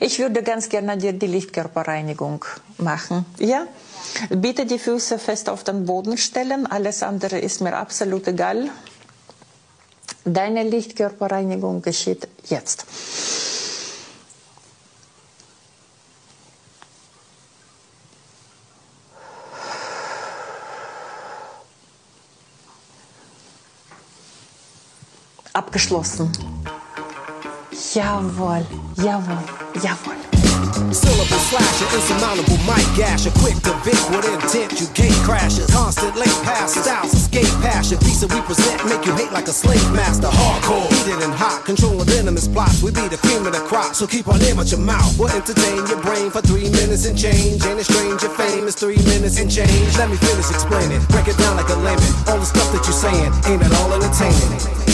Ich würde ganz gerne dir die Lichtkörperreinigung machen. Ja? Bitte die Füße fest auf den Boden stellen. Alles andere ist mir absolut egal. Deine Lichtkörperreinigung geschieht jetzt. Abgeschlossen. Jawohl, jawohl, jawohl. Syllable slasher, insurmountable mic gasher, quick to vic with intent, you gate crashes. Constant late pass styles, escape passion. Piece that we present, make you hate like a slave master. Hardcore, heated and hot, controlling venomous plots. We be the cream of the crop, so keep on in with your mouth. We'll entertain your brain for three minutes and change. Ain't it strange your fame is three minutes and change? Let me finish explaining, break it down like a lemon. All the stuff that you're saying ain't at all entertaining.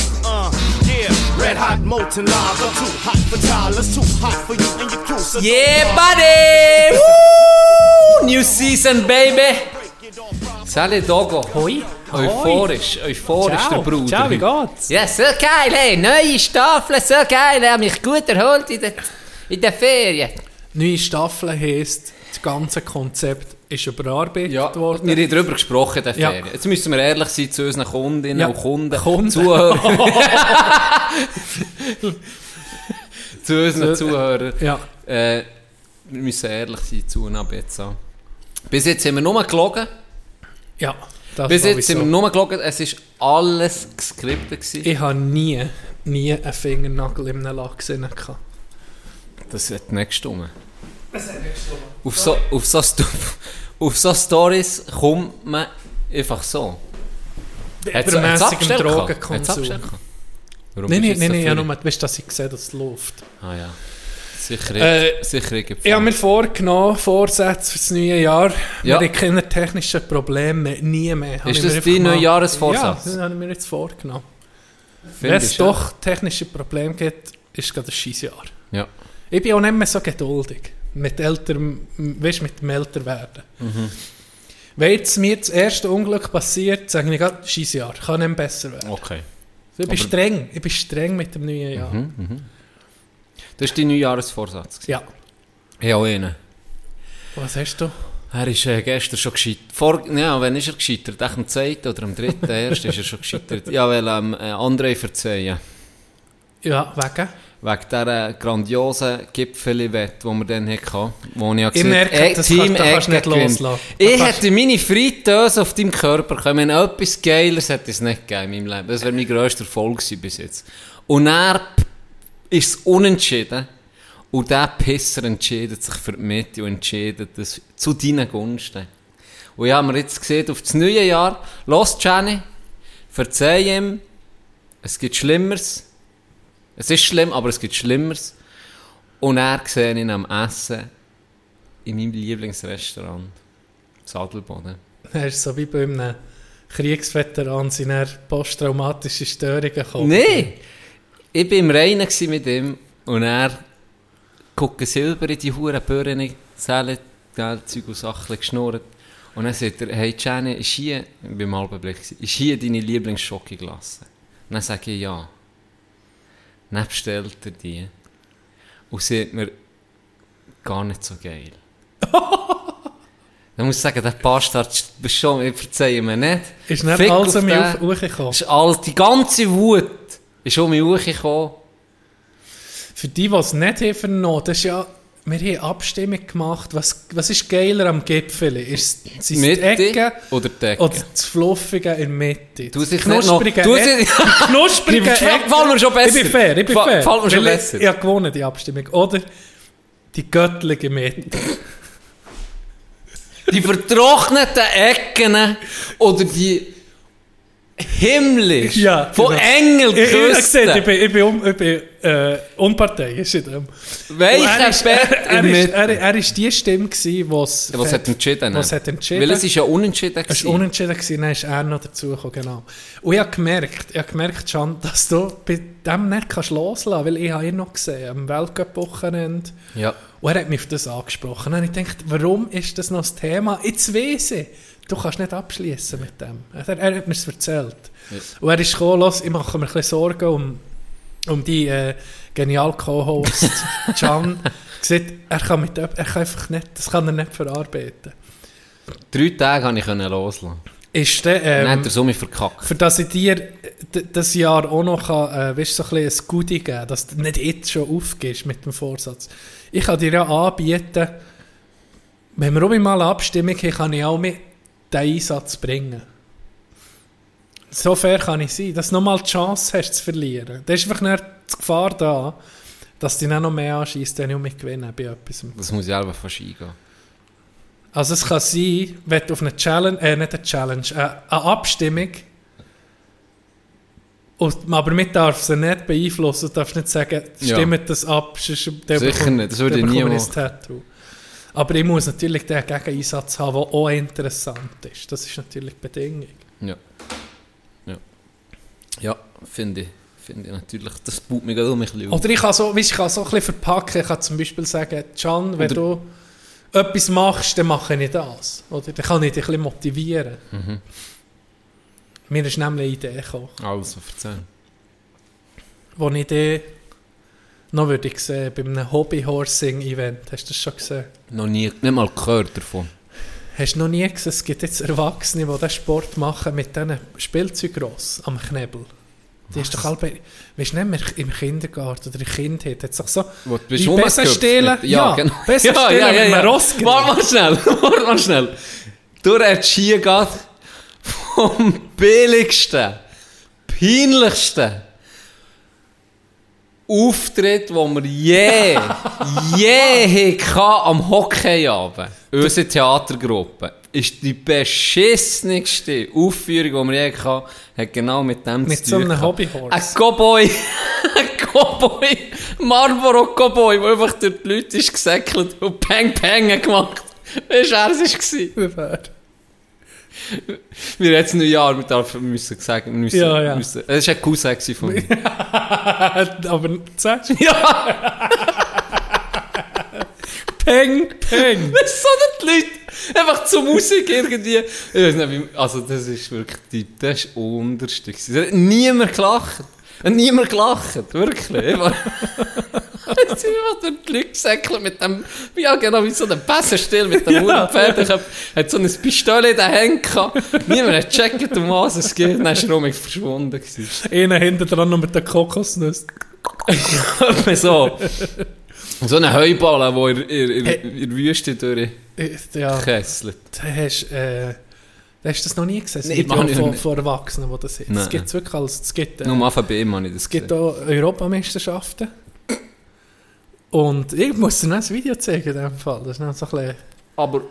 Yeah, red hot molten lava, too hot for toddlers, too hot for you and your crew. So Yeah, buddy! Woo! New season, baby! Sally Dogo. Hoi. Euphorisch, euphorisch Ciao. der Bruder. Ciao, wie geht's? Ja, so geil, hey, neue Staffel, so geil, ich habe mich gut erholt in der, in der Ferien. Neue Staffel heisst, das ganze Konzept ist überarbeitet Ja, worden. wir haben darüber gesprochen der Ja. Ferien. Jetzt müssen wir ehrlich sein zu unseren Kundinnen Ja. und Kunden, Kunden. Zuhörern. zu unseren So, Zuhörern. ja. Äh, wir müssen ehrlich sein zu und ab jetzt an. Bis jetzt sind wir nur gelogen. ja, das Bis jetzt sind wir sowieso. nur gelogen. Es war alles geskriptet. gewesen. Ich habe nie, nie einen Fingernagel in einem Lack gesehen. Das hat nicht gestimmt. Auf so, auf so, auf so Stories kommt man einfach so. Übermäßigem Drogenkonsum. Warum Nein, nein, nein, nein, so früh? nur, weißt dass ich sehe, dass es läuft. Ah ja. Sicher, Äh, sicher Ich habe mir vorgenommen, Vorsätze für das neue Jahr. Ja. Wir haben keine technischen Probleme nie mehr. Ist das dein Neujahresvorsatz? Ja, das habe ich mir jetzt vorgenommen. Wenn es doch technische Probleme gibt, ist es gerade ein scheiß Jahr. Ja. Ich bin auch nicht mehr so geduldig. Mit älterem, weißt, mit dem Älterwerden. Mhm. Wenn jetzt mir das erste Unglück passiert, sage ich gerade, scheiß Jahr, kann nicht besser werden. Okay. Ich bin Aber- streng, ich bin streng mit dem neuen Jahr. Mhm. Das ist dein Neujahresvorsatz. Ja. Habe auch einen. Was hast du? Er ist äh, gestern schon gescheitert. Vor, ja, wann ist er gescheitert? Echt am 2. oder am 3. erst ist er schon gescheitert. Ja, weil ähm, äh, André verzeihen. Ja, wegen? Wegen dieser grandiosen Gipfeli-Wette, die wir dann hatten. Wo ich, ja Ich gesagt merke, äh, das Team kannst- da kannst nicht loslassen. Ich kannst- hätte meine Fritteuse auf deinem Körper können. Etwas Geiles hätte es nicht gegeben in meinem Leben. Das wäre mein grösster Erfolg bis jetzt. Und er ist es unentschieden. Und der Pisser entscheidet sich für die Mitte und entscheidet das zu deinen Gunsten. Und ich habe mir jetzt gesehen, auf das neue Jahr, los Jenny, verzeih ihm, es gibt Schlimmeres. Es ist schlimm, aber es gibt Schlimmeres. Und er sehe ihn am Essen in meinem Lieblingsrestaurant. Sadelboden. Er ist so wie bei einem Kriegsveteran, sind er posttraumatische Störungen gekommen. Nein! Ich war im Reinen mit ihm und er guckt Silber in die Huren Böhren, Zellen, Geldzeug und Sachen geschnurrt. Und dann sagt er, hey Jenny, ist hier, ich war im Albenblick, ist hier deine Lieblingsschokoglasse? Und dann sage ich ja. Dann bestellt er die und sagt mir, gar nicht so geil. Dann muss ich sagen, der Bastard, bist schon, ich verzeihe mir nicht. Ist nicht Fick alles um mich hochgekommen. Ist all, die ganze Wut ist um mich hochgekommen. Für die, die es nicht haben vernommen, das ist ja, wir haben Abstimmung gemacht, was, was ist geiler am Gipfel? Ist es die Ecke oder die Ecke? oder das Fluffige in der Mitte? Du siehst noch- knusprige du Ecke- siehst- die knusprige Ecke. gefällt mir schon besser. Ich bin fair, ich bin Fa- fair. gefällt mir schon Weil ich- besser. Ich habe gewonnen, die Abstimmung. Oder die göttliche Mitte. Die vertrockneten Ecken oder die himmlisch Ja, von genau. Engel Ich, ich, ich, bin, ich bin, un, ich bin äh, unparteiisch in dem. Er Welcher Bett er, er, er, er ist die Stimme Was hat entschieden? Was hat entschieden? Weil es ist ja unentschieden Es gewesen. war unentschieden, gewesen, dann ist er noch dazugekommen, genau. Und ich habe gemerkt, ich habe gemerkt schon, dass du bei dem nicht kannst loslassen kannst, weil ich habe ihn noch gesehen, am Weltcup-Wochenende. Ja. Und er hat mich auf das angesprochen. Und ich dachte, warum ist das noch das Thema? Jetzt weiss ich, du kannst nicht abschließen mit dem. Er, er hat mir es erzählt. Und er ist gekommen, los, ich mache mir ein bisschen Sorgen um um die äh, genial Co-Host Can gesagt, er kann, mit, er kann einfach nicht, das kann er nicht verarbeiten. Drei Tage konnte ich loslassen. Ist der, Dann hat ähm, er so mich verkackt. für das ich dir das Jahr auch noch kann, äh, weißt, so ein, ein Goodie geben dass du nicht jetzt schon aufgehst mit dem Vorsatz. Ich kann dir ja anbieten, wenn wir auch mal eine Abstimmung haben, kann ich auch mit diesen Einsatz bringen. So fair kann ich sein, dass du nochmal die Chance hast zu verlieren. Da ist einfach nicht die Gefahr da, dass du dann noch mehr anschießt, wenn ich mit gewinnen bei etwas. Das muss ich selber fast eingehen. Also es kann sein, wenn du auf eine Challenge, äh, nicht eine Challenge, äh, eine Abstimmung, und, aber mit darf sie nicht beeinflussen, du darfst nicht sagen, Ja. stimmt das ab, sonst der Sicher bekommt- nicht, das würde der ich nie bekomme ein machen. Tattoo. Aber ich muss natürlich den Gegeneinsatz haben, der auch interessant ist. Das ist natürlich die Bedingung. Ja. Ja. Ja, finde ich. Finde ich natürlich. Das baut mich gerade um mich ein bisschen auf. Oder ich kann so, weißt, ich kann so ein bisschen verpacken, ich kann zum Beispiel sagen, Can, wenn du etwas machst, dann mache ich das. Oder dann kann ich dich ein bisschen motivieren. Mhm. Mir ist nämlich eine Idee gekommen. Also, erzähl. wo ich die noch würde ich sehen, bei einem Hobby-Horsing-Event. Hast du das schon gesehen? Noch nie, nicht mal gehört davon. Hast du noch nie gesehen, es gibt jetzt Erwachsene, die diesen Sport machen mit diesen Spielzeugross am Knebel. Die ist doch alle, weißt du nicht mehr im Kindergarten oder in Kindheit, hat sich so, Wo du Wie bist besser rumgehüpft stehlen? mit- Ja, genau. besser stehlen mit einem Ross Warte mal schnell, warte mal schnell. Du redest hier gerade vom billigsten, peinlichsten Auftritt, den wir je, je hatten am Hockeyabend. Unsere Theatergruppe ist die beschissenste Aufführung, die wir je hatten, hat genau mit dem mit zu so tun einem gehabt. Hobbyhorse. Ein Cowboy, ein Cowboy, Marlboro Cowboy, der einfach durch die Leute ist gesäckelt und Peng Peng gemacht. Weißt du, wer es war? Wir jetzt Neujahr, wir dürfen- müssen sagen, müssen, Ja, ja. müssen, es war ein Cousin von mir. Aber sagst du? ja, Peng, peng. das ist so die Leute, einfach zur Musik irgendwie. Ich weiß nicht, wie, also das ist wirklich, die, das ist unterste niemand gelacht. Hat niemand gelacht, wirklich. Es sind einfach durch die Leute gesäckelt mit dem, ja genau, wie so ein Bessenstill mit dem Ja. ja. Pferd. Ich hab, hat so ein Pistole in den Händen gehabt. Niemand hat gecheckt, um was es geht. Dann ist er rum verschwunden gewesen. Einer hinten dran noch mit der Kokosnuss. Etwa so. So ein Heuballen, der in, in, in, in der Wüste durchkesselt. Ja, du hast, äh, hast du das noch nie gesehen? Das Nee, Mann, ich von, nicht. von Erwachsenen, die das sehen. Nein. Es gibt wirklich als, es gibt, äh, Nur am habe ich das es gibt gesehen. auch Europameisterschaften. Und ich muss dir noch ein Video zeigen in dem Fall. Das ist noch so ein bisschen, Aber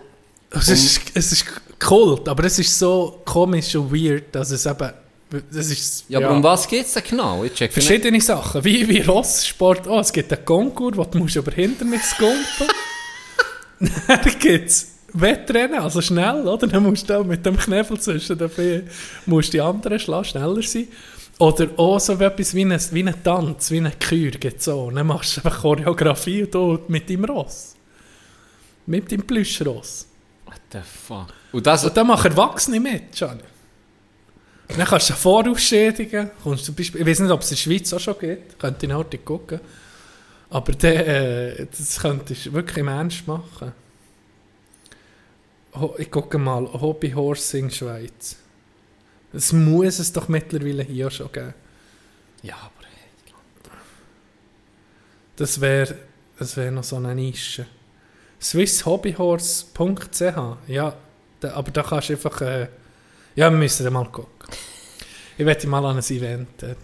es, ist, es ist Kult, aber es ist so komisch und weird, dass es eben, es ist, Ja, aber um was geht es denn genau? Ich check nicht. Verschiedene Sachen, wie, wie Rosssport auch. Es gibt einen Konkurs, wo du musst über Hindernis gumpen Dann gibt es Wettrennen, also schnell, oder? Dann musst du auch mit dem Knebel zwischen den Beinen, musst die anderen schlagen, schneller sein. Oder auch so etwas wie ein, wie ein Tanz, wie eine Kür gibt so. Dann machst du einfach Choreografie und mit deinem Ross. Mit deinem Plüschross. What the fuck? Und das, Und dann machen Erwachsene mit, Gianni. Dann kannst du Vorausschädigen. Kommst zum Beispiel, ich weiß nicht, ob es in der Schweiz auch schon gibt. Könnte ich nachher gucken. Aber der, äh, das könntest du wirklich im Ernst machen. Ich gucke mal, Hobby Horsing Schweiz. Es muss es doch mittlerweile hier schon geben. ja, aber Das wäre das wär noch so eine Nische. swisshobbyhorse.ch Ja, da, aber da kannst du einfach... Äh, ja, wir müssen mal gucken. Ich werde mal an ein Event. Äh.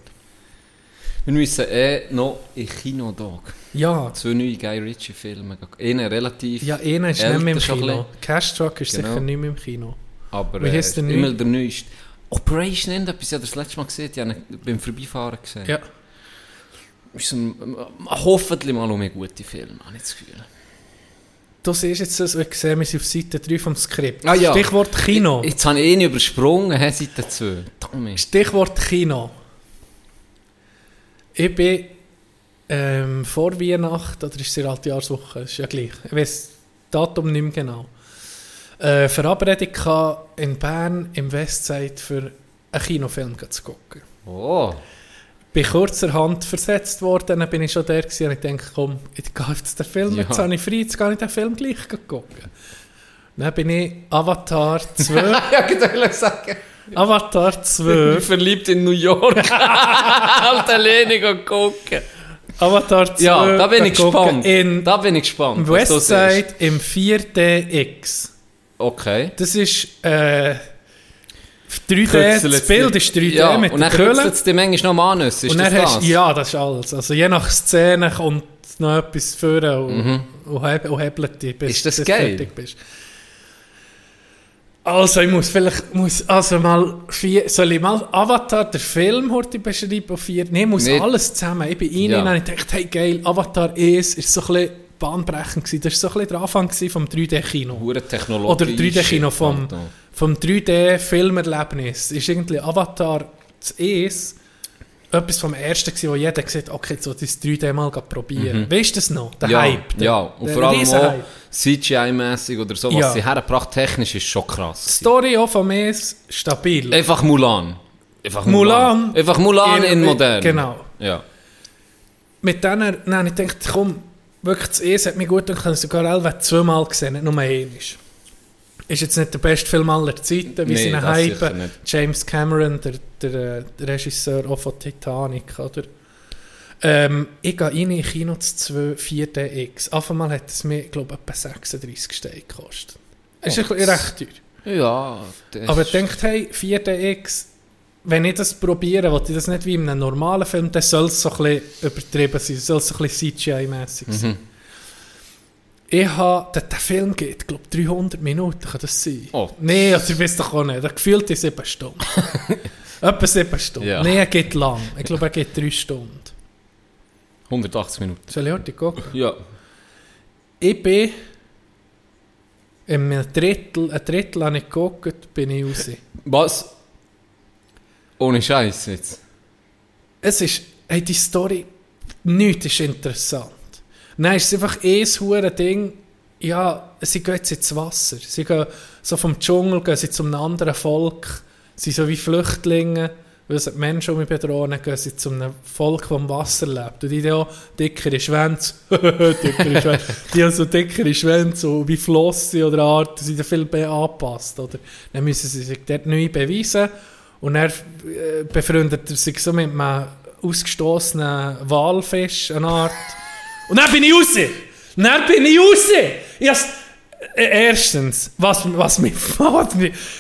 Wir müssen eh noch in Kinodog Ja, zwei neue Guy Ritchie Filme gehen. Einen relativ, ja, einer ist nicht mehr im Kino. Cash Truck ist Genau. sicher nicht mehr im Kino. aber Wie äh, heisst der immer der neueste. Operation irgendetwas, ich habe das letzte Mal gesehen, ich habe beim Vorbeifahren gesehen. Ja. Ist ein, äh, hoffentlich mal um einen guten Film, habe ich das Gefühl. Du siehst jetzt, das, ich sehe, wir sind auf Seite 3 vom Skript. Ah, ja. Stichwort Kino. Jetzt habe ich ihn übersprungen, Seite 2. Tommy. Stichwort Kino. Ich bin ähm, vor Weihnachten, oder ist es die alte Jahreswoche? Ist ja gleich. Ich weiß das Datum nicht mehr genau. Äh, Verabredung in Bern im Westside für einen Kinofilm zu gucken. Oh, bin kurzerhand versetzt worden, dann bin ich schon der gewesen und ich denke, komm, ich gehe jetzt den Film, jetzt Ja. habe ich frei, jetzt kann ich den Film gleich gucken. Dann bin ich Avatar 2, ja, ich sagen. Avatar 2, Verliebt in New York. Alte Leni gucken. Avatar 2 Ja, da bin ich gespannt. in da bin ich gespannt. Westside im 4DX. Okay. Das ist äh, 3D, Kürzelt das Bild ist 3D ja, mit und der dann kürzelt es dir manchmal noch an. Ist Und das hast das? ja, das ist alles. Also je nach Szene kommt noch etwas vor und, und, heb, und hebelt dich, bis Mhm. Ist das du fertig bist. Also ich muss vielleicht, muss also mal vier, soll ich mal Avatar, der Film, heute beschreiben auf vier? Nein, muss Nicht. alles zusammen. Ich bin rein Ja. und habe gedacht, hey geil, Avatar 1 ist so ein bisschen bahnbrechend gewesen. Das war so ein bisschen der Anfang vom 3D-Kino. Hure Technologie. Oder 3D-Kino vom, vom 3D-Filmerlebnis. Ist irgendwie Avatar das Es etwas vom ersten gewesen, wo jeder gesagt hat, okay, so das 3D mal probieren. Weißt du das noch? Der Mhm. ja, Hype. Der, ja, und vor allem auch. CGI-mäßig oder so, was Ja. sie hergebracht technisch ist schon krass. Die Story auch vom Es stabil. Einfach Mulan. Einfach Mulan. Einfach Mulan in, In- modern. genau. Ja. Mit denen, nein, ich dachte, komm, wirklich das Es hat mich gut und ich sogar Elva zweimal gesehen, nicht nur einmal. Ist jetzt nicht der beste Film aller Zeiten, wie Nee, sie ihn hypen. James Cameron, der, der, äh, der Regisseur auch von Titanic, oder? Ähm, ich gehe rein in Kino zu 2 4DX. Auf einmal hat es mir, glaube ich, etwa 36 Steine gekostet. Das ist Oh, recht teuer. Ja. das Aber ist- denkt, hey, 4DX, wenn ich das probiere, will ich das nicht wie in einem normalen Film, dann soll es so ein bisschen übertrieben sein, soll es so ein bisschen CGI-mäßig sein. Mhm. Ich habe, der, der Film geht, glaube ich, 300 Minuten, kann das sein? Oh. Nein, also ich weiß doch auch nicht, der gefühlt in 7 Stunden. Etwa 7 Stunden. Ja. Nein, er geht lang. Ich glaube, er geht 3 Stunden. 180 Minuten. Soll ich heute gucken? Ja. Ich bin in einem Drittel, ein Drittel habe ich geguckt, bin ich raus. Was? Ohne Scheiß jetzt. es ist, hey, die Story, nichts ist interessant. Nein, es ist einfach eh ein hure Ding, ja, sie gehen jetzt ins Wasser. Sie gehen so vom Dschungel, gehen sie zu einem anderen Volk, sie sind so wie Flüchtlinge, weil sie die Menschen um mich bedrohen, gehen sie zu einem Volk, das am Wasser lebt. Und die haben auch dickere Schwänze, dickere Schwänze, die haben so dickere Schwänze, wie Flosse oder Art, die sind viel mehr angepasst. Oder? Dann müssen sie sich dort neu beweisen und dann äh, befreundet er sich so mit einem ausgestoßenen Walfisch, eine Art. Und dann bin ich raus! Dann bin ich raus! Ich has, äh, erstens, was, was, mich,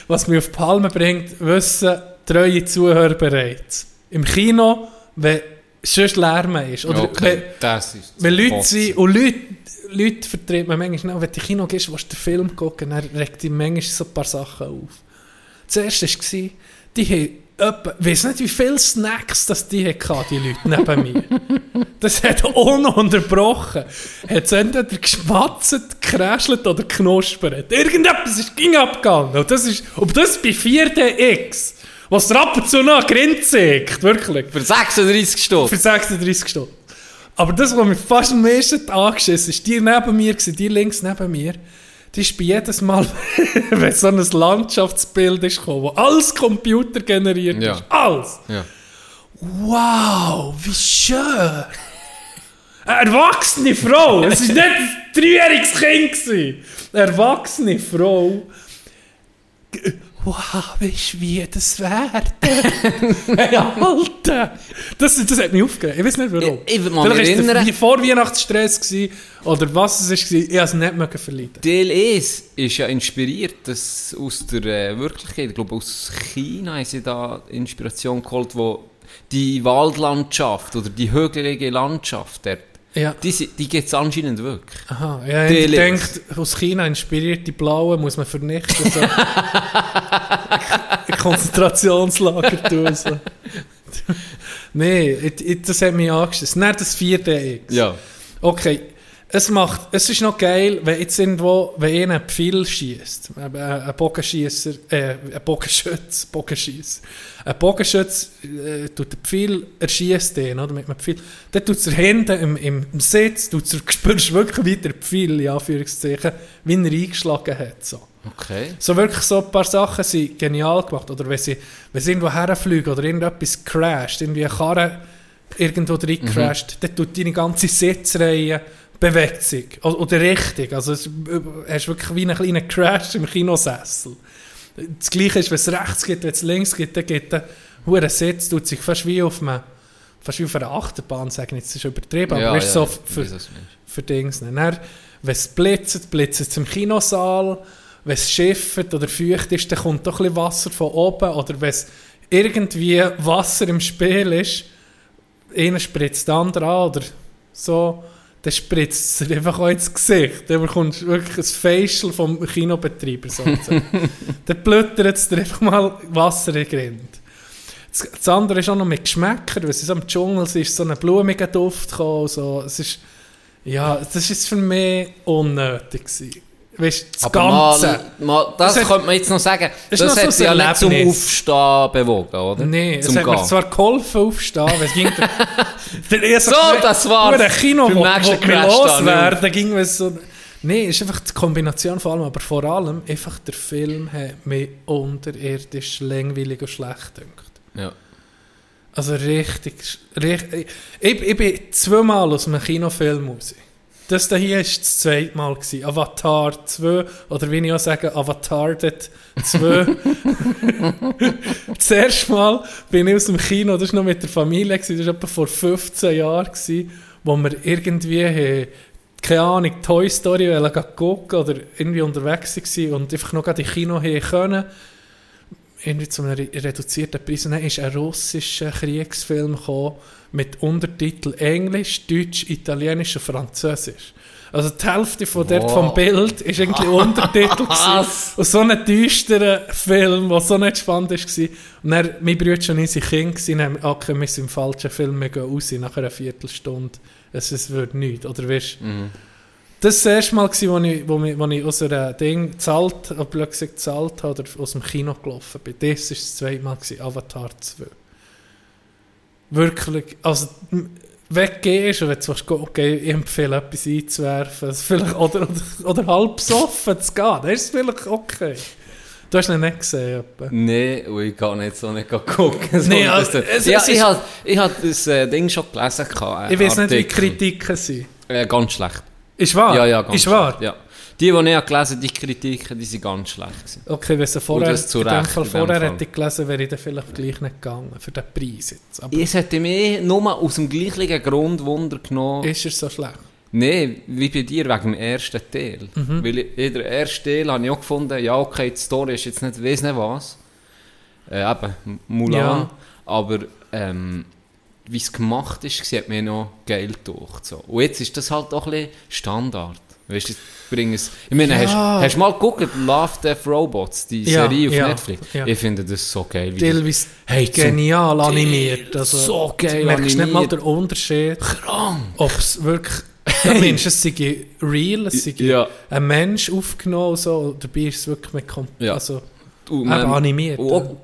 was, mich, auf die Palme bringt, wissen treue Zuhörer bereits. Im Kino, wenn sonst Lärm ist. Oder okay, wenn, das ist wenn Leute sind und Leute, Leute vertritt man manchmal, schnell, wenn du in Kino gehst, willst du den Film gucken, dann regt dich manchmal so ein paar Sachen auf. Das erste war, die haben ich weiss nicht, wie viele Snacks das die hatten, die Leute neben mir. Das hat ununterbrochen. Hat es entweder geschmatzt, gekräschelt oder knuspert. Irgendetwas ist ging abgegangen. Und das ist, ob das bei 4DX, was der ab und zu noch grinst, wirklich. Für 36 Für Stunden. 36 Stunden. Aber das, was mich fast am meisten angeschissen ist, die neben mir, die links neben mir, die ist bei jedes Mal, wenn so ein Landschaftsbild ist gekommen, wo alles Computer generiert Ja. ist. Alles. Ja. Wow, wie schön. Eine erwachsene Frau. Es war nicht ein dreijähriges Kind. gewesen. Eine erwachsene Frau. Wow, weißt du, wie das wäre? hey, Alter! Das, das hat mich aufgeregt. Ich weiß nicht warum. Ich- ich Vielleicht erinnern- war es vor Weihnachtsstress gewesen, oder was es war. Ich konnte es nicht mehr verleiden. DLEs ist ja inspiriert das aus der äh, Wirklichkeit. Ich glaube, aus China haben sie da Inspiration geholt, wo die Waldlandschaft oder die hügelige Landschaft dort, Ja. die, die gibt es anscheinend wirklich. Aha, ja, ich denke, aus China inspiriert die Blauen muss man vernichten. So. Konzentrationslager tun. So. Nein, das hat mich angeschissen. Nicht das 4DX. Ja. Okay, es, macht, es ist noch geil, wenn jetzt irgendwo, wenn einer ein Pfeil schießt, ein, ein Bogenschießer, äh, ein Bogenschütz, Bogenschießer, ein Bogenschütz äh, tut den Pfeil, er schießt den, oder, mit einem Pfeil, dann tut er Hände im, im, im Sitz, tut er, spürst wirklich wie der Pfeil, in Anführungszeichen, wie er eingeschlagen hat, so. Okay. So wirklich so ein paar Sachen sind genial gemacht. Oder wenn sie, wenn sie irgendwo herfliegen oder irgendetwas crasht, irgendwie eine Karre irgendwo drin Mhm. crasht, dann tut deine ganze Sitzreihe bewegt sich. Oder richtig. Also es, du hast wirklich wie einen kleinen Crash im Kinosessel. Das Gleiche ist, wenn es rechts geht, wenn es links geht, dann geht der hure Sitz, tut sich fast wie auf einem, fast wie auf einer Achterbahn, sagen jetzt, das ist übertrieben, aber weißt, du, so für, für Dings. Dann, wenn es blitzt, blitzt es im Kinosaal. Wenn es schifft oder feucht ist, dann kommt doch ein bisschen Wasser von oben. Oder wenn es irgendwie Wasser im Spiel ist, einer spritzt den anderen an oder so, dann spritzt es dir einfach auch ins Gesicht. Dann bekommst du wirklich ein Facial vom Kinobetreiber. sozusagen. dann blüttert es dir einfach mal Wasser in den Grind. Das, das andere ist auch noch mit Geschmäckern, weil es so im Dschungel ist, ist so ein blumiger Duft gekommen. So. Es ist, ja, das ist für mich unnötig gewesen. Weißt das Aber Ganze. mal, mal, das Das könnte man jetzt noch sagen. Das noch so hat sie ja ein nicht zum. Aufstehen bewogen, oder? Nee, es hat mir zwar geholfen aufstehen, weil es ging... der erste So, das war's. Der Kino, wo, wo da loswerden, ging es so... Nee, es ist einfach die Kombination von allem, aber vor allem einfach der Film hat mich unterirdisch langweilig und schlecht gedacht. Ja. Also richtig, richtig ich, ich bin zweimal aus einem Kinofilm raus. Das da hier war das zweite Mal. Gewesen. Avatar 2, oder wie ich auch sage, Avatar 2. das erste Mal bin ich aus dem Kino, das war noch mit der Familie, gewesen, das war etwa vor 15 Jahren, gewesen, wo wir irgendwie, haben, keine Ahnung, Toy Story gucken oder irgendwie unterwegs waren und einfach noch in Kino haben können irgendwie zu einem re- reduzierten Preis. Und dann ist ein russischer Kriegsfilm gekommen mit Untertitel Englisch, Deutsch, Italienisch und Französisch. Also die Hälfte von dort Wow. vom Bild ist irgendwie Untertitel. Und so einen düsteren Film, der so nicht spannend war. Und dann, mein Bruder und ich waren Kinder, haben okay, wir sind im falschen Film, wir gehen raus nach einer Viertelstunde. Es, es wird nichts. Oder weißt, Mhm. Das war das erste Mal, gewesen, wo ich, wo ich, wo ich aus einer Ding gezahlt, gezahlt habe oder aus dem Kino gelaufen bin. Das war das zweite Mal, gewesen, Avatar 2. Wirklich, also weggehst und wenn du willst, okay, ich empfehle etwas einzuwerfen, vielleicht, oder, oder, oder halb besoffen zu gehen, das ist vielleicht okay. Du hast ihn nicht gesehen, etwa. Und ich kann nicht so nicht gucken. So, Nee, also, es- ja, es ich habe ich hab das äh, Ding schon gelesen. äh, Ich weiß nicht, wie die. Kritiken sind. Äh, ganz schlecht. Ist wahr? Ja, ja, ganz Ist wahr? Ja. Die, die ich gelesen die Kritiken, die sind ganz schlecht. Gewesen. Okay, wenn sie vorher, das zu Recht, Fall vorher Fall. hätte ich gelesen, wäre ich dann vielleicht gleich nicht gegangen, für den Preis jetzt. Aber Es hätte mich nur aus dem gleichen Grund Wunder genommen. ist er so schlecht? Nein, wie bei dir wegen dem ersten Teil. Mhm. Weil in der ersten Teil habe ich auch gefunden, ja okay, die Story ist jetzt nicht, weiss nicht was. Äh, eben, Mulan. Ja. Aber ähm, wie es gemacht ist, hat mir noch geil gedacht. So. Und jetzt ist das halt auch ein bisschen Standard. Weißt du, ich bringe es. Ich meine, Ja. hast, hast du mal geguckt, Love Death Robots, die Ja, Serie auf ja, Netflix? Ich finde das so geil. Wie Teilweise Hey, genial animiert. Also, so geil Du merkst nicht mal animiert. den Unterschied, krank. ob es wirklich... Du meinst, es sei real, es sei Ja. ein Mensch aufgenommen, so, dabei ist es wirklich mit... Kom Ja. Also, Und, Eben animiert, Und auch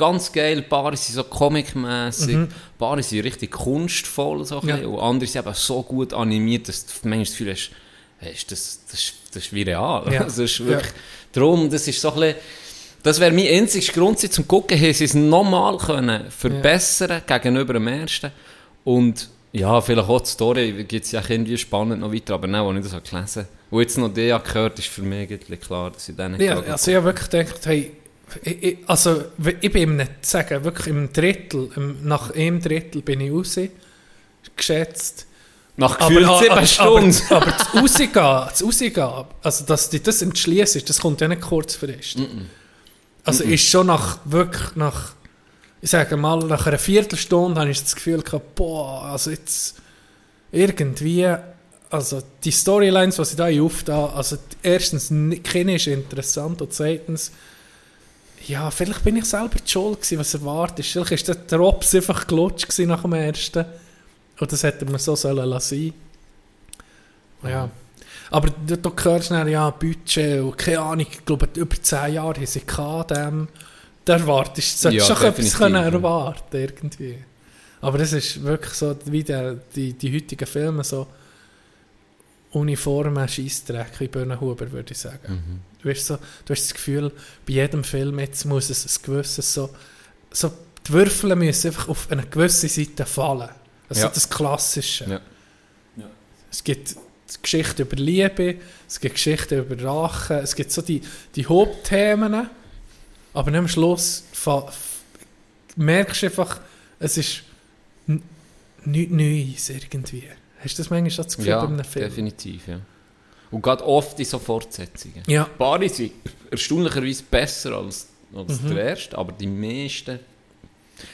ganz geil, ein paar sind so comic-mässig, Mhm. ein paar sind richtig kunstvoll so Ja. und andere sind eben so gut animiert, dass du manchmal das Gefühl hast, hey, ist das, das, ist- das ist wie real. Ja. Das ist wirklich, Darum, das ist so ein bisschen, das wäre mein einziger Grund zum gucken, haben sie es nochmal können verbessern gegenüber dem ersten. Und ja, vielleicht auch die Story gibt es ja irgendwie spannend noch weiter, aber nein, als ich das habe gelesen und jetzt noch die habe gehört, ist für mich klar, dass ich den nicht ja, also ich habe wirklich gedacht, hey, ich, ich, also ich bin ihm nicht zu sagen, wirklich im Drittel, im, nach einem Drittel bin ich raus, geschätzt. Nach gefühlt sieben aber, Stunden. Aber, aber das Rausgehen, das Rausgehen, also dass du das entschließt, das kommt ja nicht kurzfristig. Also ist schon nach, wirklich nach, ich sage mal, nach einer Viertelstunde habe ich das Gefühl gehabt, boah, also jetzt irgendwie, also die Storylines, die sie da aufda, also erstens, keine ist interessant und zweitens, ja, vielleicht bin ich selber die schuld gewesen, was erwartet ist. Vielleicht ist der Drops einfach gelutscht nach dem ersten. Und das hätte man so sollen lassen. Ja. Aber du, du hörst dann, ja, Budget und keine Ahnung, ich glaube, über 10 Jahre haben sie dem. Da erwartest du, Ja, doch etwas können erwarten, irgendwie. Aber das ist wirklich so, wie der, die, die heutigen Filme, so uniformen Scheissdreck wie Böhnenhuber, würde ich sagen. Du, hast so, du hast das Gefühl, bei jedem Film jetzt muss es ein gewisses so, so die Würfel müssen einfach auf eine gewisse Seite fallen. Also Ja. das Klassische. Ja. Es gibt Geschichten über Liebe, es gibt Geschichten über Rache, es gibt so die, die Hauptthemen, aber dann am Schluss merkst du einfach, es ist nichts Neues irgendwie. Hast du das manchmal schon das Gefühl Ja, bei einem Film? definitiv, ja. Und gerade oft in so Fortsetzungen. Ja. Ein paar sind erstaunlicherweise besser als, als Mhm. der erste, aber die meisten...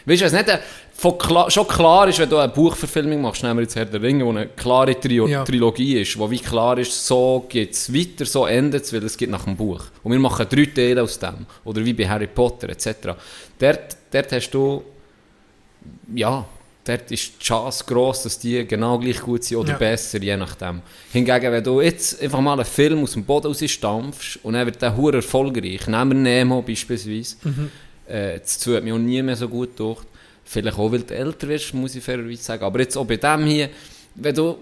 Weißt du, was nicht äh, von klar, schon klar ist, wenn du eine Buchverfilmung machst, nehmen wir jetzt Herr der Ringe, wo eine klare Trio Ja. Trilogie ist, wo wie klar ist, so geht es weiter, so endet es, weil es geht nach dem Buch. Und wir machen drei Teile aus dem. Oder wie bei Harry Potter etc. Dort, dort hast du... Ja, dort ist die Chance gross, dass die genau gleich gut sind oder Ja. besser, je nachdem. Hingegen, wenn du jetzt einfach mal einen Film aus dem Boden rausstampfst und dann wird der hure erfolgreich, nehmen wir Nemo beispielsweise, äh, das zwei hat mich auch nie mehr so gut durch. Vielleicht auch, weil du älter wirst, muss ich fairerweise sagen. Aber jetzt auch bei dem hier, wenn du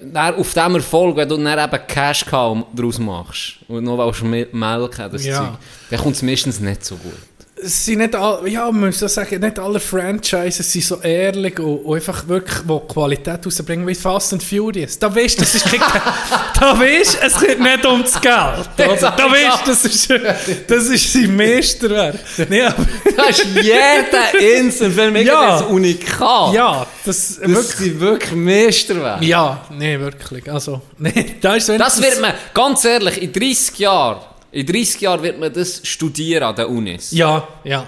dann auf dem Erfolg, wenn du dann eben Cash daraus machst und noch willst mel- melken, das Ja. Zeug, dann kommt es meistens nicht so gut. Es sind nicht alle, ja, man muss sagen, nicht alle Franchises sind so ehrlich und, und einfach wirklich, wo Qualität rausbringen, wie Fast and Furious. Da weißt du, das ist kein, da weißt es geht nicht um das Geld. Oder? Da weißt du, das ist, das ist sein Meisterwerk. Nee, Das ist jeder Inselfilm Ja. ein Unikat. ja, das, Das wirklich, sind wirklich Meisterwerke. ja, nee, wirklich. Also, nee, da ist Das wird man, ganz ehrlich, in 30 Jahren, in 30 Jahren wird man das studieren an den Unis. Ja, ja.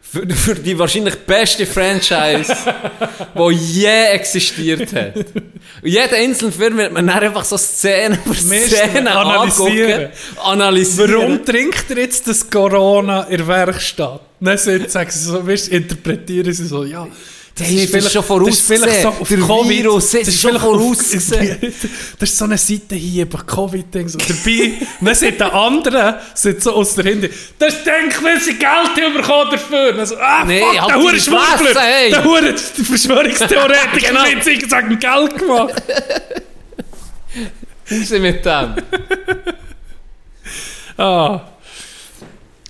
Für, für die wahrscheinlich beste Franchise, die je existiert hat. Und jeder Inselfilm wird man dann einfach so Szene für Meister- Szene analysieren. angucken, analysieren. Warum trinkt er jetzt das Corona in der Werkstatt? Dann sagen sie so, weißt, interpretieren sie so, ja. Das Hey, ist schon das ist vielleicht so auf Der Covid. Virus, das ist schon vorausgesehen. Das ist so eine Seite hier über Covid-Ding so dabei. Dann sagt der andere, sagt so aus der Hände, das denkt, weil sie Geld bekommen dafür. Dann so, ah, Nee, fuck, halt der Hure Schwurbler, hey. der Hure Verschwörungstheoretiker, Genau. genau. sie sagen, Geld gemacht. Raus mit dem. Ah.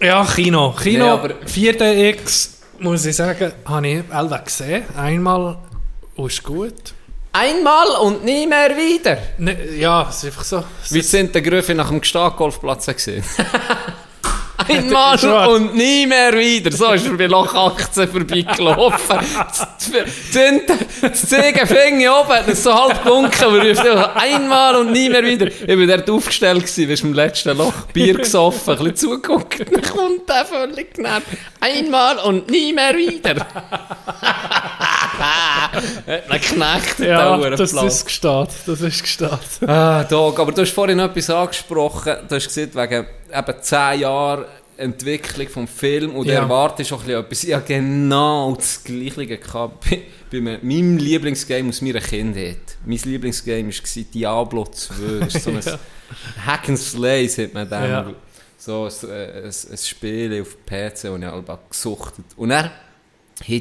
Ja, Kino. Kino, Nee, aber- 4DX, muss ich sagen, habe ich alle gesehen. Einmal ist gut. Einmal und nie mehr wieder. Ne, ja, es ist einfach so. Wie sind der Gröfe nach dem Gestad-Golfplatz gesehen? Einmal und nie mehr wieder. So ist er bei Loch 18 vorbeigelaufen. Das Zeigefinger oben hat so halb dunkel, aber ich einmal und nie mehr wieder. Ich war dort aufgestellt, gewesen, bist im letzten Loch Bier gesoffen, ein bisschen zugeguckt, dann kommt der völlig genervt. Einmal und nie mehr wieder. Hat man geknackt, der ja, Uhrenplatz. das ist gesteht. Das ist gesteht. Ah, Dog, aber du hast vorhin etwas angesprochen. Du hast gesagt, wegen eben 10 Jahren Entwicklung vom Film und Ja. erwartest auch etwas. Ja, genau das Gleiche gehabt bei, bei me- meinem Lieblingsgame aus meiner Kindheit. Mein Lieblingsgame war Diablo 2. Das ist so ein Hack and Slay, sagt man dem. Ja. So ein, ein, ein Spiel auf PC, und ich habe gesuchtet. Und dann haben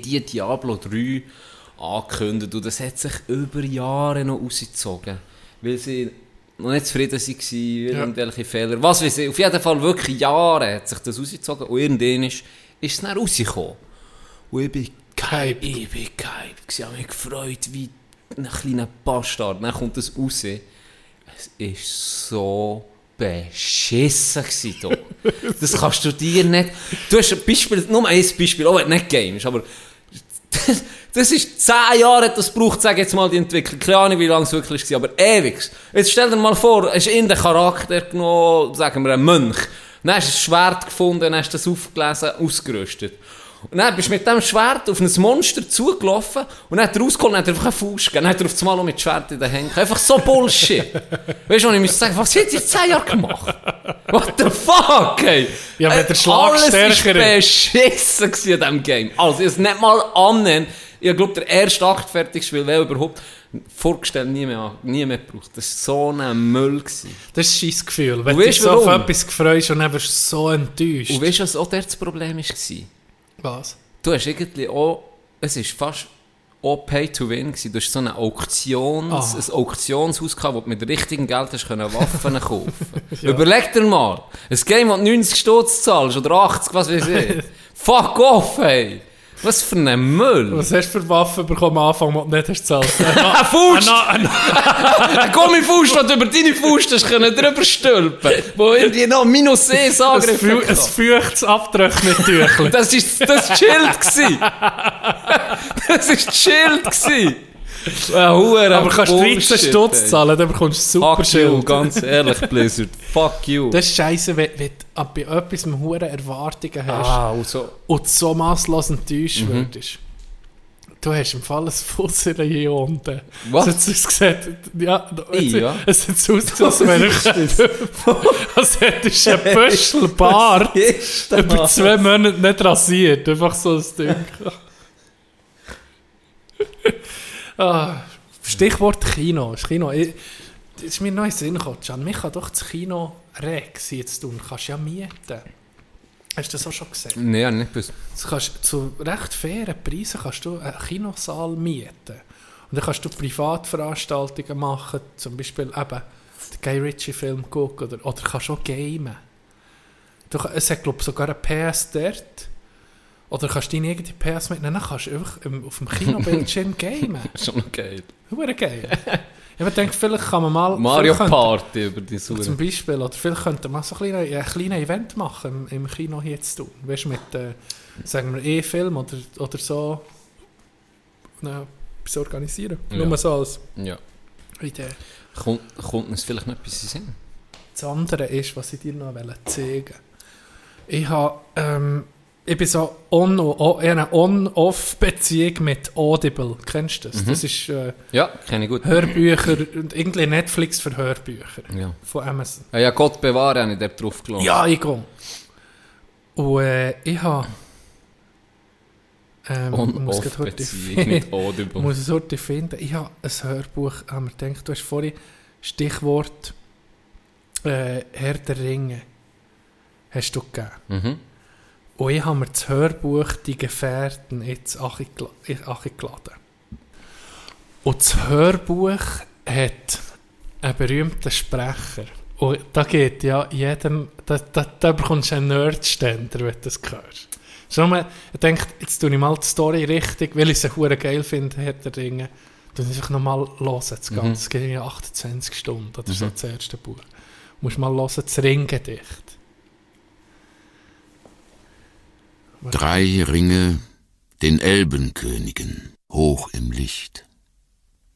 die Diablo 3 angekündigt und das hat sich über Jahre noch ausgezogen, weil sie noch nicht zufrieden waren, irgendwelche Fehler, was weiß ich, auf jeden Fall wirklich Jahre hat sich das ausgezogen und irgendwann ist, ist es dann rausgekommen. Und ich bin gehypt, ich bin gehypt, ich habe mich gefreut wie ein kleiner Bastard, dann kommt das raus, es ist so beschissen gewesen, da. Das kannst du dir nicht... Du hast ein Beispiel, nur ein Beispiel, auch wenn du nicht Game ist, aber... Das, ist zehn Jahre hat das gebraucht, sag jetzt mal, die Entwicklung. Keine Ahnung, wie lange es wirklich war, aber ewig. Jetzt stell dir mal vor, hast in den Charakter genommen, sagen wir, einen Mönch. Dann hast du ein Schwert gefunden, dann hast du das aufgelesen, ausgerüstet. Und dann bist du mit dem Schwert auf ein Monster zugelaufen und dann hat er rausgeholt und hat einfach einen Fuß gegeben. Dann hat er auf einmal mit Schwert in den Händen. Einfach so Bullshit. weißt du, und ich muss sagen, was hat ihr zehn Jahre gemacht? What the fuck, ey? Ja, wenn der Schlag Alles war beschissen an diesem Game. Also, ich es nicht mal annehmen. Ich glaube, der erste Akt fertig wer überhaupt vorgestellt nie mehr, nie mehr gebraucht. Das war so ein Müll. Gewesen. Das ist ein scheiß Gefühl. Wenn du dich so auf etwas freust und dann wirst du so enttäuscht. Und weißt du, was auch dort das Problem war? Was? Du hast irgendwie auch, es ist fast auch Pay to Win gewesen. Du hast so ein Auktions, Ah. ein Auktionshaus gehabt, wo du mit richtigem Geld hast können Waffen kaufen Überleg dir mal, ein Game, das du 90 Stutz zahlst oder 80, was weiß ich. Fuck off, ey! Was für ein Müll. Was hast du für Waffen bekommen am Anfang, die du nicht hast gezahlt? Ein Faust! Ein- Gummifaust, den du über deine Faust hast können drüber stülpen. Wo irgendwie noch minus 1 Ein Angriff fü- ein feuchtes Abtrocknet-Tüchli. Das ist das Schild. Das ist das Schild Aber kannst du 13 Bullshit, Stutz ey. zahlen, dann bekommst du super Fuck you, Schild. ganz ehrlich, Blizzard. Fuck you. Das ist scheiße, wenn, wenn du bei etwas mit hohen Erwartungen hast ah, und so. und so masslos enttäuscht Mhm. wirst. Du hast im Fall ein Fusser hier unten. Was? Es hat ausgesehen, ja, ja. es hat ausgesehen, als wäre ich, als hättest du ein Büschel Bart über zwei Monate nicht rasiert. Einfach so ein Ding. Ah, Stichwort Kino. Das Kino. Ich, das ist mir den Sinn gekommen, Can. Mich kann doch das Kino Rex jetzt tun. Du kannst ja mieten. Hast du das auch schon gesehen? Nee, nicht bis. Du kannst, zu recht fairen Preisen kannst du einen Kinosaal mieten. Und dann kannst du Privatveranstaltungen machen, zum Beispiel eben den Guy Ritchie-Film gucken oder, oder kannst auch gamen. Du, es hat, glaube ich, sogar eine PS dort. Oder kannst du deine eigene PS mitnehmen, dann kannst du einfach auf dem Kinobildschirm gamen. Schon geil. Hure geil. Ich habe gedacht, vielleicht kann man mal... Mario könnte- Party über die Suche. zum Beispiel, oder vielleicht könnte man so ein kleines, ein kleines Event machen im, im Kino hier zu tun. Weißt du, mit, äh, sagen wir, E-Film oder, oder so. Na, etwas organisieren. Ja. Nur so als Ja. Idee. Kommt, kommt uns vielleicht noch etwas in Sinn? Das andere ist, was ich dir noch zeigen wollte. Ich habe, ähm, ich bin so on, on, eine On-Off-Beziehung mit Audible. Kennst du das? Das ist äh, Ja, kenne ich gut. Hörbücher und irgendwie Netflix für Hörbücher Ja. von Amazon. Ah, ja, Gott bewahre, habe ich dort drauf gelassen. Ja, ich gehe. Und äh, ich habe. Ähm, ich muss On-off grad heute Beziehung finden. mit Ich Audible. muss es heute finden. Ich habe ein Hörbuch, haben wir gedacht, du hast vorhin Stichwort äh, Herr der Ringe. Hast du gegeben. Mhm. Und ich habe mir das Hörbuch Die Gefährten jetzt angeladen. Und das Hörbuch hat einen berühmten Sprecher. Und da geht ja jedem, da, da, da bekommst du einen Nerdständer, wenn du das hörst. Schon mal, ich denke, jetzt tue ich mal die Story richtig, weil ich sie hure geil finde, Herr der Ringe. Dann ich nochmal hören, das Ganze. Es geht ja 28 Stunden, oder so das erste Buch. Du musst mal hören, das Ringgedicht. Drei Ringe den Elbenkönigen hoch im Licht,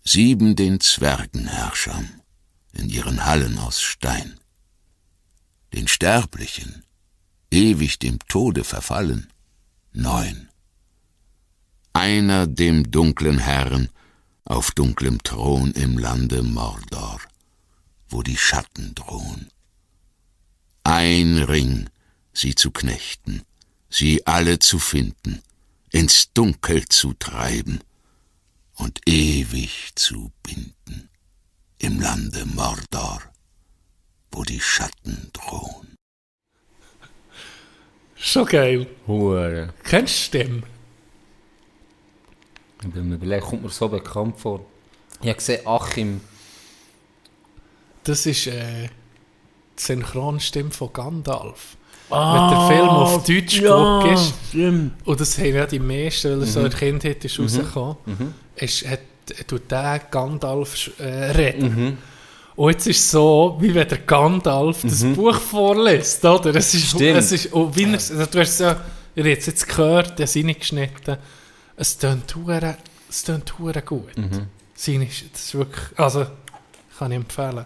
sieben den Zwergenherrschern in ihren Hallen aus Stein, den Sterblichen, ewig dem Tode verfallen, neun, einer dem dunklen Herrn auf dunklem Thron im Lande Mordor, wo die Schatten drohen. Ein Ring, sie zu knechten, sie alle zu finden, ins Dunkel zu treiben und ewig zu binden, im Lande Mordor, wo die Schatten drohen. Schon geil. Hure. Kennst du die Stimme? Ich bin mir überlegt, kommt mir so bekannt vor. Ich habe gesehen, Achim. Das ist äh, die Synchronstimme von Gandalf. Wenn der Film auf Deutsch geguckt ist, und das haben ja die meisten, weil er so in der Kindheit ist rausgekommen, ist, hat, tut der Gandalf äh, reden. Und jetzt ist es so, wie wenn der Gandalf das Buch vorliest, oder? Es ist, Stimmt. es ist, und wie er, also du hast es ja, ihr habt es jetzt gehört, der Sinne geschnitten, es tönt hure, es tönt hure gut. Seine ist, das ist wirklich, also, kann ich empfehlen.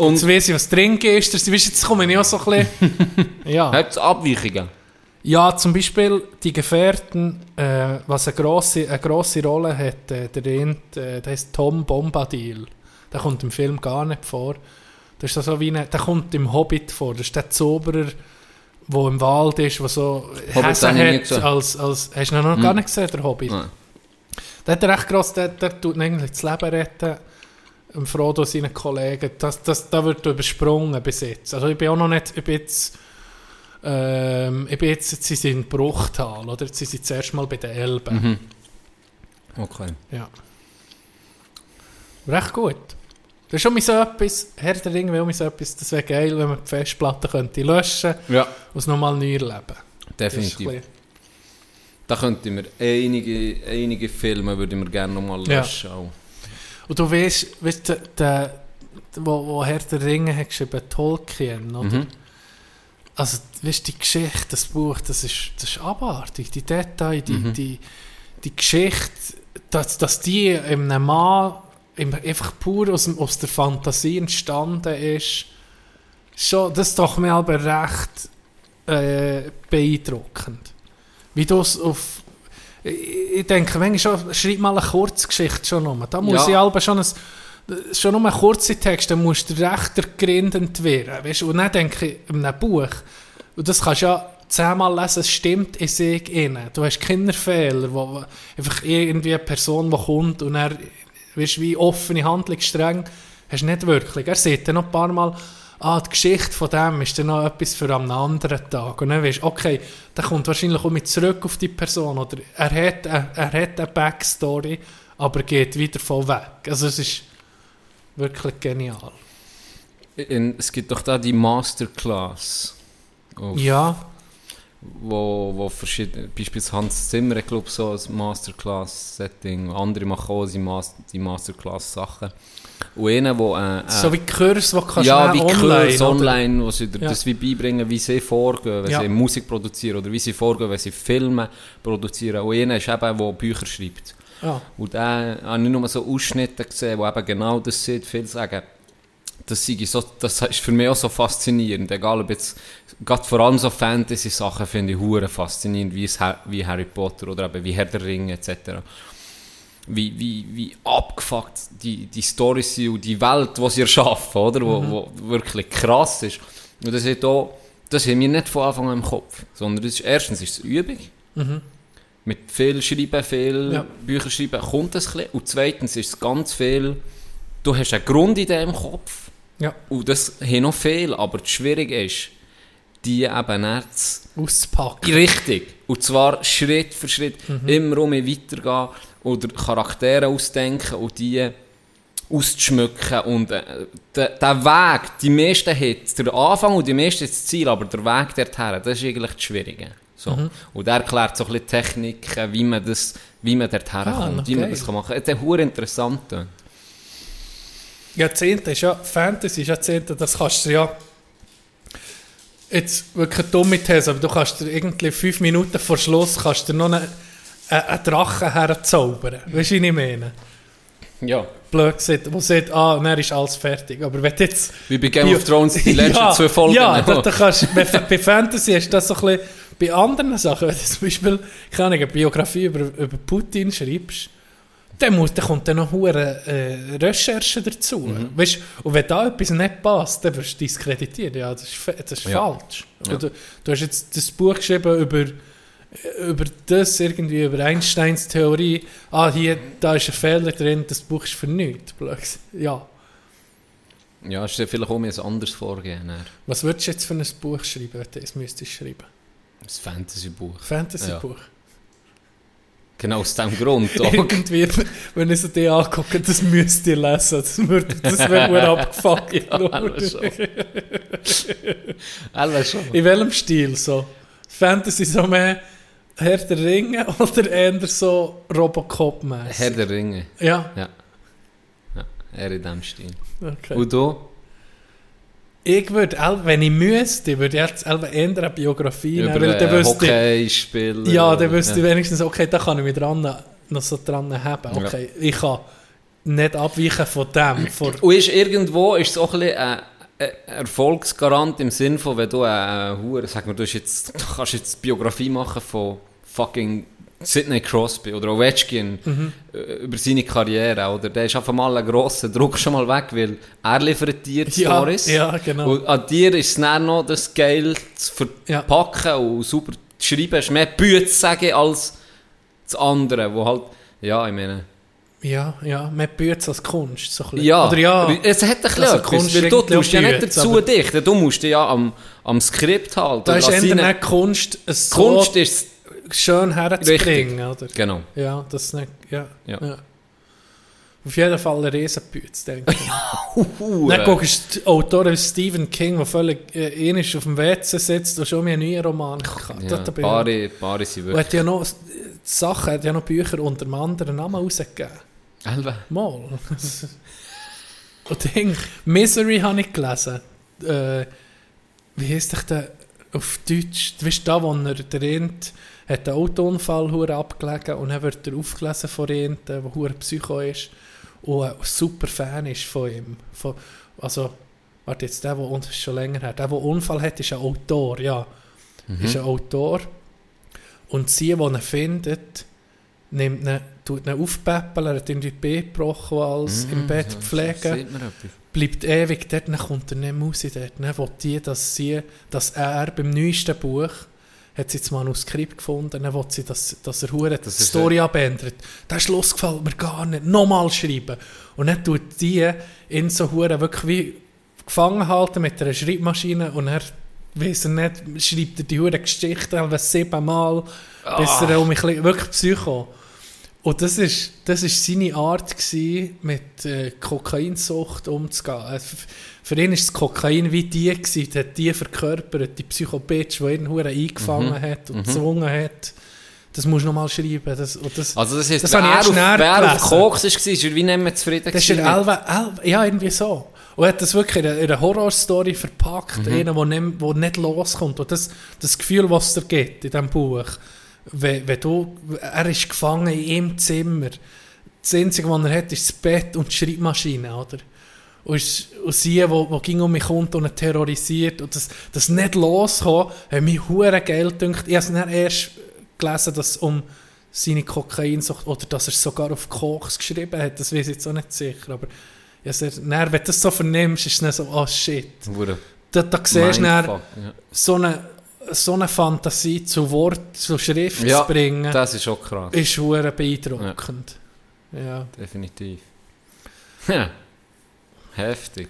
Und Jetzt weiss ich, was drin ist. Weißt, jetzt komme ich auch so ein bisschen... ja. hat es Abweichungen? ja, zum Beispiel die Gefährten, äh, was eine grosse, eine grosse Rolle hat, äh, der, eine, äh, der heißt Tom Bombadil. Der kommt im Film gar nicht vor. Das ist so wie eine, der kommt im Hobbit vor. Das ist der Zauberer, der im Wald ist, der so nie hat. Als, als, hast du noch gar nicht gesehen, der Hobbit? Nein. Der hat recht gross, der, der tut ihn eigentlich das Leben retten. Frodo seinen Kollegen. Das, das, da wird übersprungen bis jetzt. Also ich bin auch noch nicht, ich bin jetzt, ähm, ich bin jetzt, jetzt sind sie in Bruchtal, oder? Jetzt sind sie zuerst mal bei den Elben. Okay. Ja. Recht gut. Das ist schon mal so etwas, Herr der will mir so etwas, das wäre geil, wenn man die Festplatte könnte löschen Ja, und es nochmal neu erleben. Das definitiv. bisschen- Da könnte mir einige, einige Filme würde ich mir gerne nochmal Ja. löschen. auch. Und du weißt, weißt der, der, wo, wo Herr der Ringe hat geschrieben, Tolkien, oder? Mhm. Also, weißt du, die Geschichte, das Buch, das ist, das ist abartig. Die Details, die, Mhm. die, die Geschichte, dass, dass die in einem Mann im- einfach pur aus, dem- aus der Fantasie entstanden ist, schon, das ist doch mir aber recht äh, beeindruckend. Wie du es auf. Ich, denke, wenn ich schon, schreib mal eine Kurzgeschichte schon noch. Da muss Ja. ich aber schon ein, schon nur einen kurzen Text, dann musst du recht ergründend werden. Weißt? du? Und dann denke ich, in einem Buch, und das kannst du ja zehnmal lesen, es stimmt in sich innen. Du hast keine Fehler, wo, einfach irgendwie eine Person, die kommt und er, weißt, wie offene Handlungsstränge, hast du nicht wirklich. Er sieht dann noch ein paar Mal, ah, die Geschichte von dem ist dann noch etwas für einen anderen Tag. Und dann weißt du, okay, der kommt wahrscheinlich auch mit zurück auf die Person. Oder er hat, er, er hat eine Backstory, aber geht wieder voll weg. Also es ist wirklich genial. Es gibt doch da die Masterclass. Ja, Wo, wo verschiedene, beispielsweise Hans Zimmer, ich glaube, so ein Masterclass-Setting. Andere machen auch die Masterclass-Sachen. Und einer, wo... Äh, äh, so wie Kurs, die kannst ja, wie online, Kurs oder? online, wo sie dir Ja. das wie beibringen, wie sie vorgehen, wenn Ja. sie Musik produzieren oder wie sie vorgehen, wenn sie Filme produzieren. Und einer ist eben, der Bücher schreibt. Ja. Und da habe ich nur so Ausschnitte gesehen, wo eben genau das sind. Viele sagen, das, so, das ist für mich auch so faszinierend. Egal ob jetzt, gerade vor allem so Fantasy-Sachen finde ich hure faszinierend, wie, es, wie Harry Potter oder eben wie Herr der Ringe etc. Wie, wie, wie abgefuckt die, die Storys sind und die Welt, die sie erschaffen, oder? Wo, wo wirklich krass ist. Und das, ist auch, das haben wir nicht von Anfang an im Kopf. Sondern das ist, erstens ist es Übung. Mit viel Schreiben, viel Ja. Bücher schreiben, kommt das ein bisschen. Und zweitens ist es ganz viel, du hast eine Grundidee im Kopf. ja, Und das haben noch viel, aber das Schwierige ist, die eben zu auszupacken. Richtig. Und zwar Schritt für Schritt. Immer um weitergehen oder Charaktere ausdenken und die auszuschmücken. Und äh, der, der Weg, die meisten hat der Anfang und die meisten das Ziel, aber der Weg dorthin, das ist eigentlich das Schwierige. So. Und er erklärt so ein bisschen Techniken, wie man, das, wie man dorthin Ah, kommt, noch wie man das kann machen kann. Das ist hure interessant. ja. Jahrzehnte ist ja, Fantasy ist Jahrzehnte, das kannst du ja, jetzt wirklich eine dumme These, aber du kannst dir irgendwie fünf Minuten vor Schluss kannst dir noch einen, einen, einen Drachen herzaubern. Weißt du, wie ich meine? Ja. Blöd gesagt, wo sagt, ah, dann ist alles fertig. Aber wenn jetzt... Wie bei Game of Thrones die letzten ja, zwei Folgen. Ja, da, da kannst, bei, bei Fantasy ist das so ein bisschen, bei anderen Sachen, wenn du zum Beispiel, keine Ahnung, eine Biografie über, über Putin schreibst, dann, muss, dann kommt dann noch hure äh, Recherche dazu. Mhm. Weißt, und wenn da etwas nicht passt, dann wirst du diskreditiert. Ja, das ist, das ist Ja. falsch. Ja. Du, du hast jetzt das Buch geschrieben über, über das, irgendwie über Einsteins Theorie. Ah, hier, da ist ein Fehler drin, das Buch ist für nichts. Ja. Ja, es ist vielleicht auch mir ein anderes Vorgehen. dann. Was würdest du jetzt für ein Buch schreiben, wenn du es müsstest schreiben? Ein Fantasy-Buch. Fantasy-Buch. Genau aus diesem Grund. Irgendwie, wenn ich so die angucke, das müsst ihr lesen. Das, würde, das wäre abgefuckt. Ja, alle schon. Schon. In welchem Stil so? Fantasy so mehr Herr der Ringe oder eher so Robocop-mäßig? Herr der Ringe. Ja, Ja. ja. Er in diesem Stil. okay. Und du? Ich würde, wenn ich müsste, würde ich jetzt eher eine Biografie nehmen, Über weil dann äh, wüsste ich- Hockeyspieler. Ja, dann wüsste ich ja. wenigstens, okay, da kann ich mich dran, noch so dran haben. Okay, ich kann nicht abweichen von dem. Von, Und ist irgendwo ist es auch ein bisschen ein Erfolgsgarant im Sinn von, wenn du eine Hure, sag mal, du, jetzt, du kannst jetzt Biografie machen von fucking Sidney Crosby oder Ovechkin äh, über seine Karriere, oder? Der ist einfach mal ein grosser Druck schon mal weg, weil er liefert dir die Ja, Stories. ja, genau. Und an dir ist es dann noch das geil zu Ja. verpacken und super zu schreiben. Es ist mehr Büte zu sagen als das andere, wo halt, ja, ich meine... ja, ja, büht es als Kunst. So. Ja, Oder ja, es hat ein bisschen Also Kunst weil du tust ja nicht Bütz, dazu dichten, du musst dich ja am, am Skript halten. da ist eher Kunst, Kunst ist schön herzubringen. Oder? Genau. Ja, das ist nicht, ja, Ja. ja. Auf jeden Fall ein Riesenbütz, denke ich. Dann guckst du Autoren wie Stephen King, der völlig äh, ähnlich auf dem WC sitzt und schon mir einen neuen Roman. Ja, Paare, Paare sind wirklich... hat ja noch Sachen hat ja noch Bücher unter einem anderen Namen rausgegeben. Elbe. Mal. Und Ding, Misery habe ich gelesen. Äh, wie heisst dich der auf Deutsch? Du weißt, da, wo er der Ent hat einen Autounfall hure abgelegen und dann wird er aufgelesen von Ent, der hure Psycho ist und ein super Fan ist von ihm. Von, also, warte jetzt, der, der uns schon länger hat. Der, der Unfall hat, ist ein Autor, ja. Ist ein Autor. Und sie, die ihn findet, nimmt ihn, tut ihn aufpäppeln, er hat irgendwie die Beine gebrochen, und alles im Bett pflegen man etwas? bleibt ewig dort, dann kommt er nicht mehr raus dort. Dann will die, dass sie, dass er beim neuesten Buch, hat sie das Manuskript gefunden, dann will sie, dass, dass er hure die Story abändert. Der Schluss gefällt mir gar nicht, nochmal schreiben. Und dann tut die in so hure wirklich wie gefangen halten mit einer Schreibmaschine und er weiss er nicht, schreibt er die hure Geschichte siebenmal, bis er um mich wirklich Psycho. Und das ist, das ist seine Art, gewesen, mit äh, Kokainsucht umzugehen. Für ihn war das Kokain wie die, gewesen, die hat die verkörpert, die Psycho-Bitch, die ihn hure eingefangen hat und gezwungen hat. Das musst du nochmal schreiben. Das, das, Also das heisst, Das wer, auf, wer auf. Koks war, ist er wie nicht mehr zufrieden das ist mit- Elva, Elva, ja, irgendwie so. Und er hat das wirklich in einer, in einer Horrorstory verpackt, Mhm. einer, der nicht, wo nicht loskommt. Und das, das Gefühl, was es dir gibt in diesem Buch, wenn, wenn du, er ist gefangen in ihrem Zimmer. Das Einzige, was er hat, ist das Bett und die Schreibmaschine, oder? Und, sie, wo, wo ging um mich kommt und terrorisiert und das, das nicht loskommen, hat mich hure geil gedacht. Ich habe es erst gelesen, dass es um seine Kokainsucht oder dass er es sogar auf Koks geschrieben hat, das weiß ich jetzt auch nicht sicher, aber ja, dann, wenn du das so vernimmst, ist es dann so, oh shit. Hure Da, da siehst du ja. so eine, so eine Fantasie zu Wort, zu Schrift Ja, zu bringen, Das ist auch krass. ist hure beeindruckend. Ja. Definitiv. Ja. Heftig.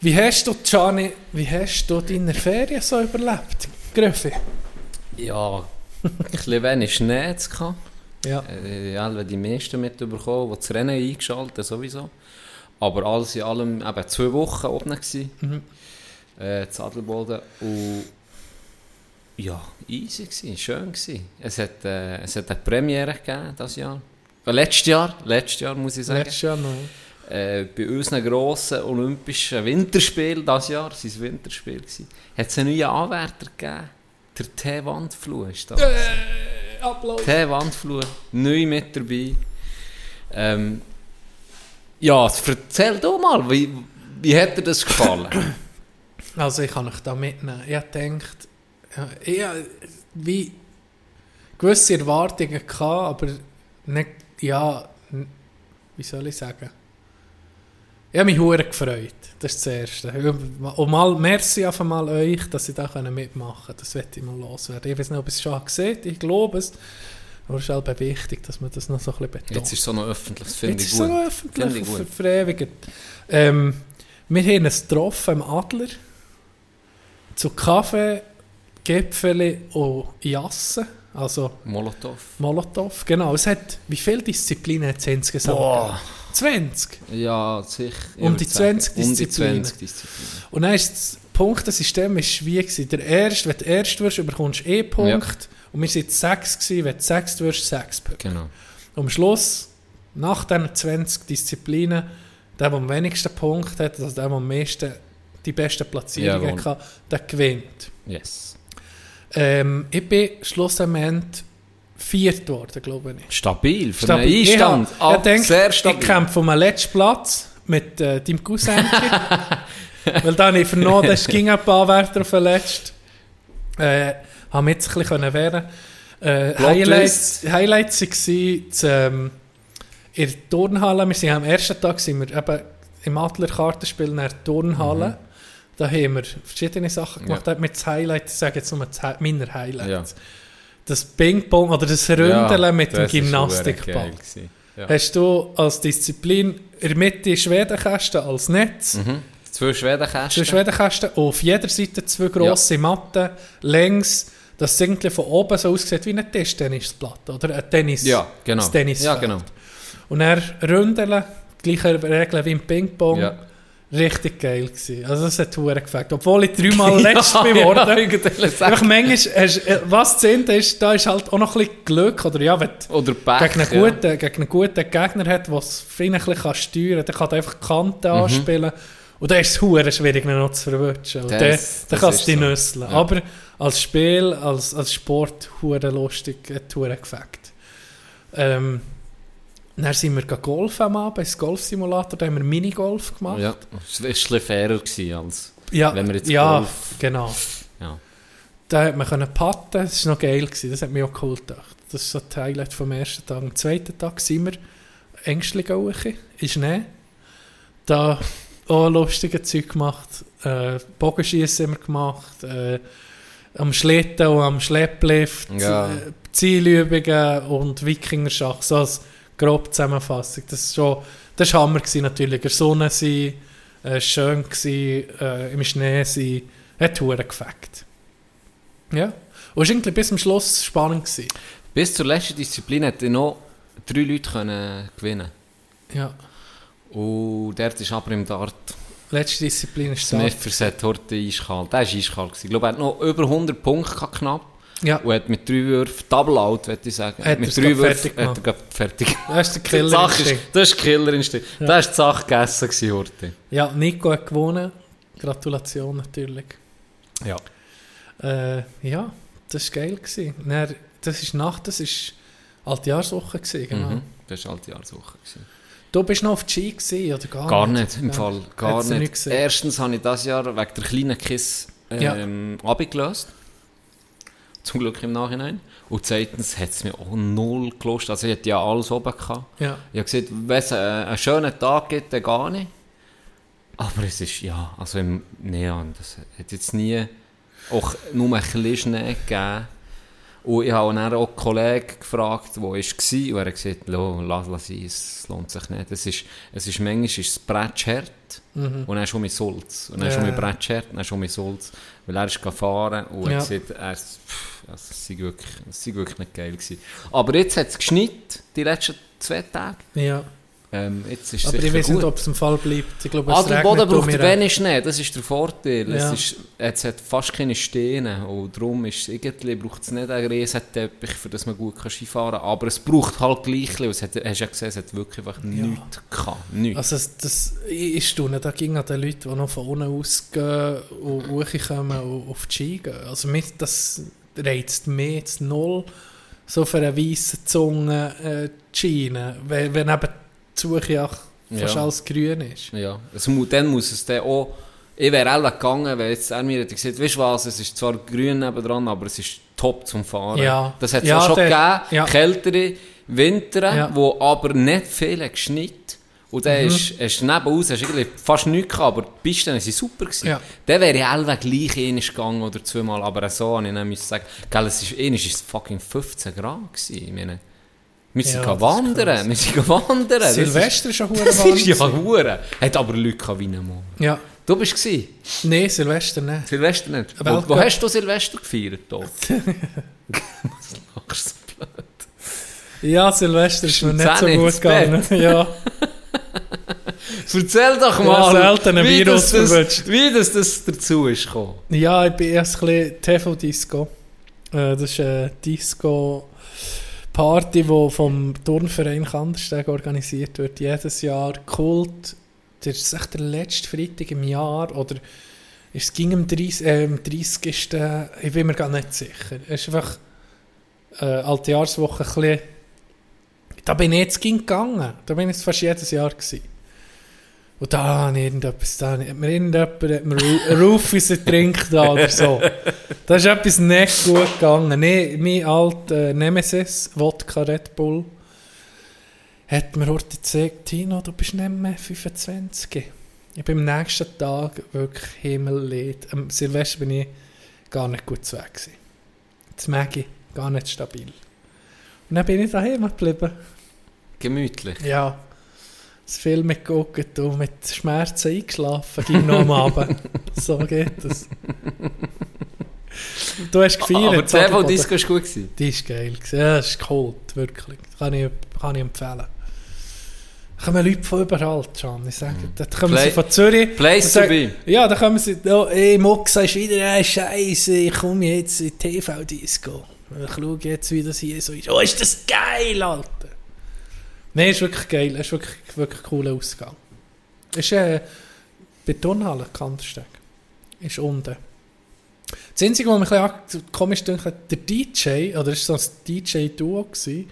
Wie hast du, Gianni, wie hast du deine Ferien so überlebt, Gröffi? Ja, ein bisschen wenig Schnee gehabt. Ja. Äh, ja, die meisten mitbekommen, die das Rennen eingeschaltet sowieso. Aber alles in allem eben zwei Wochen oben gewesen. Mhm. Äh, zu Adelboden. Und ja, easy gewesen, schön gewesen. Es hat, äh, es hat eine Premiere gegeben dieses Jahr. Äh, letztes Jahr, letztes Jahr muss ich sagen. Letztes Jahr noch. Äh, bei unseren grossen Olympischen Winterspiel dieses Jahr, sein Winterspiel gewesen, hat es einen neuen Anwärter gegeben. Der T-Wandfluh ist da. Äh, Applaus. T-Wandfluh, neu mit dabei. Ähm, ja, erzähl du mal, wie, wie hat dir das gefallen? Also ich kann euch da mitnehmen. Ich ja, ich habe wie gewisse Erwartungen gehabt, aber nicht, ja, wie soll ich sagen? Ich habe mich hure gefreut. Das ist das Erste. Und mal, merci auf einmal euch, dass ich da mitmachen kann. Das werde ich mal loswerden. Ich weiß nicht, ob ihr es schon gesehen habt. Ich glaube es. Aber es ist halt wichtig, dass man das noch so ein bisschen betont. Jetzt ist es so noch öffentlich, das finde Jetzt ich ist es gut. so öffentlich ich gut. verewigt. Ähm, wir haben es getroffen im Adler. Zu Kaffee, Gipfeli und Jassen. Also Molotow. Molotow. Genau. Es hat, wie viele Disziplinen hat es insgesamt? Boah. 20. Ja, sicher. ich Um die sagen, 20 Um die Disziplinen. 20 Disziplinen. Und dann ist das Punktesystem ist wie gewesen. Der erste, wenn du erst wirst, bekommst du eh Punkt. Und wir waren sechs gewesen. Wenn du sechst wirst, sechs Punkte. Genau. Und am Schluss, nach diesen 20 Disziplinen, der, der am wenigsten Punkte hat, also der, der am meisten die besten Platzierungen Jawohl. hat, der gewinnt. Yes. Ähm, ich bin schlussendlich viert geworden, glaube ich. Stabil, für Stabil. einen Einstand. Ich, Ah, hab- ich denke, sehr ich stabil. kämpfe um den letzten Platz mit äh, deinem Cousin. Weil da habe ich vernommen, es ging ein paar Werte auf den letzten. Äh, haben wir jetzt ein bisschen wehren äh, Highlights, Highlights waren das, ähm, in der Turnhalle. Wir sind am ersten Tag sind wir eben im Adler Kartenspiel in der Turnhalle. Da haben wir verschiedene Sachen gemacht. Mhm. Ja. Da hat mir das Highlight, ich sage jetzt nur meine Highlights. Ja. Das Ping-Pong oder das Ründeln mit dem das Gymnastikball. Ja. Hast du als Disziplin in der Mitte Schwedenkästen als Netz, Mhm. Zwei Schwedenkästen. zwei Schwedenkästen, und auf jeder Seite zwei grosse Matten, längs, dass es irgendwie von oben so aussieht wie eine Tischtennisplatte oder ein Tennis. Ja, genau. das Tennisfeld. Ja, genau. Und dann Ründeln, gleiche Regeln wie im Ping-Pong. Ja. Richtig geil gewesen. Also das hat Huren gefällt. Obwohl ich dreimal letzt bin worden. Einfach manchmal, hast, äh, was zehnt ist, da ist halt auch noch ein bisschen Glück, oder ja, wenn Oder Pech, gegen einen, ja. guten, gegen einen guten Gegner hat, der es fein ein bisschen kann steuern kann, der kann einfach die Kante Mhm. anspielen. Und dann ist es hure schwierig, ihn noch zu verwutschen. Und Das- kannst ist du dich so. nüsseln. Ja. Aber als Spiel, als, als Sport, hure lustig, hat hure gefällt. Ähm, dann sind wir golfen am Abend, ins Golfsimulator, da haben wir Minigolf gemacht. Ja, es war ein bisschen fairer gewesen als... Ja, Wenn wir jetzt ja Golf- genau. Ja. Da hat man können patten, das war noch geil, gewesen. das hat mich auch cool gedacht. Das ist so das Highlight vom ersten Tag. Am zweiten Tag sind wir ängstlich in Schnee. Da auch lustige Zeug gemacht. Äh, Bogenschießen haben wir gemacht. Äh, am Schlitten und am Schlepplift. Ja. Äh, Zielübungen und Wikingerschach. So als grobe Zusammenfassung. Das ist schon, das war Hammer gewesen, natürlich. In der Sonne sein, äh, schön gewesen, äh, im Schnee sein. Hat Huren gefällt. Ja. Und es war bis zum Schluss spannend. Gewesen. Bis zur letzten Disziplin hätte noch drei Leute können gewinnen Ja. Und dort ist aber im Dart Letzte Disziplin ist da. Smithers hat heute eiskalt. Der war eiskalt. Ich glaube, er hat noch über 100 Punkte knapp. Ja, Und hat mit drei Würfen, Double Out, würde ich sagen. Hat mit drei Würfen fertig hat er fertig das ist der Die Killer. Sache ist, das ist Killerinstinkt. Das war die Sache gegessen gewesen heute. Ja, Nico hat gewonnen. Gratulation natürlich. Ja. Äh, ja, das war geil. Gewesen. Dann, das ist Nacht, das war Altjahrswoche. Gewesen, genau. Mhm. Das war die Jahreswoche. gewesen. Du bist noch auf die Ski gewesen, oder gar, Gar nicht, im Ja. Fall. Gar Hat's nicht. Erstens habe ich das Jahr wegen der kleinen Kiss ähm, abgelöst. Zum Glück im Nachhinein. Und zweitens hat es mir auch null gelust. Also ich hatte ja alles oben gehabt. Ja. Ich habe gesagt, wenn es einen, einen schönen Tag gibt, dann gar nicht. Aber es ist, ja, also im Neon, das hat jetzt nie auch nur ein bisschen Schnee gegeben. Und ich habe dann auch einen Kollegen gefragt, wo war, und er hat gesagt, «Lo, lass, lass sein, es lohnt sich nicht. Es ist, es ist manchmal ist es Brettschert und dann schon mit Sulz. Und dann Ja. schon mit Brettschert, dann schon mit Sulz. Weil er ist gefahren und Ja. hat gesagt, er, pff, also, es sei wirklich, wirklich nicht geil gewesen. Aber jetzt hat es geschneit, die letzten zwei Tage. ja. Ähm, jetzt ist Aber ich weiß nicht, ob es im Fall bleibt. Ich glaube, es Adelboden regnet um braucht wenig Schnee, das ist der Vorteil. Ja. Es, ist, es hat fast keine Steine und darum ist irgendwie braucht es nicht einen Riesenteppich, für das man gut kann Skifahren kann. Aber es braucht halt gleich, bisschen. es hat, hast ja gesehen, es hat wirklich einfach nichts gehabt. Nichts. Also das, das ist staune, da ging an den Leuten, die noch von unten ausgehen und hochkommen und auf die Ski gehen. Also mich, das reizt mich jetzt null, so für eine weisse Zunge äh, die Schiene, wenn, wenn eben die Suche ja fast Ja. alles grün ist. Ja, es dann muss es dann auch... Ich wäre auch gegangen, wenn jetzt er mir hätte gesagt, weißt du was, es ist zwar grün nebendran, aber es ist top zum Fahren. Ja. Das hat es Ja, auch schon der- gegeben, ja. kältere Winter, Ja. wo aber nicht viel geschneit. Und dann Mhm. ist, hast du nebenaus hast du eigentlich fast nichts gehabt, aber die Pisten waren super. Gewesen. Ja. Dann wäre ich auch gleich einmal gegangen oder zweimal, aber so habe ich dann müssen sagen, gell, es ist, einmal ist es fucking 15 Grad gewesen. Ich meine, wir sind Ja, wandern, wir sind wandern. Silvester ist schon hure das ist ja hure. Hat aber Leute wie ein Mann. Ja. Du bist gsi. Nein, Silvester nicht. Silvester nicht. Wo, wo hast du Silvester gefeiert? Da? Was lachst du so blöd? Ja, Silvester ist mir nicht so 10 gut gegangen. Ja. Erzähl doch Ja, mal, selten ein wie, Virus das, das, wie das, das dazu ist gekommen. Ja, ich bin erst ein bisschen TV-Disco. Äh, das ist eine Disco-Party, die vom Turnverein Kandersteg organisiert wird. Jedes Jahr. Kult. Das ist echt der letzte Freitag im Jahr. Oder es ging am 30. Äh, am 30. Ich bin mir gar nicht sicher. Es ist einfach äh, Altjahrswoche ein bisschen. Da bin ich jetzt gegangen. Da bin ich fast jedes Jahr gewesen. Und da ich irgendetwas, da hat mir irgendjemand hat mir Ru- Rufus einen Trink da oder so. Da ist etwas nicht gut gegangen. Nee, mein alter äh, Nemesis, Wodka Red Bull, hat mir heute gesagt, Tino, du bist nicht mehr 25. Ich bin am nächsten Tag wirklich himmellied. Am Silvester bin ich gar nicht gut zu Weg. Das Maggi, gar nicht stabil. Und dann bin ich daheim geblieben. Gemütlich. Ja. Das Film geguckt und mit Schmerzen eingeschlafen, ging noch am Abend. so geht es. Du hast gefeiert. Aber die Zadelboden. TV-Disco war gut. Gewesen. Die ist geil. Ja, das ist cold, wirklich. Kann ich, kann ich empfehlen. kommen Leute von überall, Can, ich sage. Da kommen sie Play- von Zürich. Place da to sagen- Ja, da kommen sie, oh, ey, Mox, sagst wieder, ey, Scheiße, ich komme jetzt in TV-Disco. Ich schaue jetzt, wie das hier so ist. Oh, ist das geil, Alter. Nein, ist wirklich geil. Ist wirklich, wirklich cooler Ausgang. Ist äh, bei der Turnhalle, Kandersteg. Ist unten. Das Einzige, was mich ein bisschen komisch dünkt, der DJ, oder es war so ein DJ-Duo, gewesen,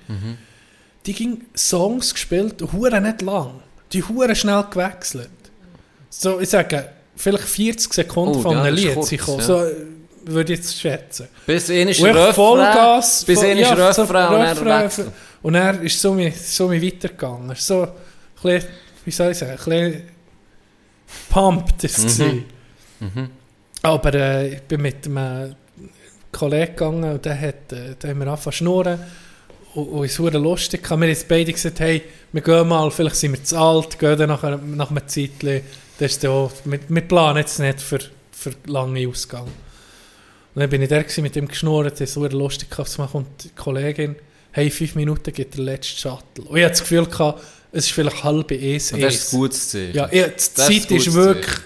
die ging Songs gespielt, hure nicht lang. Die hure schnell gewechselt. So, ich sage, vielleicht 40 Sekunden Oh, von einem Lied. kurz, kommen. ja. So, äh, würde ich jetzt schätzen. Bis ein ist Und ich Refrain, Vollgas. bis ist ja, so Refrain dann Refrain. Und er ist so mir, so mir weitergegangen. So, ein bisschen, wie soll ich sagen, ein bisschen pumped ist es. Mhm. gewesen. Aber äh, ich bin mit einem Kollegen gegangen und der hat, äh, der haben wir angefangen zu schnurren. Und, und es wurde lustig. Wir haben jetzt beide gesagt, hey, wir gehen mal, vielleicht sind wir zu alt, gehen dann nach, nach einem Zeitchen. Das ist auch, wir, wir planen jetzt nicht für, für lange Ausgang. Und dann bin ich da mit ihm geschnurrt, es wurde lustig dann kommt die Kollegin, hey, fünf Minuten geht der letzte Shuttle. Und ich hatte das Gefühl, gehabt, es ist vielleicht halb eins. Und das ist ein gutes Zeichen. Ja, ja, die Das ist Zeit ist gutes wirklich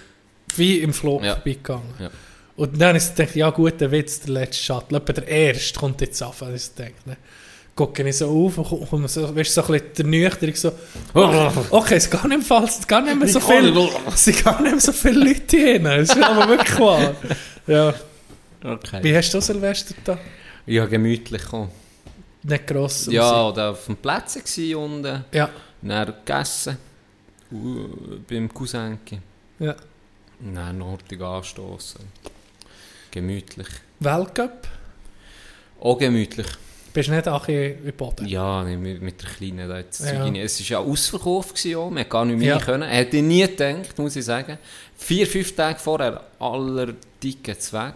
wie im Flug Ja. vorbeigegangen. Ja. Und dann ist gedacht, ja gut, der Witz, der letzte Shuttle, etwa der erste kommt jetzt auf. Und ich denke, ne, gucke ich so auf und komme- so, weißt, du, so ein bisschen der Nüchterung so, okay, es ist gar nicht, Fall, es ist gar nicht mehr so viel, es sind gar nicht mehr so viele Leute hier. Das ist aber wirklich wahr. Ja. Okay. Wie hast du Silvester da? Ja, gemütlich gekommen. Nicht gross. Ja, oder auf dem Plätzen gsi unten, Ja, dann gegessen, uh, beim Cousinki. ja. Und dann Nordig anstoßen. Gemütlich. Weltcup? Auch gemütlich. Bist du nicht auch in Boden? Ja, mit, mit der Kleinen. Da jetzt Ja. Es war ja ausverkauft, gewesen, auch. man hat gar nicht mehr Ja. können. Hätte ich nie gedacht, muss ich sagen. Vier, fünf Tage vorher, aller Tickets weg.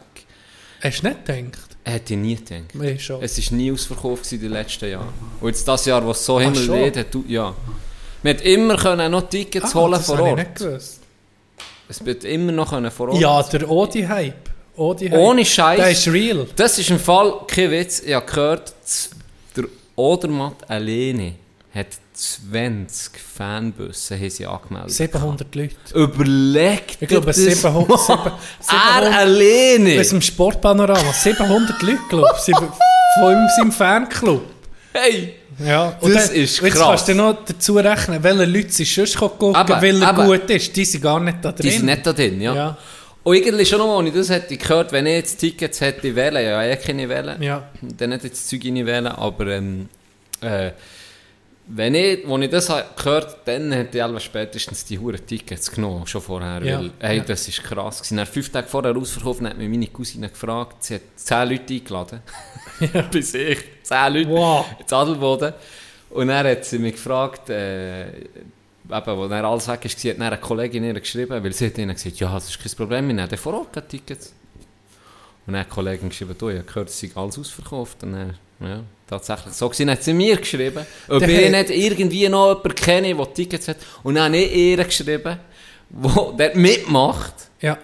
Hast du nicht gedacht? Hätte ich nie gedacht. Ich schon. Es war nie ausverkauft gewesen, die letzten Jahre. Und jetzt das Jahr, wo es so himmelweht hat, du- ja. Man hat immer können noch Tickets Ah, holen das vor Ort. Ich nicht gewusst. Es wird immer noch können vor Ort. Ja, der Odi-Hype. Odi Ohne Scheiß. Der ist real. Das ist im Fall, kein Witz, ich habe gehört, der Odermatt alleine hat 20 Fanbusse haben sie angemeldet. 700 Leute. Überlegt Ich glaube, das 700. mal. 700 Er alleine! aus dem Sportpanorama. 700 Leute, glaube ich, von seinem Fanclub. Hey! Ja, Das ist Jetzt krass. kannst du noch dazu rechnen, welche Leute sie sonst gucken, Aber- weil er aber- gut ist. Die sind gar nicht da drin. Die sind nicht da drin, ja. Ja. Und irgendwie schon noch, als ich das hätte gehört, wenn ich jetzt Tickets hätte wählen, ja, ich keine wählen. Ja. Dann hätte ich das Zeug nicht wählen, aber ähm, äh, wenn ich, als ich das habe gehört dann hätte ich alle spätestens die huren Tickets genommen, schon vorher, Ja, weil, hey, ja. das ist krass gewesen. Dann fünf Tage vorher ausverkauft, hat mich meine Cousine gefragt, sie hat zehn Leute eingeladen. Bis ich, zehn Leute, Wow. in Adelboden. Und dann hat sie mich gefragt, äh, eben, wo dann alles weg war, hat eine Kollegin ihr geschrieben, weil sie hat ihnen gesagt, ja, das ist kein Problem, wir nehmen vor Ort keine Tickets. Und dann hat die Kollegin geschrieben, du, ich habe gehört, es sei alles ausverkauft. Und dann, ja, tatsächlich, so gesehen hat sie mir geschrieben, ob Der ich nicht irgendwie noch jemanden kenne, der Tickets hat. Und dann habe ich ihr geschrieben, der dort mitmacht Ja.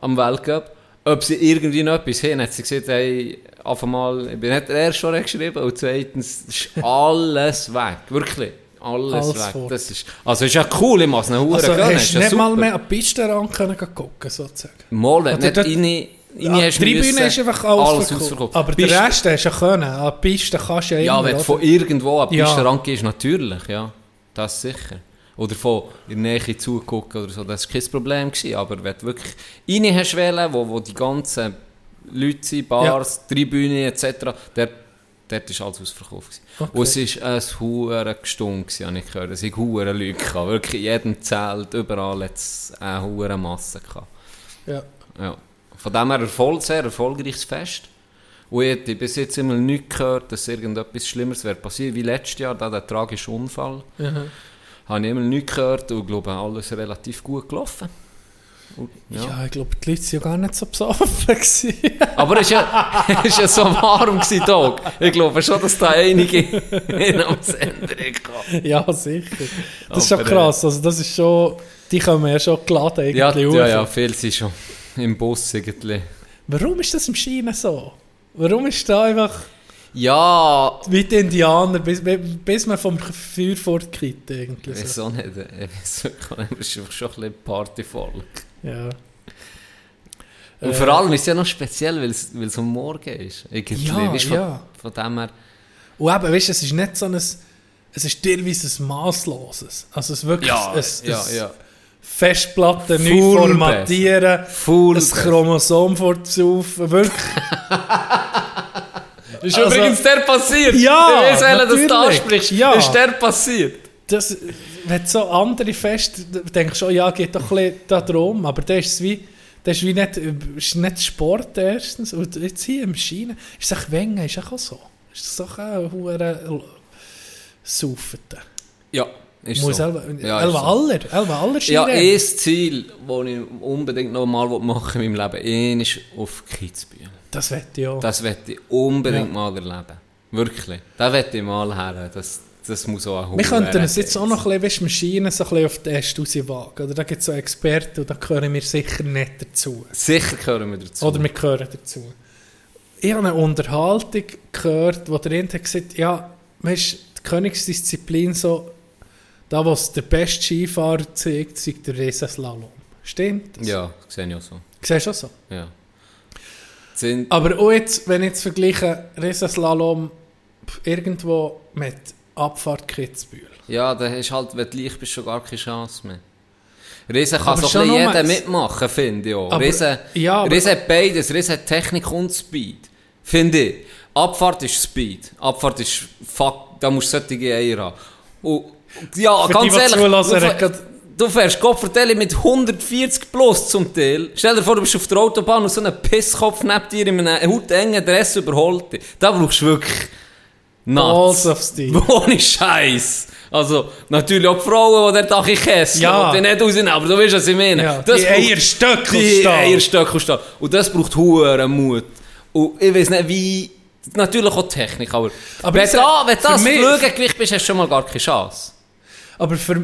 am Weltcup, ob sie irgendwie noch etwas haben. Hat sie gesagt, hey, auf einmal, ich bin nicht der Erste, der geschrieben und zweitens ist alles weg. Wirklich. Alles, Alles weg. fort. Das ist, also ist ja cool, ich muss es einen Also hast du nicht mal super. mehr an die Pistenrand können sozusagen. Mal, Oder nicht dort- rein, hast die Tribüne ist einfach alles, alles verkauft. ausverkauft. Aber Bist- den Rest hast du ja können. An die Piste kannst du ja Ja, immer. wenn du von irgendwo an die Ja. Piste rangehst, natürlich, ja. Das sicher. Oder von in der Nähe zugucken oder so, das war kein Problem. Gewesen. Aber wenn du wirklich rein hast wollen, wo, wo die ganzen Leute sind, Bars, Tribüne etc., dort, dort war alles ausverkauft. Gewesen. Okay. Und es war ein hure Gestunk, habe ich gehört. Es waren hure Leute. Gehabt. Wirklich in jedem Zelt, überall hat es eine hure Masse. Gehabt. Ja. Ja. Von dem her Erfolg, sehr erfolgreiches Fest. Und ich hätte bis jetzt immer nicht gehört, dass irgendetwas Schlimmeres wäre passiert, wie letztes Jahr, da der tragische Unfall. Mhm. Habe ich immer nicht gehört und glaube, alles relativ gut gelaufen. Und, ja. Ja. ich glaube, die Leute waren ja gar nicht so besoffen. Aber es war ja, ist ja so warm, Tag. Ich glaube schon, dass da einige in am Sender kamen. ja, sicher. Das ist schon äh, krass. Also, das ist schon, die kommen ja schon geladen irgendwie Ja, ja, ja, viele sind schon im Bus irgendwie. Warum ist das im Schienen so? Warum ist da einfach... Ja, Wie die Indianer, bis, bis man vom Feuer fortkriegt irgendwie. ich weiß So. auch nicht. Es ist einfach schon ein bisschen Partyvolk. Ja. Und Äh, vor allem ist es ja noch speziell, weil es, weil es am Morgen ist. Irgendwie, Ja, weißt von, ja. von dem her... Und eben, weißt du, es ist nicht so ein, es ist teilweise ein maßloses. Also es ist wirklich Ja, ein, ja, ein ja. Festplatten neu formatieren, Full ein Chromosom vorzusaufen, wirklich. Ist Also- übrigens der passiert. Ja, Ich weiß, welchen, dass du natürlich. ansprichst. Ja. Ist der passiert. Das, wenn so andere Fest, denkst du, oh ja, geht doch ein bisschen darum, aber das ist wie, das ist wie nicht, ist nicht Sport erstens, und jetzt hier im Schienen, ist es Wengen, ist auch so. Ist es auch ein Saufete. Ja, ist Muss so. Elva, Ja, Elva ist so. aller, Elva aller Ja, ein Ziel, das ich unbedingt noch mal machen will in meinem Leben, ist auf Kitzbühel. Das wette ich auch. Das möchte ich unbedingt Ja. mal erleben. Wirklich. Da möchte ich mal her. Das, das muss auch ein Wir könnten uns jetzt auch noch ein bisschen, weißt, Maschinen so ein bisschen auf den Test rauswagen. Oder da gibt es so Experten und da gehören wir sicher nicht dazu. Sicher gehören wir dazu. Oder wir gehören dazu. Ich habe eine Unterhaltung gehört, wo der eine hat gesagt ja, weißt, die Königsdisziplin so, da was der beste Skifahrer zeigt, zeigt der Riesenslalom. Stimmt das? Ja, sehe ich auch so. Siehst du auch so? Ja. Sind, Aber auch jetzt, wenn ich jetzt vergleiche, Riesenslalom irgendwo mit Abfahrt Kitzbühel. ja, da hast halt, wenn du leicht bist, schon gar keine Chance mehr. Riesen kann Aber so ein jeder mitmachen, finde ich auch. Aber- Riesen, ja, aber- Riesen hat beides. Riesen hat Technik und Speed. Finde ich. Abfahrt ist Speed. Abfahrt ist fuck, da musst du solche Eier haben. Und, ja, Für ganz die, ehrlich, du, fährst Gott vertelle mit 140 plus zum Teil. Stell dir vor, du bist auf der Autobahn und so ein Pisskopf neben dir in einem hautengen Dress überholt dich. Da brauchst du wirklich Balls Nuts. of Steel. Ohne Scheiß. Also, natürlich auch die Frauen, die der Dach in Kessel, Ja. die nicht rausnehmen, aber du weißt, was ich meine. Ja, Das die braucht- Eierstöcke aus Die Stahl. Eierstöcke aus Stahl. Und das braucht hohen Mut. Und ich weiß nicht, wie... Natürlich auch Technik, aber... Aber wenn, da, wenn das Flügelgewicht bist, hast du schon mal gar keine Chance. Aber für.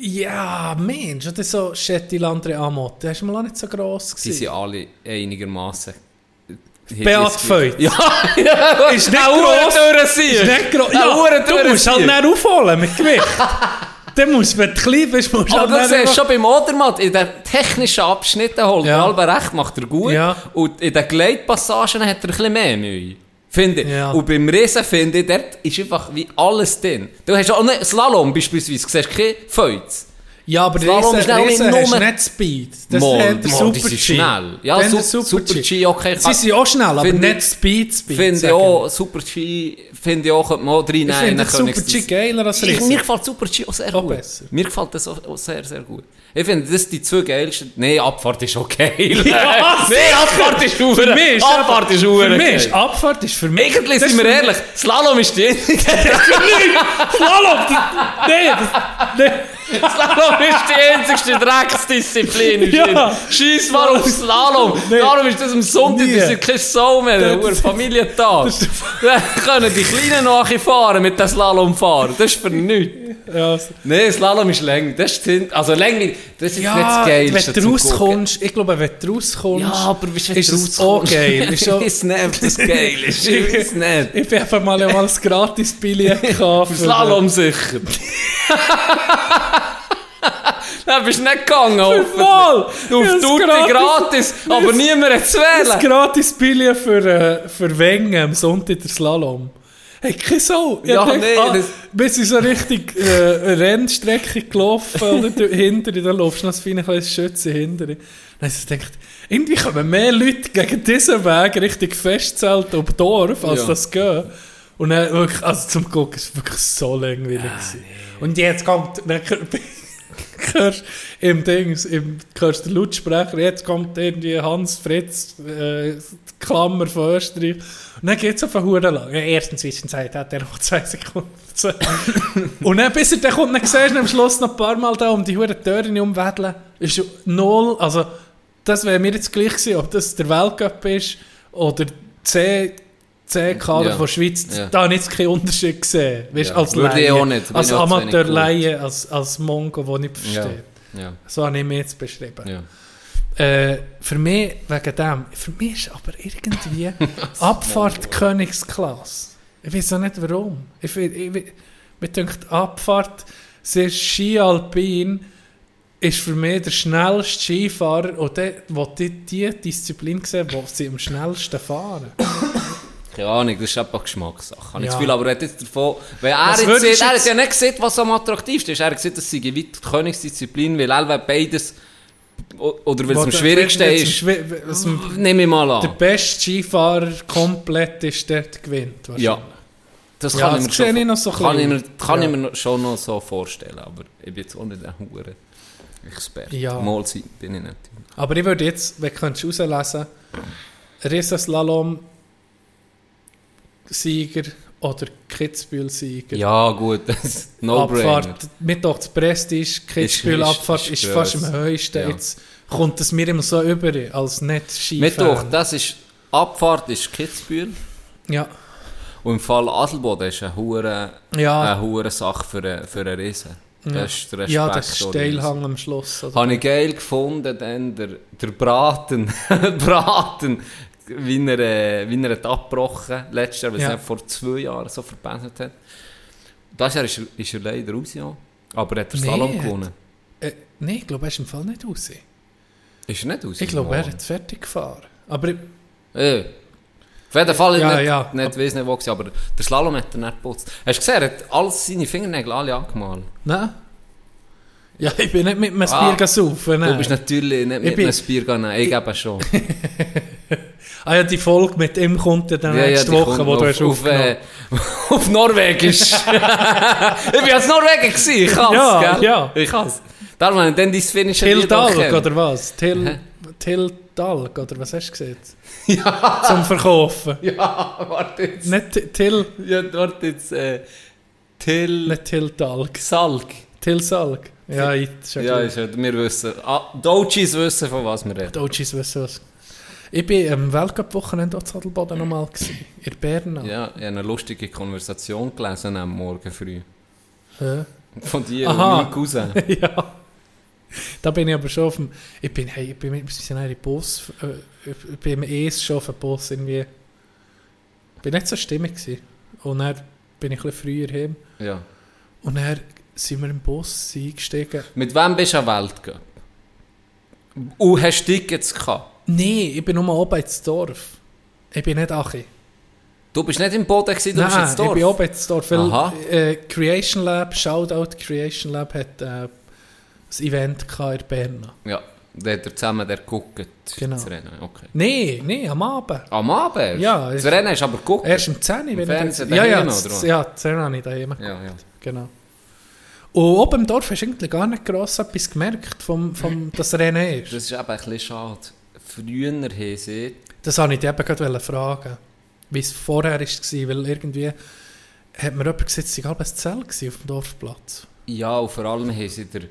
Ja, Mensch, ist so Chettilandre Amot. Der ist mal auch nicht so gross Sie sind gewesen. alle einigermaßen. Beat Feut. Ja, ja, Ist nicht gross. Ist nicht gross. Ja, du musst halt nicht aufholen mit Gewicht. Dann wenn du klein bist, musst du Aber halt du siehst schon beim Odermatt, in den technischen Abschnitten holt Ja. er recht, macht er gut. Ja. Und in den Gleitpassagen hat er ein bisschen mehr neu. Finde ich. Ja. Und beim Riesen finde ich, dort ist einfach wie alles drin. Du hast auch nicht Slalom beispielsweise, siehst du keine Feuz. Ja, aber Slalom Riesen, ist Riesen hast nicht Speed. Das Mal, hat der Super G. schnell. Ja, Su- der Super G, okay. Sie sind auch schnell, aber nicht ich- Speed, Speed. Finde ich auch, Super G, finde ich auch, könnte man auch reinnehmen. Ich finde Super G geiler als Riesen. mir gefällt Super G auch sehr gut. Mir gefällt das auch sehr, sehr gut. Ich finde, das die zwei geilsten. Nein, Abfahrt ist auch geil. Ja, Nein, Abfahrt ist Für hure. mich ist Abfahrt ist Für hure mich ist Abfahrt ist für mich... Eigentlich das sind wir für ehrlich, Slalom ist die einzige. Slalom! das- Nee, das... Nee. Slalom ist die einzigste Drecksdisziplin. Ja. Scheiss mal auf Slalom. Nee. Darum ist das am Sonntag, das ist keine Sau mehr, Das- ein hoher Familientag. Dann können die Kleinen nachfahren mit dem Slalomfahren. Das ist für nichts. Ja, also- Nein, Slalom ist länger. Das ist, also länger, das ist nicht das Ja, Geilste wenn du rauskommst, ich glaube, wenn du rauskommst, Ja, aber wenn ist es auch geil. Ist Ich weiß nicht, ob das geil ist. Ich weiß nicht. Ich bin einfach mal, ja ein Gratis-Billett. Für Slalom sicher. Dann bist du nicht gegangen. Mal! Auf Ja, das Tutti gratis- gratis, aber niemand hat zu wählen. Gratis-Billett für, äh, für Wengen am Sonntag der Slalom. Hey, Sau. Ich Ja, dachte, nee, ah, das- Wir sind so richtig äh, Rennstrecke gelaufen oder du- hinter dir, da laufst du noch ein kleines Schütze hinter dir. Dann ich gedacht, irgendwie kommen mehr Leute gegen diesen Weg Richtung Festzelt auf Dorf, als Ja. das gehen. Und dann wirklich, also zum Gucken, es war wirklich so langweilig. gewesen. Und jetzt kommt, dann hörst im Dings, im, hörst den Lautsprecher, jetzt kommt irgendwie Hans Fritz, äh, Klammer von Österreich. Und dann geht es auf eine lang. Ja, ersten Zwischenzeit hat er noch zwei Sekunden. und dann, bis er dann kommt, dann siehst du am Schluss noch ein paar Mal da um die Hure Türen umwedeln. Ist null, also das wäre mir jetzt gleich gewesen, ob das der Weltcup ist oder C, C-Kader Ja. von Schweiz. Ja. Da habe ich jetzt keinen Unterschied gesehen. Weißt, Ja. als Würde ich Laie. auch nicht. Als ich Amateur-Laie, als, als Mongo, der nicht Ja. versteht. Ja, So habe ich mich jetzt beschrieben. ja. Äh, für mich, wegen dem, für mich ist aber irgendwie Abfahrt Königsklasse. Ich weiß auch nicht warum. Ich, ich, ich, mir denkt, Abfahrt, sehr Ski Alpin, ist für mich der schnellste Skifahrer und der, wo die, die Disziplin sehen, wo sie am schnellsten fahren. Keine Ahnung, das ist einfach Geschmackssache. Habe ich Ja. das Gefühl, aber er hat jetzt davon, weil er, Was jetzt sieht, er hat ja nicht gesehen, was am attraktivsten ist. Er hat gesehen, das sei weit die Königsdisziplin, weil er beides, oder weil es am der- schwierigsten ist. was am- Nehme ich mal Der an. beste Skifahrer komplett ist der, der gewinnt. Ja. Das Ja, kann das ich mir schon, ich noch so kann ich mir, kann Ja. ich mir schon noch so vorstellen, aber ich bin jetzt auch nicht ein hure Experte. Ja. Mal sein bin ich nicht. Aber ich würde jetzt, wenn du rauslesen Riesenslalom Sieger oder Kitzbühel-Sieger. Ja, gut, das ist No-Brainer. Abfahrt, mir doch das Prestige, Kitzbühel-Abfahrt ist- ist, ist fast am höchsten. Ja. Jetzt kommt es mir immer so über, als nicht Mir doch, Skifan. das ist, Abfahrt ist Kitzbühel. Ja, Und im Fall Adelboden ist eine hure, ja, eine hure Sache für einen, für einen Riesen. Das ist der Respekt. ja, der Steilhang am Schluss. Habe ich geil gefunden, dann der, der Braten, Braten, wie er, äh, wie er hat abgebrochen letztes Jahr, weil Ja. er vor zwei Jahren so verpennt hat. Das Jahr ist er, ist er leider raus, ja. Aber er hat den Nee, hat- gewonnen. Äh, Nein, ich glaube, er ist im Fall nicht raus. Ist er nicht raus? Ich glaube, er hat fertig gefahren. Aber ich, Äh. Auf jeden Fall Ja, nicht, ja. nicht weiss nicht wo gewesen, aber der Slalom hat er nicht geputzt. Hast du gesehen, er hat alles seine Fingernägel alle angemalt. nein. Ja, ich bin nicht mit einem Ah, Bier saufen. Du bist natürlich nicht mit bin- einem Bier gegangen, ich eben schon. Ah ja, die Folge mit ihm kommt ja dann Ja, ja, nächste die Woche, wo du auf, hast auf, äh, auf Norwegisch. ich bin als Norwegen gewesen, ich kann's, Ja, gell? ja. Ich kann's. Darum habe ich dann dein finnische Till Dalk, oder was? Till, Till Dalk, oder was hast du gesehen? Ja. Zum Verkaufen. Ja, warte jetzt. Nicht Ti- Till, Ja, warte jetzt. Äh, Till nicht Till Dalk. Salk. Till Salk. Ja, ich, ja, Ja, ja ist ja, wir wissen. Ah, Dojis wissen, von was wir reden. Deutschis wissen was. Ich bin am Weltcup-Wochenende zu Adelboden nochmal. In Bern. Ja, ich habe eine lustige Konversation gelesen am Morgen früh. Ja. Von dir Aha. und meinem Cousin. ja. Da bin ich aber schon auf dem... Ich bin, hey, ich bin mit bisschen in Bus... Äh, ich bin im ES schon auf dem Bus irgendwie... Ich bin nicht so stimmig gewesen. Und dann bin ich ein bisschen früher heim. Ja. Und dann sind wir im Bus eingestiegen. Mit wem bist du an Weltcup? Und hast du Tickets gehabt? Nein, ich bin nur oben ins Dorf. Ich bin nicht Achi. Du bist nicht im Boden gewesen, du bist Nein, ins Dorf. ich bin oben ins Dorf. Weil äh, Creation Lab, Shoutout Creation Lab, hat äh, ein Event in Bern. Ja, da hat er zusammen der geguckt. Genau. Das Rennen, okay. Nein, nein, am Abend. Am Abend? Ja, Das ich- Rennen hast du aber geguckt? Erst um 10 Uhr. wenn ich Fernsehen dort- ja, ja, das-? Ja, das habe ich daheim Ja, ja. Genau. Und oben im Dorf hast du eigentlich gar nicht gross etwas gemerkt, vom, vom, dass Rennen ist. Das ist eben ein bisschen schade. Früher haben. Das wollte ich dich eben gerade fragen, wie es vorher war, weil irgendwie hat mir jemand gesagt, es halb ein gewesen auf dem Dorfplatz. Ja, und vor allem haben sie der...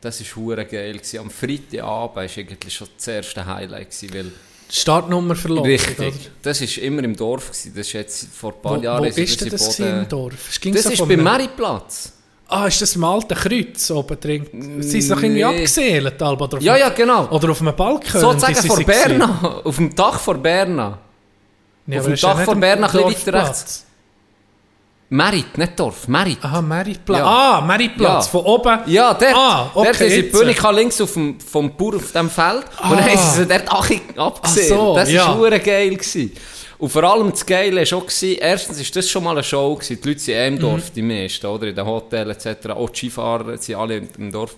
Das war hure geil. Gewesen. Am Freitagabend war eigentlich schon das erste Highlight. Gewesen, weil Die Startnummer verloren. Richtig. Das war immer im Dorf. Gewesen. Das ist jetzt vor ein paar Wo, Jahren... wo ist sie das Boden- im Dorf? Das so ist beim Mariplatz. Ah, ist das im alten Kreuz oben drin? Sie sind doch irgendwie abgeseelt, Alba, oder auf Ja, ja, genau. Oder auf einem Balkon. Sozusagen vor sind Berna. Auf dem Dach vor Berna. Ja, Auf dem Dach nicht von im Bern ein bisschen weiter rechts. Merit, nicht Dorf. Merit. Aha, Mariplatz. Ja. Ah, Mariplatz, Ja. von oben. Ja, dort, Ah, okay, dort sie die. Bühne links auf dem, vom Bauer auf dem Feld. Und dann Ah. haben sie sie dort abgesehen. So, das war ja. geil. Gewesen. Und vor allem das Geile war gewesen, erstens war das schon mal eine Show. Gewesen. Die Leute sind eh im Dorf, Mhm. die meisten, oder? In den Hotels etc. Auch die Skifahrer sind alle im Dorf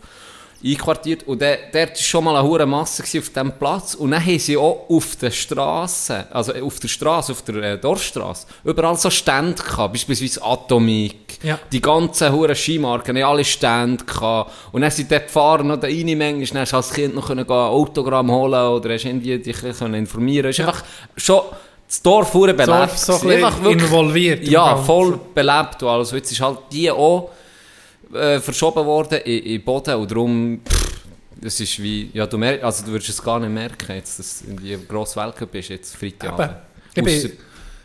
einquartiert. Und der, dort war schon mal eine hohe Masse auf diesem Platz. Und dann haben sie auch auf der Straße, also auf der Straße, auf der äh, Dorfstraße, überall so Stände gehabt. Beispielsweise Atomic. Ja. Die ganzen hohen Skimarken, haben alle Stände gehabt. Und dann sind dort gefahren, noch rein manchmal, dann hast du als Kind noch können gehen, ein Autogramm holen oder hast irgendwie dich können informieren. Es ist einfach schon das Dorf hure belebt. Dorf so ein gewesen. bisschen involviert im Ja, Ganzen. voll belebt. und alles. Jetzt ist halt die auch äh, verschoben worden in, in Boden und darum, pff, das ist wie, ja, du merkst, also du würdest es gar nicht merken, jetzt, dass du in die grosse Weltcup bist, jetzt Freitagabend. Ich bin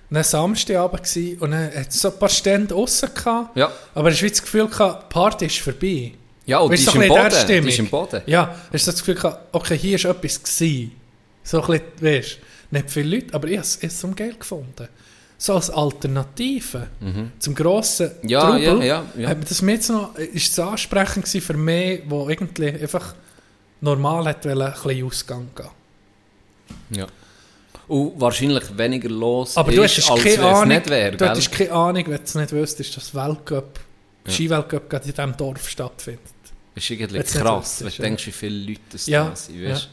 dann Samstagabend gewesen und dann hat so ein paar Stände aussen gehabt. Ja. Aber ich hatte das Gefühl, gehabt, die Party ist vorbei. Ja, und die Weißt du, ist so bisschen Boden. Die ist im Boden. Ja, hast du das Gefühl gehabt, okay, hier ist etwas gewesen. So ein bisschen, weißt du, nicht viele Leute, aber ich habe es zum Geld gefunden. So als Alternative zum grossen Mhm. Ja, Trubel, ja, ja, ja. hat das mir jetzt noch, ist es ansprechend gewesen für mich, wo irgendwie einfach normal hat wollen, ein bisschen Ausgang gehen. Ja. Und wahrscheinlich weniger los Aber ist, du hast als keine Ahnung, nicht wäre. du gell? hattest keine Ahnung, wenn du es nicht wüsstest, dass Weltcup, Ja. Skiweltcup gerade in diesem Dorf stattfindet. Das ist irgendwie Wenn's krass, wenn du ja. denkst, wie viele Leute das Ja, da sind. Weißt?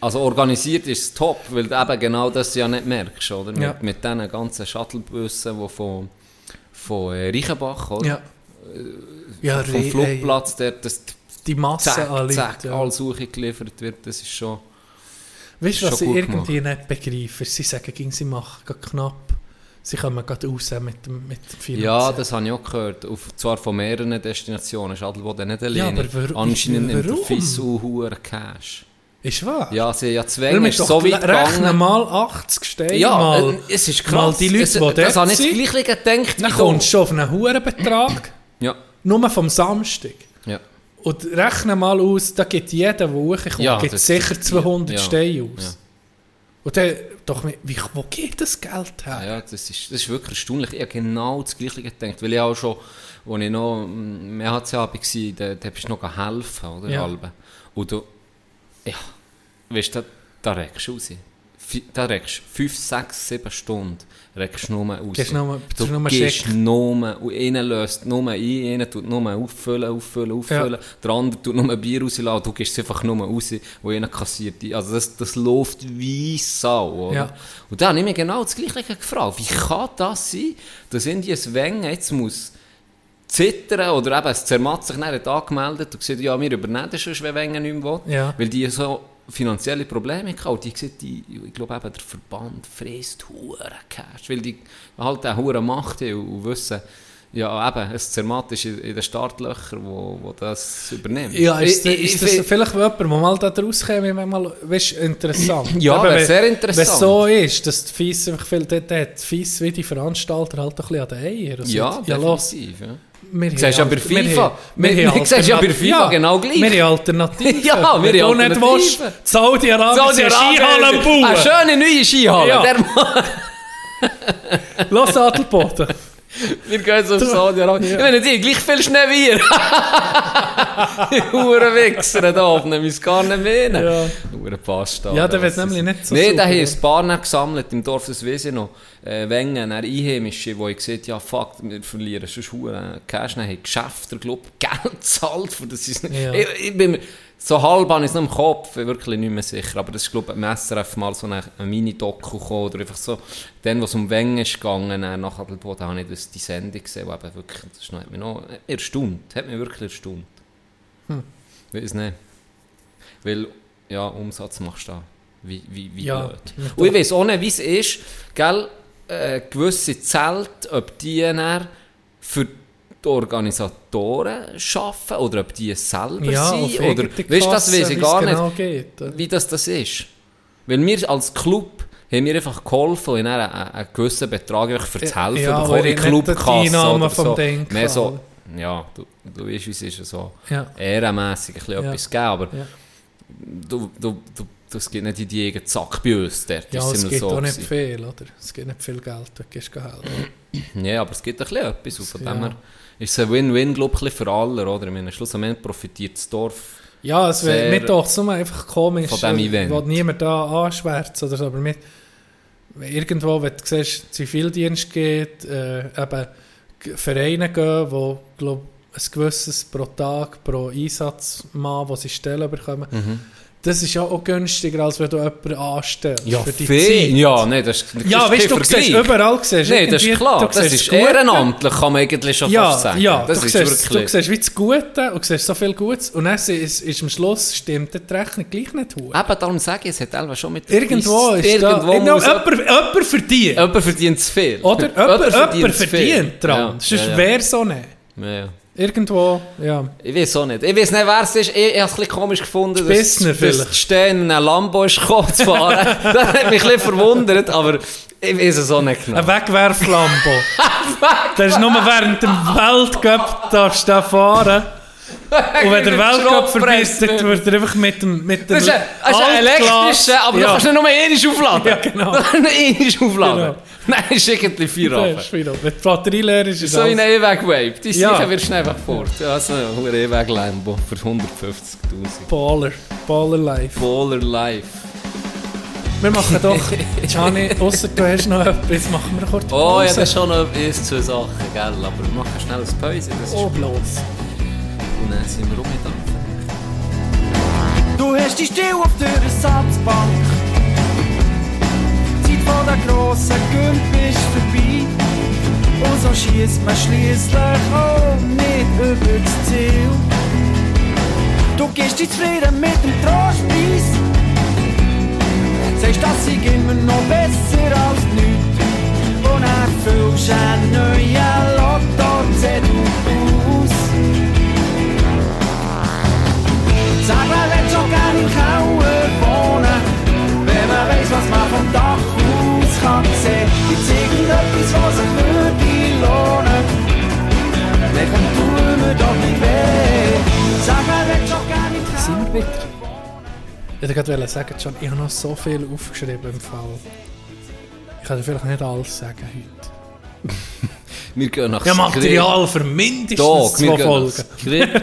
Also organisiert ist es top, weil du eben genau das ja nicht merkst, oder? Ja. Mit, mit diesen ganzen Shuttlebussen, die von, von äh, Reichenbach, oder? Ja. Ja, vom re- Flugplatz, der das Die Masse zack, an Leuten. zack, ja. alle Suche geliefert wird, das ist schon... Weißt du, was ich irgendwie nicht begreife? Sie sagen, ging sie machen gerade knapp. Sie kommen gerade raus mit dem, mit dem Finanzen. Ja, das habe ich auch gehört. Auf, zwar von mehreren Destinationen. Adelboden nicht alleine. aber warum- Anscheinend nimmt der? Fissu hohen Cash. Ist wahr? Ja, sie haben ja Zwänge, ist so weit rechnen gegangen. mal 80 Steine Ja, mal. äh, es ist mal krass. die Leute, es, die dort Das habe ich Gleiche gedacht Dann kommst du schon auf einen hohen Betrag, Ja, nur vom Samstag. ja. Und rechne mal aus, da gibt jeder, der hochkommt, Ja, gibt sicher 200 ja, Steine aus. ja. Und dann, doch, wie, wo geht das Geld her? Ja, das ist, das ist wirklich erstaunlich. Ich habe genau das Gleiche gedacht. Weil ich auch schon, als ich noch im EHC war, da, da bist du noch helfen, oder? Ja. Und du, ja, weißt du, da, da regst du raus. Da regst du 5, 6, 7 Stunden regst du nur raus. Gehst nur- du nur gehst nur, und einer löst nur ein, einer tut nur auffüllen, auffüllen, auffüllen. Der andere tut nur Bier rauslassen, du gehst einfach nur raus, wo einer kassiert. Also das, das läuft wie Sau, oder? Ja. Und dann habe ich mich genau das Gleiche gefragt. Wie kann das sein, dass Indien ein Wengen jetzt muss zittern oder eben es Zermatt sich dann hat angemeldet und gesagt, ja, wir übernehmen das schon, wenn Wengen nicht mehr will. Ja. Weil die so finanzielle Probleme hatten. Und die gesagt, die, ich glaube eben, der Verband frisst Huren Cash, weil die halt auch Huren Macht haben und wissen, ja eben, es Zermatt ist in in den Startlöchern, wo, wo das übernimmt. Ja, ist, Ich- ich- ist ich das find- vielleicht jemand, der mal da rauskäme, wenn mal, weißt, interessant. Ja, Eben, wenn- sehr Wenn interessant. es so ist, dass die Fies einfach viel, dort hat die Fies wie die Veranstalter halt ein bisschen an den Eier. Und ja, definitiv. Ja. Wir Siehst du ja bei FIFA. Wir- wir wir siehst ja bei FIFA genau gleich. Wir haben Alternativen. Ja, wir Wenn haben du nicht Alternativen. willst, Saudi-Arabien sind Skihallen bauen. Eine schöne neue Skihalle. Ja. Los, Adelboden. Wir gehen jetzt auf Saudi-Arabien. Ich meine, die gleich viel Schnee wie ihr. Die Huren Wichser da oben, ich muss gar nicht mehr. Ja. Huren Pasta. Ja, der wird nämlich nicht so da haben ja. ein paar nicht gesammelt im Dorf, das weiß ich noch. Äh, Wengen, dann Einheimische, die ich gesagt ja fuck, wir verlieren schon Huren Cash. Dann haben Geschäfte, glaube Geld gezahlt, für das ist Ja. ich, ich bin mir- so halb habe ich es noch im Kopf, wirklich nicht mehr sicher. Aber das ist, glaube ich, im SRF mal so eine, eine Mini-Doku gekommen, oder einfach so, dann, was um Wengen ist gegangen, nach Adelboden, habe ich das, die Sendung gesehen, wo eben wirklich, das hat mich noch erstaunt, hat mich wirklich erstaunt. Hm. Weiß nicht. Weil, ja, Umsatz machst du da. Wie, wie, wie Ja, blöd. ja, Und ich weiß auch nicht, wie es ist, gell, äh, gewisse Zelte, ob die dann für die Organisatoren arbeiten oder ob die es selber Ja, sind. Oder, eigene weißt du, das weiß ich gar es nicht, genau geht, wie das, das ist. Weil wir als Club haben wir einfach geholfen und einen, einen gewissen Betrag einfach für das Helfen ja, bekommen in Clubkasse oder so. Ding Mehr so, quasi. ja, du, du weißt, wie es ist, so Ja. ehrenmässig ein bisschen Ja. etwas geben, aber Ja. du, du, du, das geht nicht in die eigenen Zack bei uns. Dort Ja, ist es gibt so auch nicht viel, oder? Es gibt nicht viel Geld, du gehst helfen. Ja, aber es gibt ein bisschen etwas. Und von dem her ist es ein Win-Win, glaube ich, für alle. Oder? Ich meine, schlussendlich profitiert das Dorf. Ja, es wäre mir doch so einfach komisch, Von diesem äh, Event. wo niemand da anschwärzt oder so, aber mit, irgendwo, wenn du siehst, Zivildienst geht, äh, eben Vereine gehen, wo, glaub, ein gewisses pro Tag, pro Einsatzmann, den sie Stellen bekommen, Mhm. Das ist ja auch günstiger, als wenn du jemanden anstellst für die. Zeit. Ja, nein, das, das Ja, ist weißt du, du siehst Vergleich. überall, siehst, Nein, das ist klar. du Das ist ehrenamtlich, kann man eigentlich schon ja, fast sagen. Ja, das du, ist siehst, du wirklich... siehst wie das Gute und siehst so viel Gutes und dann ist, ist, ist am Schluss stimmt die Rechnung gleich nicht hoch. Eben, darum sage ich, es hat Elva schon mit... Irgendwo ist irgendwo da, irgendwo muss jemand, jemand verdient. jemand verdient zu viel. Oder? Jemand, verdient viel. dran. Ja, Sonst ja, ja. wäre so nicht. Ja, ja. Irgendwo, ja. Ich weiß auch nicht. Ich weiß nicht, wer es ist. Ich, ich habe es ein bisschen komisch gefunden, dass, dass vielleicht. die Stehen in ein Lambo ist gekommen zu fahren. das hat mich ein bisschen verwundert, aber ich weiß es auch nicht genau. Ein Wegwerflambo. das ist nur während dem Weltcup darfst du fahren. Und wenn der Weltcup vorbei ist, dann Schrottpresse. wird er einfach mit dem, mit dem Das ist ein, das ist ein Altglas- elektrischer, aber ja. du kannst ihn nur einmal aufladen. Ja, genau. Ihn einmal aufladen. Genau. Nein, ist irgendwie vier wieder. Wenn die Batterie leer ist, ist So in E-Weg-Wave. Die Ja. sicher wirst du einfach fort. Ja, so ein E-Weg-Lambo für 150'000. Baller. Baller live. Baller Life. Wir machen doch, Gianni, ausser du hast noch etwas, machen wir kurz Oh ja, Pause. das ist schon noch eins, zwei Sachen, gell? Aber wir machen schnell ein Pause. Das ist Oh, bloß. Und dann sind wir um mit Du hast dich still auf der Ersatzbank. Von der grossen Gümp ist vorbei. Und so schießt man schliesslich auch nicht über das Ziel. Du gehst dich zufrieden mit dem Trostpreis. Sagst, das sei immer noch besser als nichts. Und dann füllst du einen neuen Lotto-Zettel aus. Sag mal, wer schon gerne im Keller wohnen, wenn man weiss, was man vom Dach sehen. Gibt's irgendetwas, was sich würde lohnen? Dann komm, tu mir doch nicht weh. Sag mal, wer schon gerne im Sind wir wieder? Ich wollte gerade sagen, John, ich habe noch so viel aufgeschrieben im Fall. Ich kann dir vielleicht nicht alles sagen heute. Wir gehen nach Ja, Material für mindestens Dog, wir zwei Folgen.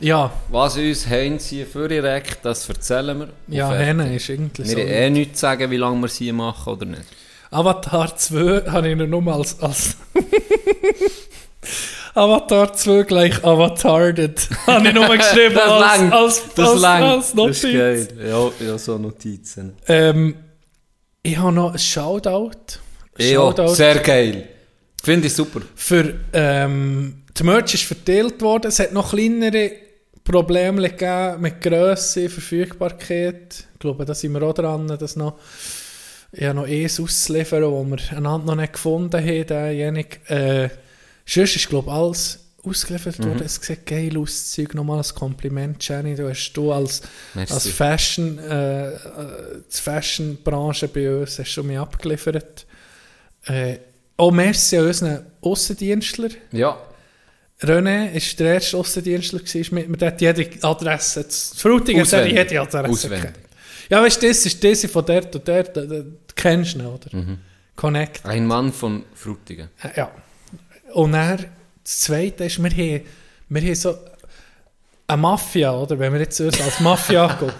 Ja, Was uns Heinz hier vorregt, das erzählen wir. Ja. Henne ist irgendwie Wir so. haben eh nichts sagen, wie lange wir sie machen oder nicht. Avatar 2 habe ich nur als... als Avatar 2 gleich Avatarded. habe ich nur geschrieben Das als, langt. als, Das als, langt. als Das Notiz. ist geil. Ja, ja, so Notizen. Ähm, ich habe noch ein Shoutout. Ja, Shoutout sehr geil. Finde ich super. für ähm, die Merch ist verteilt worden. Es hat noch kleinere Probleme gegeben mit Grösse, Verfügbarkeit. Ich glaube, da sind wir auch dran, das noch, ja, noch eins auszuliefern, wo wir einander noch nicht gefunden haben. Derjenige. Äh, sonst ist, glaube ich, alles ausgeliefert Mhm. worden. Es sieht geil aus, das Zeug. Nochmal ein Kompliment, Jenny. Du hast du als, Merci. als Fashion, äh, äh, die Fashion-Branche bei uns hast du mich abgeliefert. Äh, auch merci an unseren Aussendienstler. Ja. René war der erste Aussendienstler, gewesen, mit, mit der jede Adresse. Das Frutigen hat jede Adresse. Auswendig. Ja, weißt du, das ist diese von der und der, du kennst ihn, oder? Mhm. Connect. Ein Mann von Frutigen. Äh, Ja. Und dann, das Zweite ist, wir haben, wir haben so eine Mafia, oder? Wenn wir jetzt uns als Mafia anschauen.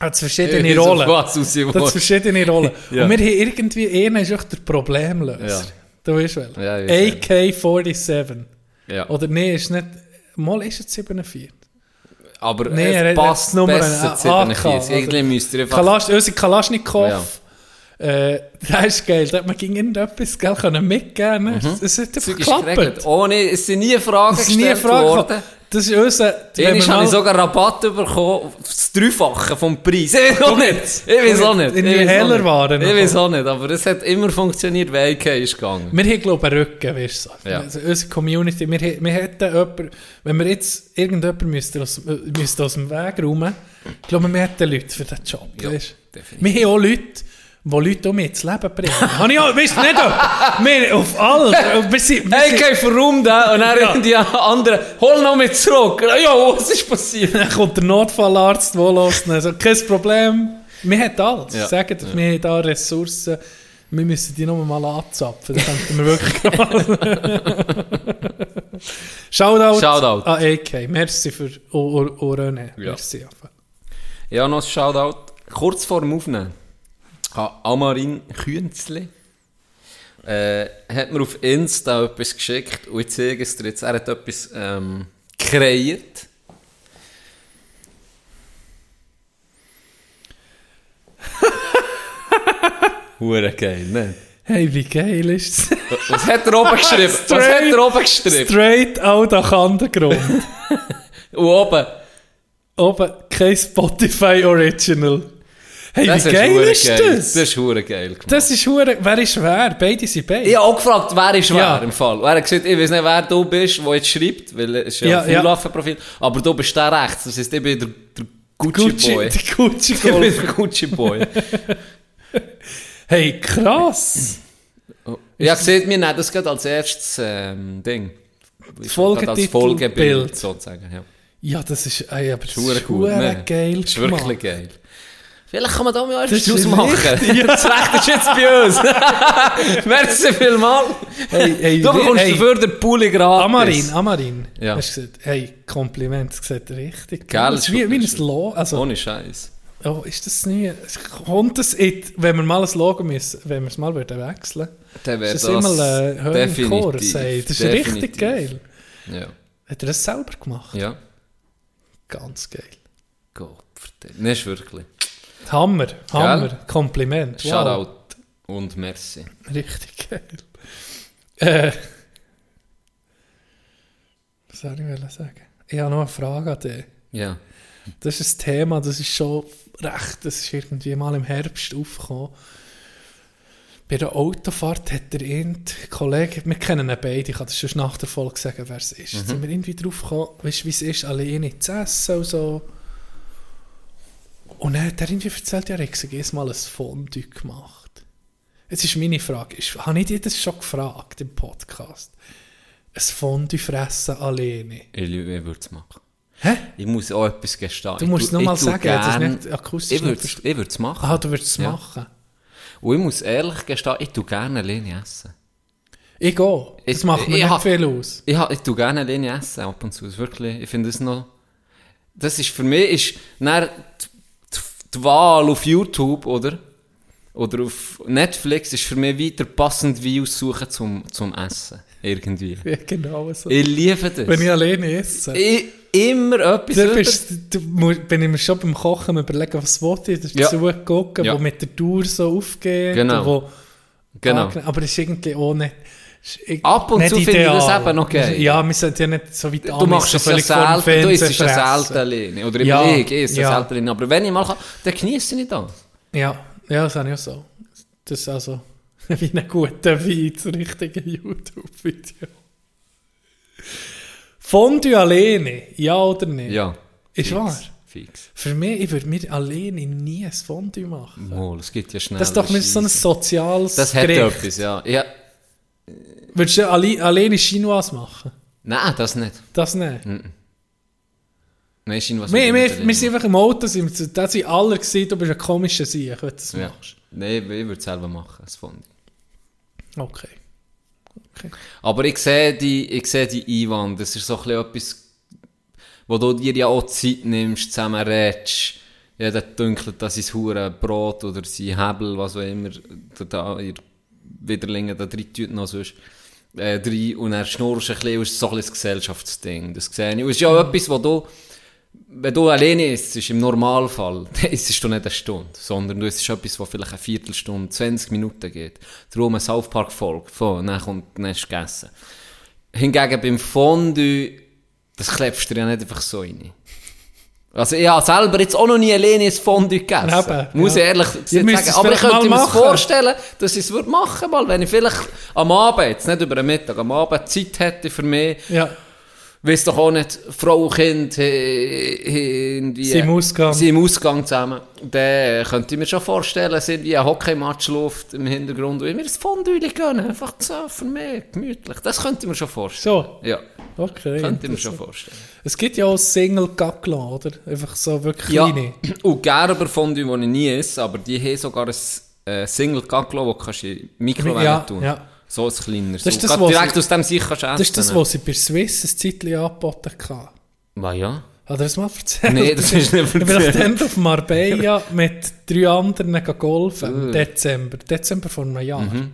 Hat es verschiedene Rollen. Das hat verschiedene Rollen. Ja. Und wir haben irgendwie, einer ist auch der Problemlöser. Ja. Du weißt wel. Ja, ich weiss AK-47. Ja. Oder nee, ist nicht... Mal ist es 47. Aber Nee, es passt nur besser zu AK, 47. oder? Irgendwie müsst ihr einfach... Kalasch, unsere Kalaschnikow. Äh, das ist geil. Da hat man gegen irgendetwas gell, können mitgeben ne? Es hat einfach geklappt. Ohne, es sind nie Fragen nie gestellt worden. Das ist unser... Einmal habe ich sogar Rabatt bekommen, das Dreifache vom Preis. Ich weiß auch nicht. Ich weiß auch nicht. In die Ich heller waren Ich weiß auch nicht, aber es hat immer funktioniert, wenn AK ist gegangen. Wir haben, glaube ich, einen Rücken, weißt du. Ja. Also, unsere Community, wir, wir hätten jemanden, wenn wir jetzt irgendjemanden müsste aus, müsste aus dem Weg räumen, ich glaube, wir hätten Leute für diesen Job, Ja, weißt du. Wir haben auch Leute, die Leute um ins Leben bringen. Habe ich auch, weißt du nicht, auch. wir auf alles, sind, wir sind, AK verräumt und dann Ja. die anderen, hol noch mit zurück. Ja, was ist passiert? dann kommt der Notfallarzt, der los, also kein Problem, wir haben alles, Ja. sagen, ja. wir haben da Ressourcen, wir müssen die nur mal anzapfen, dann könnten wir wirklich mal... Shoutout, Shoutout. an AK, merci für René, Ja. merci. Ja, noch ein Shoutout. Kurz vor dem Aufnehmen. Amarin Künzli. Äh, hat mir auf Insta etwas geschickt und ich zeige es dir jetzt. Er hat etwas ähm, kreiert. Hure geil, ne? Hey, wie geil ist es? Was hat er oben geschrieben? Was hat er oben geschrieben? Straight out an Kantengrund. Und oben. Oben kein Spotify Original. Hey, Das wie geil ist geil. das? Das ist hure geil gemacht. Das ist hure, wer ist wer? Beide sind beide. Ich habe auch gefragt, wer ist wer Ja. im Fall. Er hat gesagt, ich weiß nicht, wer du bist, der jetzt schreibt, weil es ist ja, Ja, ein ja. Aber du bist der rechts, das heisst, ich bin der, der Gucci, Gucci, Gucci Ich bin der Gucci Boy. Hey, krass. ja, seht mir nicht, das geht als erstes ähm, Ding. Folgetitel, Folgebild Bild. sozusagen, ja. Ja, das ist, ey, aber das ist hure ne? geil Das ist wirklich geil. Vielleicht kann man da mal Das etwas draus machen. Das Recht ist jetzt bei uns. Merci vielmals. Hey, hey, Du bekommst hey, dafür den Pulli gratis. Amarin, Amarin. Ja. Hast du gesagt, hey, Kompliment, das sieht richtig Gell, Das ist wie, das wie ein Logo. Also, Ohne Scheiß. oh, ist das nie, kommt das in, wenn wir mal ein Logo müssen, wenn wir es mal würden wechseln Dann wäre das das immer äh, definitiv. sagt. Das ist definitiv. richtig geil. Ja. Hat er das selber gemacht? Ja. Ganz geil. Gott. Nein, ist wirklich. Hammer, Hammer, Kompliment. Wow. Shoutout und merci. Richtig geil. Äh, was soll ich sagen? Ich habe noch eine Frage an dich. Ja. Das ist ein Thema, das ist schon recht, das ist irgendwie mal im Herbst aufgekommen. Bei der Autofahrt hat der ein Kollege, wir kennen ihn beide, ich kann das schon nach der Folge sagen, wer es ist. Jetzt sind wir irgendwie drauf gekommen, weißt du, wie es ist, alleine zu essen und so. Und dann hat er irgendwie erzählt, ja, er hätte jedes Mal ein Fondue gemacht. Jetzt ist meine Frage, ist, habe ich dir das schon gefragt im Podcast? Ein Fondue fressen alleine? Ich, ich würde es machen. Hä? Ich muss auch etwas gestehen. Du musst Ich es nochmal ich sagen, das ist gern- nicht akustisch Ich würde es ich machen. Ah, du würdest es Ja. machen? Und ich muss ehrlich gestehen, ich tue gerne alleine essen. Ich gehe. Das Ich- macht mir ich nicht hab- viel aus. Ich, ha- ich tue gerne alleine essen, ab und zu. Das wirklich, ich finde das noch... Das ist für mich ist dann die, Wahl auf YouTube, oder? Oder auf Netflix ist für mich weiter passend wie aussuchen zum, zum Essen. Irgendwie. Ja, genau so. Ich liebe das. Wenn ich alleine esse. ich, immer etwas Du bist, du, bin ich mir schon beim Kochen überlegen, was wollte ich dazu Ja. gucken, Ja. wo mit der Tour so aufgeht. Genau. Wo, Genau. angenehm- aber es ist irgendwie auch nicht... ist ich- Ab und zu finde ich das eben noch geil. Ja, wir sind ja nicht so weit Du machst es ja selten, du isst es ja selten. Oder im Ja, Weg, ich esse es ja. selten alleine. Aber wenn ich mal kann, dann genieße ich das. Ja, ja, das habe ich auch so. Das ist also wie ein guter Wein, das richtige YouTube-Video. Fondue alleine, ja oder nicht? Ja. Ist fix, wahr? Fix. Für mich, ich würde mir alleine nie ein Fondue machen. Mal, es gibt ja schnell. Das ist doch so ein soziales Das hat Gericht. etwas, ja. ja. Würdest du alle, alleine Chinois machen? Nein, das nicht. Das nicht. Nein, ist was Wir, wir, wir sind einfach im Auto, sind wir, da sind alle gesehen, du bist ein komischer Sieg, wenn du das ja. machst. Nein, ich würde es selber machen, das Fondue. Okay. Aber ich sehe die, ich sehe die Einwand. Das ist so ein etwas, wo du dir ja auch Zeit nimmst, zusammen redest. Ja, dann dünkelt das sein hure Brot oder sein Hebel, was auch immer, da, da Widerlinge da drin tut noch sonst. Äh, rein, und er schnurrst ein bisschen, ist so ein bisschen Gesellschaftsding. Das sehe ich. Und es ist ja auch etwas, wo du, wenn du alleine isst, ist im Normalfall, isst du nicht eine Stunde, sondern du isst etwas, was vielleicht eine Viertelstunde, 20 Minuten geht. Darum eine South Park Folge, von, dann kommt, dann hast du gegessen. Hingegen beim Fondue, das klebst du ja nicht einfach so rein. Also ich habe selber jetzt auch noch nie alleine ein Fondue gegessen. Eben, Muss ja. ich ehrlich sagen. Aber ich könnte mir vorstellen, dass ich es würde machen mal, wenn ich vielleicht am Abend, jetzt nicht über den Mittag, am Abend Zeit hätte für mich, Ja, weiss doch auch nicht, Frau und Kind äh. Sie im Ausgang. Sie im Ausgang zusammen. Dann könnte ich mir schon vorstellen, dass irgendwie ein Hockeymatch läuft im Hintergrund und ich mir ein Fondue gönnen. Einfach so für mich, gemütlich. Das könnte ich mir schon vorstellen. so. Ja, Okay. könnte ich mir schon vorstellen. Es gibt ja auch Single Gaglo, oder? Einfach so wirklich Ja, kleine. und Gerber Fondue, die ich nie esse, aber die haben sogar ein äh, Single Gaglo, das kannst du in die Mikrowelle Ja, tun. ja. So ein kleineres. Das ist So, das, was direkt sie- aus dem Sicht kannst du essen. Das ist das, was sie bei Swiss ein Zeitchen angeboten haben. Ah, ja. Hat er das mal erzählt? Nee, das ist nicht Ich bin erzählt. dann auf Marbella mit drei anderen golfen im Dezember. Dezember vor einem Jahr. Mhm.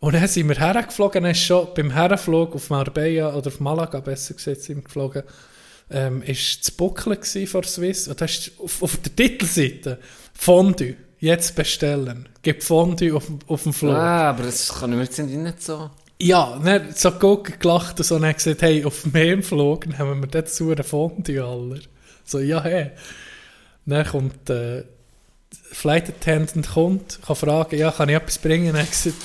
Und dann sind wir hergeflogen, dann ist schon beim Herflug auf Marbella, oder auf Malaga besser gesagt, sind wir geflogen, ähm, ist das Buckeln gsi vor Swiss, und da ist auf, auf der Titelseite Fondue, jetzt bestellen. Gibt Fondue auf, auf dem Flug. Ah, aber das kann ich mir nicht so... Ja, dann so geguckt, gelacht und so, und dann gesagt, hey, auf dem Flug dann haben wir dort so eine Fondue aller. So, ja, hey. Dann kommt äh, der Flight Attendant, kommt, kann fragen, ja, kann ich etwas bringen? Dann gesagt,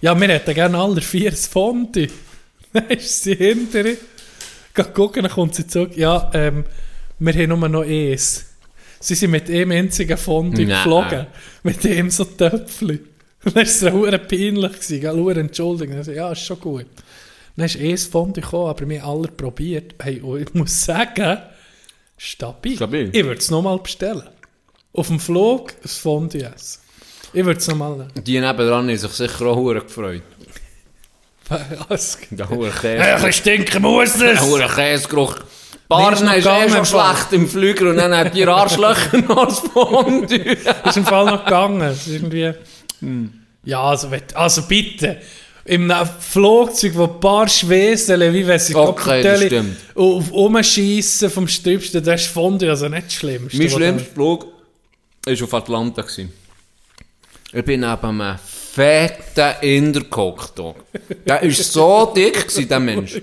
ja, wir hätten gerne alle vier ein Fondue. Dann ist sie hinter ihr, geht gucken, dann kommt sie zurück, ja, ähm, wir haben nur noch eins. Sie sind mit einem einzigen Fondue Nein. geflogen. Mit dem so Töpfchen. Dann war es sehr peinlich. gell, verdammt Entschuldigung. Also, ja, ist schon gut. Dann ist eh ein Fondue gekommen, aber wir alle probiert. Hey, und ich muss sagen, Stabil. Stabil. Ich würde es nochmal bestellen. Auf dem Flug ein Fondue essen. Ich würde es nochmal nehmen. Die nebendran haben sich sicher auch gefreut. Was? Der Ein Käse. bisschen stinken muss Der es! hure Käsegeruch. Nee, Barne ist eh schon schlecht im Flüger und dann hat die Arschlöcher noch das Fondue. ist im Fall noch gegangen. Es ist irgendwie... Ja, also, also bitte. Im Flugzeug, wo ein paar Schwesel, wie wenn sie Okay, das stimmt. auf rumschiessen vom Strübsten, das ist Fondue, also nicht das Schlimmste. Mein schlimmster Flug war auf Atlanta. gewesen. Ich bin neben einem fetten Inder gehockt. da. Der war so dick, gewesen, der Mensch.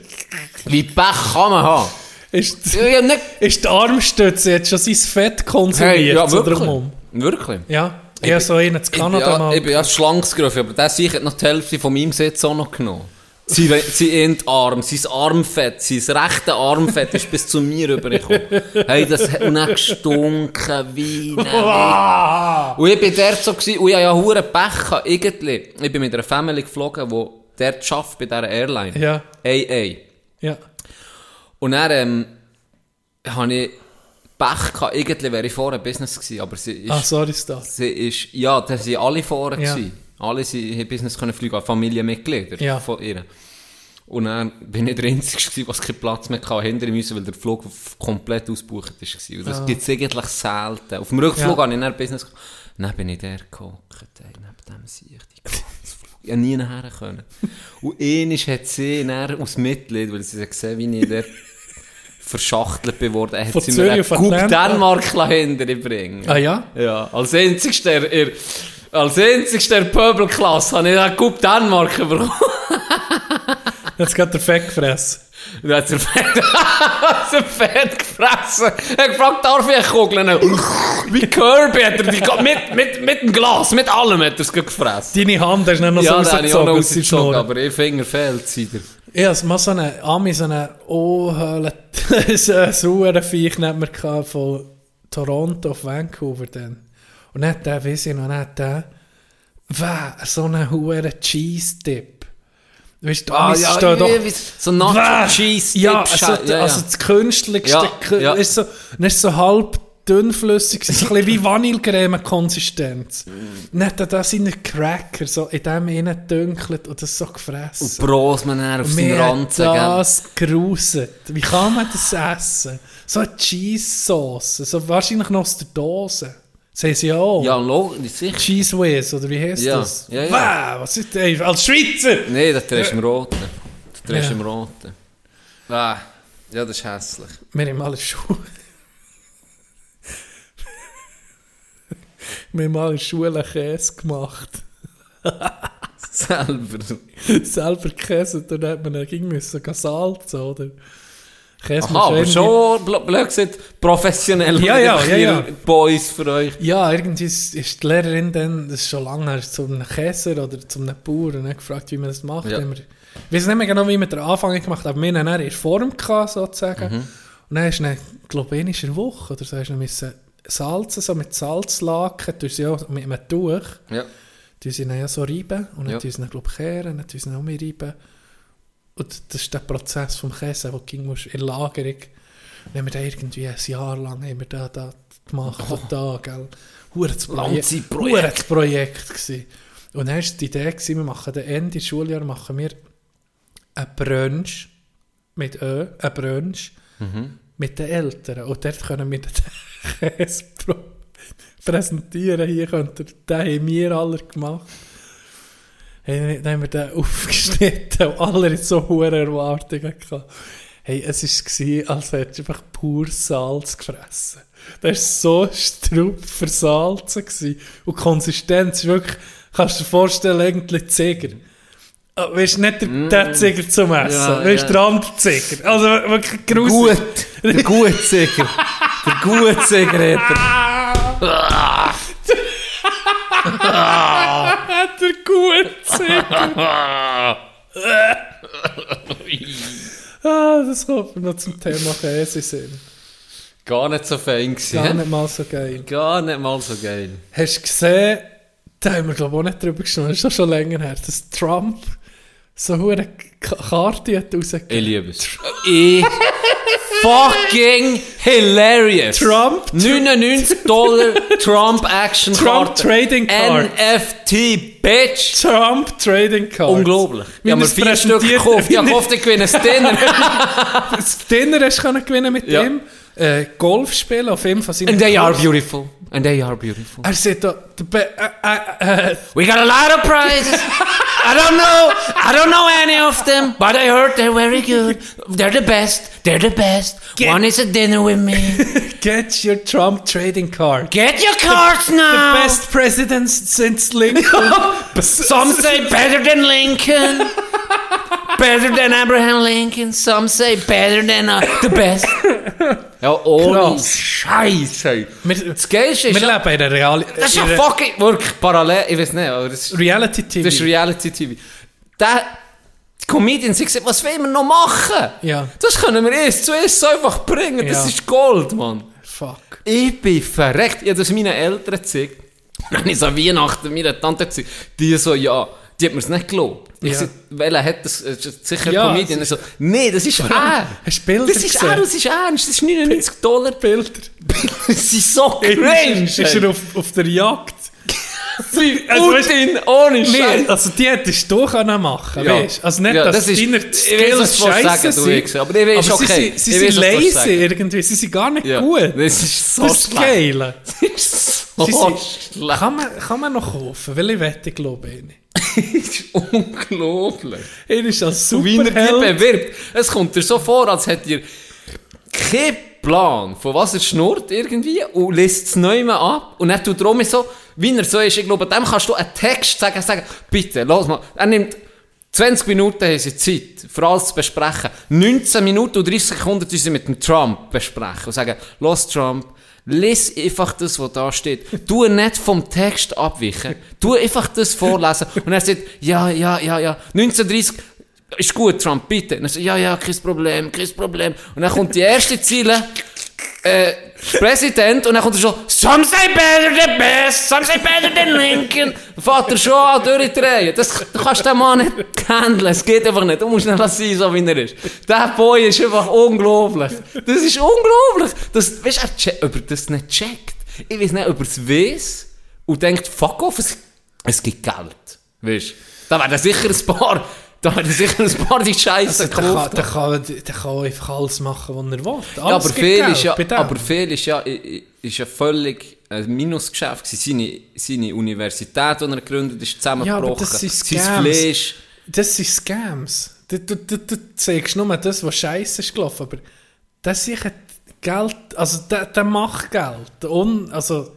Wie Pech kann man haben? Ist, Ich hab nicht... ist die Armstütze jetzt schon sein Fett konsumiert? Hey, ja, wirklich. drumherum? Wirklich. Ja, ich habe so einen in Ich bin, Kanada ja, mal. ich bin ja schlankes Griff, aber der sich hat noch die Hälfte von meinem Sitz auch noch genommen. Sein, sein Endarm, sein Armfett, sein rechte Armfett ist bis zu mir rübergekommen. Hey, das hat dann gestunken wie ein. Und ich bin dort so gewesen, und ich hatte ja hure Pech gehabt, irgendwie. Ich bin mit einer Family geflogen, die dort arbeitet bei dieser Airline. Ja, AA. ja. Und dann, ähm, habe ich Pech gehabt, irgendwie wäre ich vorher Business gewesen, aber sie ist... Ah, sorry, Stas. Sie ist, ja, da sind alle vorne Ja. gewesen. Alle sind, haben Business können fliegen, Familienmitglieder Ja. von ihr. Und dann bin ich der Einzige was keinen Platz mehr hatte, hinter müssen, weil der Flug komplett ausgebucht war. Und das gibt es eigentlich selten. Auf dem Rückflug Ja. habe ich dann Business gemacht. Dann bin ich der gehockt, ey, neben dem sehe ich konnte nie nachher können. Und eines hat sie dann aus Mitleid, weil sie gesehen wie ich dort verschachtelt bin worden, hat Von sie mir einen Atlanta? Dänemark hinterher bringen. Ah ja? Ja, als einzigster, er, als einzigster Pöbelklasse habe ich den Coupe Dänemark bekommen. Jetzt geht der Fett gefressen. Und dann hat er Fett, hat er Fett gefressen. Er hat gefragt, darf ich kugeln? Wie Kirby hat er die, mit, mit, mit dem Glas, mit allem hat er es gefressen. Deine Hand hast du noch ja, so rausgezogen der rausgezogen, aber ihr Finger fehlt wieder. Ich hatte mal so eine Ami, so eine Ohrhöhle, so ein Sauerviech mir gehabt, von Toronto auf Vancouver dann. Und dann hat der, weiss ich noch, dann hat der, weh, so einen hohen Cheese-Dip. Weißt du, Amis stehen doch... wie- so Nacho Weh! Cheese Ja, Dip, also, ja, ja. also das künstlichste, Ja, ja. Ist so, ist so halb dünnflüssig, so ein bisschen wie Vanillecreme-Konsistenz. Dann hat da seine Cracker so in dem innen dünkelt und das so gefressen. Bros man dann auf seinen Ranzen, gell? das gruset. Wie kann man das essen? So eine Cheese-Sauce, so wahrscheinlich noch aus der Dose. Das haben sie ja auch. Ja, logisch, sicher. Cheese Whiz, oder wie heißt Ja, das? ja, ja. Wow, was ist das? Als Schweizer! Nein, das drehst du im Roten. Das drehst du Ja. im Roten. Ah, ja, das ist hässlich. Wir haben alle Schuhe. Wir haben alle Schule Käse gemacht. Selber. Selber Käse, und dann hat man dann ging müssen salzen, oder? Käse Aha, aber schon, bl- blöd gesagt, professionell. Ja, ja, ja, ja. Boys für euch. Ja, irgendwie ist, ist die Lehrerin dann, das ist schon lange her, zu einem Käser oder zu einem Bauern und hat gefragt, wie man das macht. Ja. Wir, ich weiß nicht mehr genau, wie wir den Anfang gemacht haben, aber wir haben dann in Form gehabt, sozusagen. Mhm. Und dann ist dann, glaube ich, in einer Woche oder so, hast du müssen salzen, so mit Salzlaken, tust sie auch mit einem Tuch, Ja. sie dann ja so reiben und dann Ja. tun sie glaube ich, kehren, dann tun sie dann auch mehr reiben. Und das ist der Prozess vom Käse, wo du musst in Lagerung, wenn wir da irgendwie ein Jahr lang haben wir da, da gemacht und da, gell. Hure das Projekt. Projekt gewesen. Und dann war die Idee, gewesen, wir machen den Ende Schuljahr machen wir ein Brunch mit Ö, ein Brunch mit den Eltern. Und dort können wir den Käse präsentieren. Hier könnt ihr, den haben wir alle gemacht. Hey, dann haben wir den aufgeschnitten und alle hatten so hohe Erwartungen gehabt. Hey, es war, als hättest du einfach pur Salz gefressen. Das war so strupp versalzen. Gewesen. Und die Konsistenz ist wirklich, kannst du dir vorstellen, irgendwie Ziger. Ah, Weißt du, nicht der, der Ziger zum Essen, Ja, weißt ja. du, der andere Ziger. Also wirklich gruselig. Gut. Der Gutzieger. Der Gutzieger hat er. der gute Ziger. ah, das kommt noch zum Thema Käse sehen. Gar nicht so fein gewesen. Gar nicht mal so geil. Gar nicht mal so geil. Hast du gesehen, da haben wir glaube ich auch nicht drüber gesprochen, das ist doch schon länger her, dass Trump so eine Karte hat rausgegeben. Ich liebe es. ich fucking hilarious. Trump- 99 Dollar Trump Action Trump Karte. Trading Card. NFT, Bitch. Trump Trading Card. Unglaublich. Wie Ich habe mir er es vier Stück gekauft. Ich gehofft, ich gewinne ein Dinner. Das Dinner hast du gewinnen mit Ja. ihm. Äh, Golf spielen auf jeden Fall And they are beautiful. And they are beautiful. Er sagt da, We got a lot of prizes. I don't know. I don't know any of them, but I heard they're very good. They're the best. They're the best. Get- One is a dinner with me. get your Trump Trading Card. Get your cards The now. The best president since Lincoln. Some say better than Lincoln. better than Abraham Lincoln. Some say better than uh, the best. Ja, ohne Krass. Scheiße. wir Das Geilste ist wir ja, leben in einer Real das ist ja in fucking, wirklich parallel, ich weiß nicht, aber das ist, Reality TV. das ist Reality TV. Der, die Comedians haben gesagt, was wollen wir noch machen? Ja. Das können wir erst zuerst so einfach bringen, das Ja. ist Gold, Mann. Fuck. Ich bin verreckt. Ich habe das meinen Eltern gezeigt. Wenn ich so an Weihnachten meiner Tante gezeigt die so, ja, die hat mir es nicht geglaubt. Ich Ja. ja. welcher hat das? Das ist sicher Ja, Comedian. Er so, nee, das ist er. Hast du Bilder Das ist gesehen? er, das ist ernst. Das ist 99 Dollar. Bilder. Das ist so cringe. Ist er auf, auf der Jagd? Also, Putin, ohne Nee, Scheiß. also die hättest du können machen Ja. weißt Also nicht, Ja, dass das ist- deine ich Skills du scheiße du sind. Wichser, aber ich weiß, aber okay. sie, sind- sie Ich sind du leise irgendwie, sie sind gar nicht Ja. gut. Das ist so das ist geil. Das ist so Sie sind, kann, man, kann man noch kaufen? Welche Wette glaube ich nicht? Das ist unglaublich. Er ist als Und wie er die Superheld. bewirbt. Es kommt dir so vor, als hätte ihr keinen Plan, von was er schnurrt irgendwie und liest es neu mal ab. Und er tut darum so, wie er so ist, ich glaube, dem kannst du einen Text sagen, sagen, bitte, lass mal. Er nimmt 20 Minuten haben sie Zeit, für alles zu besprechen. 19 Minuten und 30 Sekunden tun sie mit dem Trump besprechen und sagen, los Trump, Lies einfach das, was da steht. Tu nicht vom Text abweichen. Tu einfach das vorlesen. Und er sagt, ja, ja, ja, ja. 1930, ist gut, Trump, bitte. Und er sagt, ja, ja, kein Problem, kein Problem. Und dann kommt die erste Ziele, äh, Präsident, und dann kommt er schon, some say better than best, some say better than Lincoln. Dann fährt er schon an, durchdrehen. Das, du kannst den Mann nicht handeln, es geht einfach nicht. Du musst nicht sein, so wie er ist. Der Boy ist einfach unglaublich. Das ist unglaublich. Das, weißt du, er che- ob er das nicht checkt. Ich weiß nicht, ob er es weiß und denkt, fuck off, es, es gibt Geld. Weißt du? Da werden sicher ein paar, da werden sicher ein paar die Scheiße Also, der, kann, gekauft. der, kann, der kann einfach alles machen, was er will. Alles Ja, aber viel ist ja, aber viel ist ja, ist ja völlig ein Minusgeschäft gewesen. Seine, seine Universität, die er gegründet ist, zusammengebrochen. Ja, das sind Sein Scams. Fleisch. Das sind Scams. Du, du, du, du zeigst nur das, was scheiße ist gelaufen, aber das sicher Geld, also der, der macht Geld. Un, also,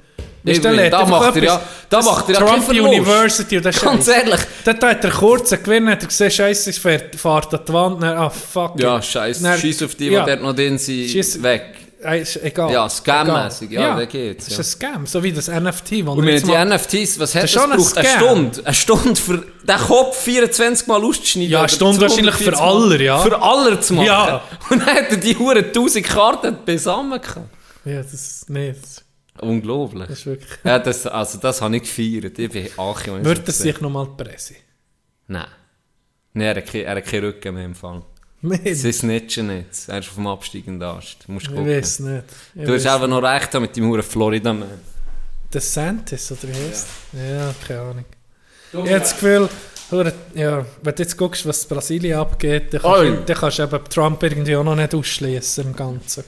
Ich du, da macht er ja- da das macht er ja Trump. University und das Ganz ehrlich. Dort hat er kurz einen Gewinn, hat er gesehen, scheiße, es fährt, fährt an die Wand, dann, ah fuck Ja, scheiße. Scheiß auf die, ja. die dort noch drin sind, weg. Egal. Ja, scammäßig, ja, Egal. da geht's, Das ja. ist ein Scam, so wie das NFT, wo Und jetzt die NFTs, was hat Das das, ist schon ein braucht? Eine. Stunde. Eine Stunde für den Kopf 24 Mal auszuschneiden. Ja, eine Stunde wahrscheinlich für 240 Mal. alle, ja. Für alle zu machen. Ja. Und dann er die Huren 1000 Karten beisammen gehabt. Ja, das, nee, das Unglaublich. das ist wirklich... Ja, das, also das habe ich gefeiert. Ich bin ich das das sehe. sich nochmal pressen? Nein. Nein, er hat, er hat keinen Rücken mehr im Fall. Sie snitchen nicht. Er ist auf dem absteigenden Ast. Du musst ich gucken. weiß nicht. Ich Du hast einfach noch recht mit dem Huren Florida Man. Das Santis, oder wie heißt Ja, keine Ahnung. Ich habe das Gefühl, ja, wenn du jetzt guckst, was in Brasilien abgeht, dann kannst, dann kannst du eben Trump irgendwie auch noch nicht ausschließen im Ganzen.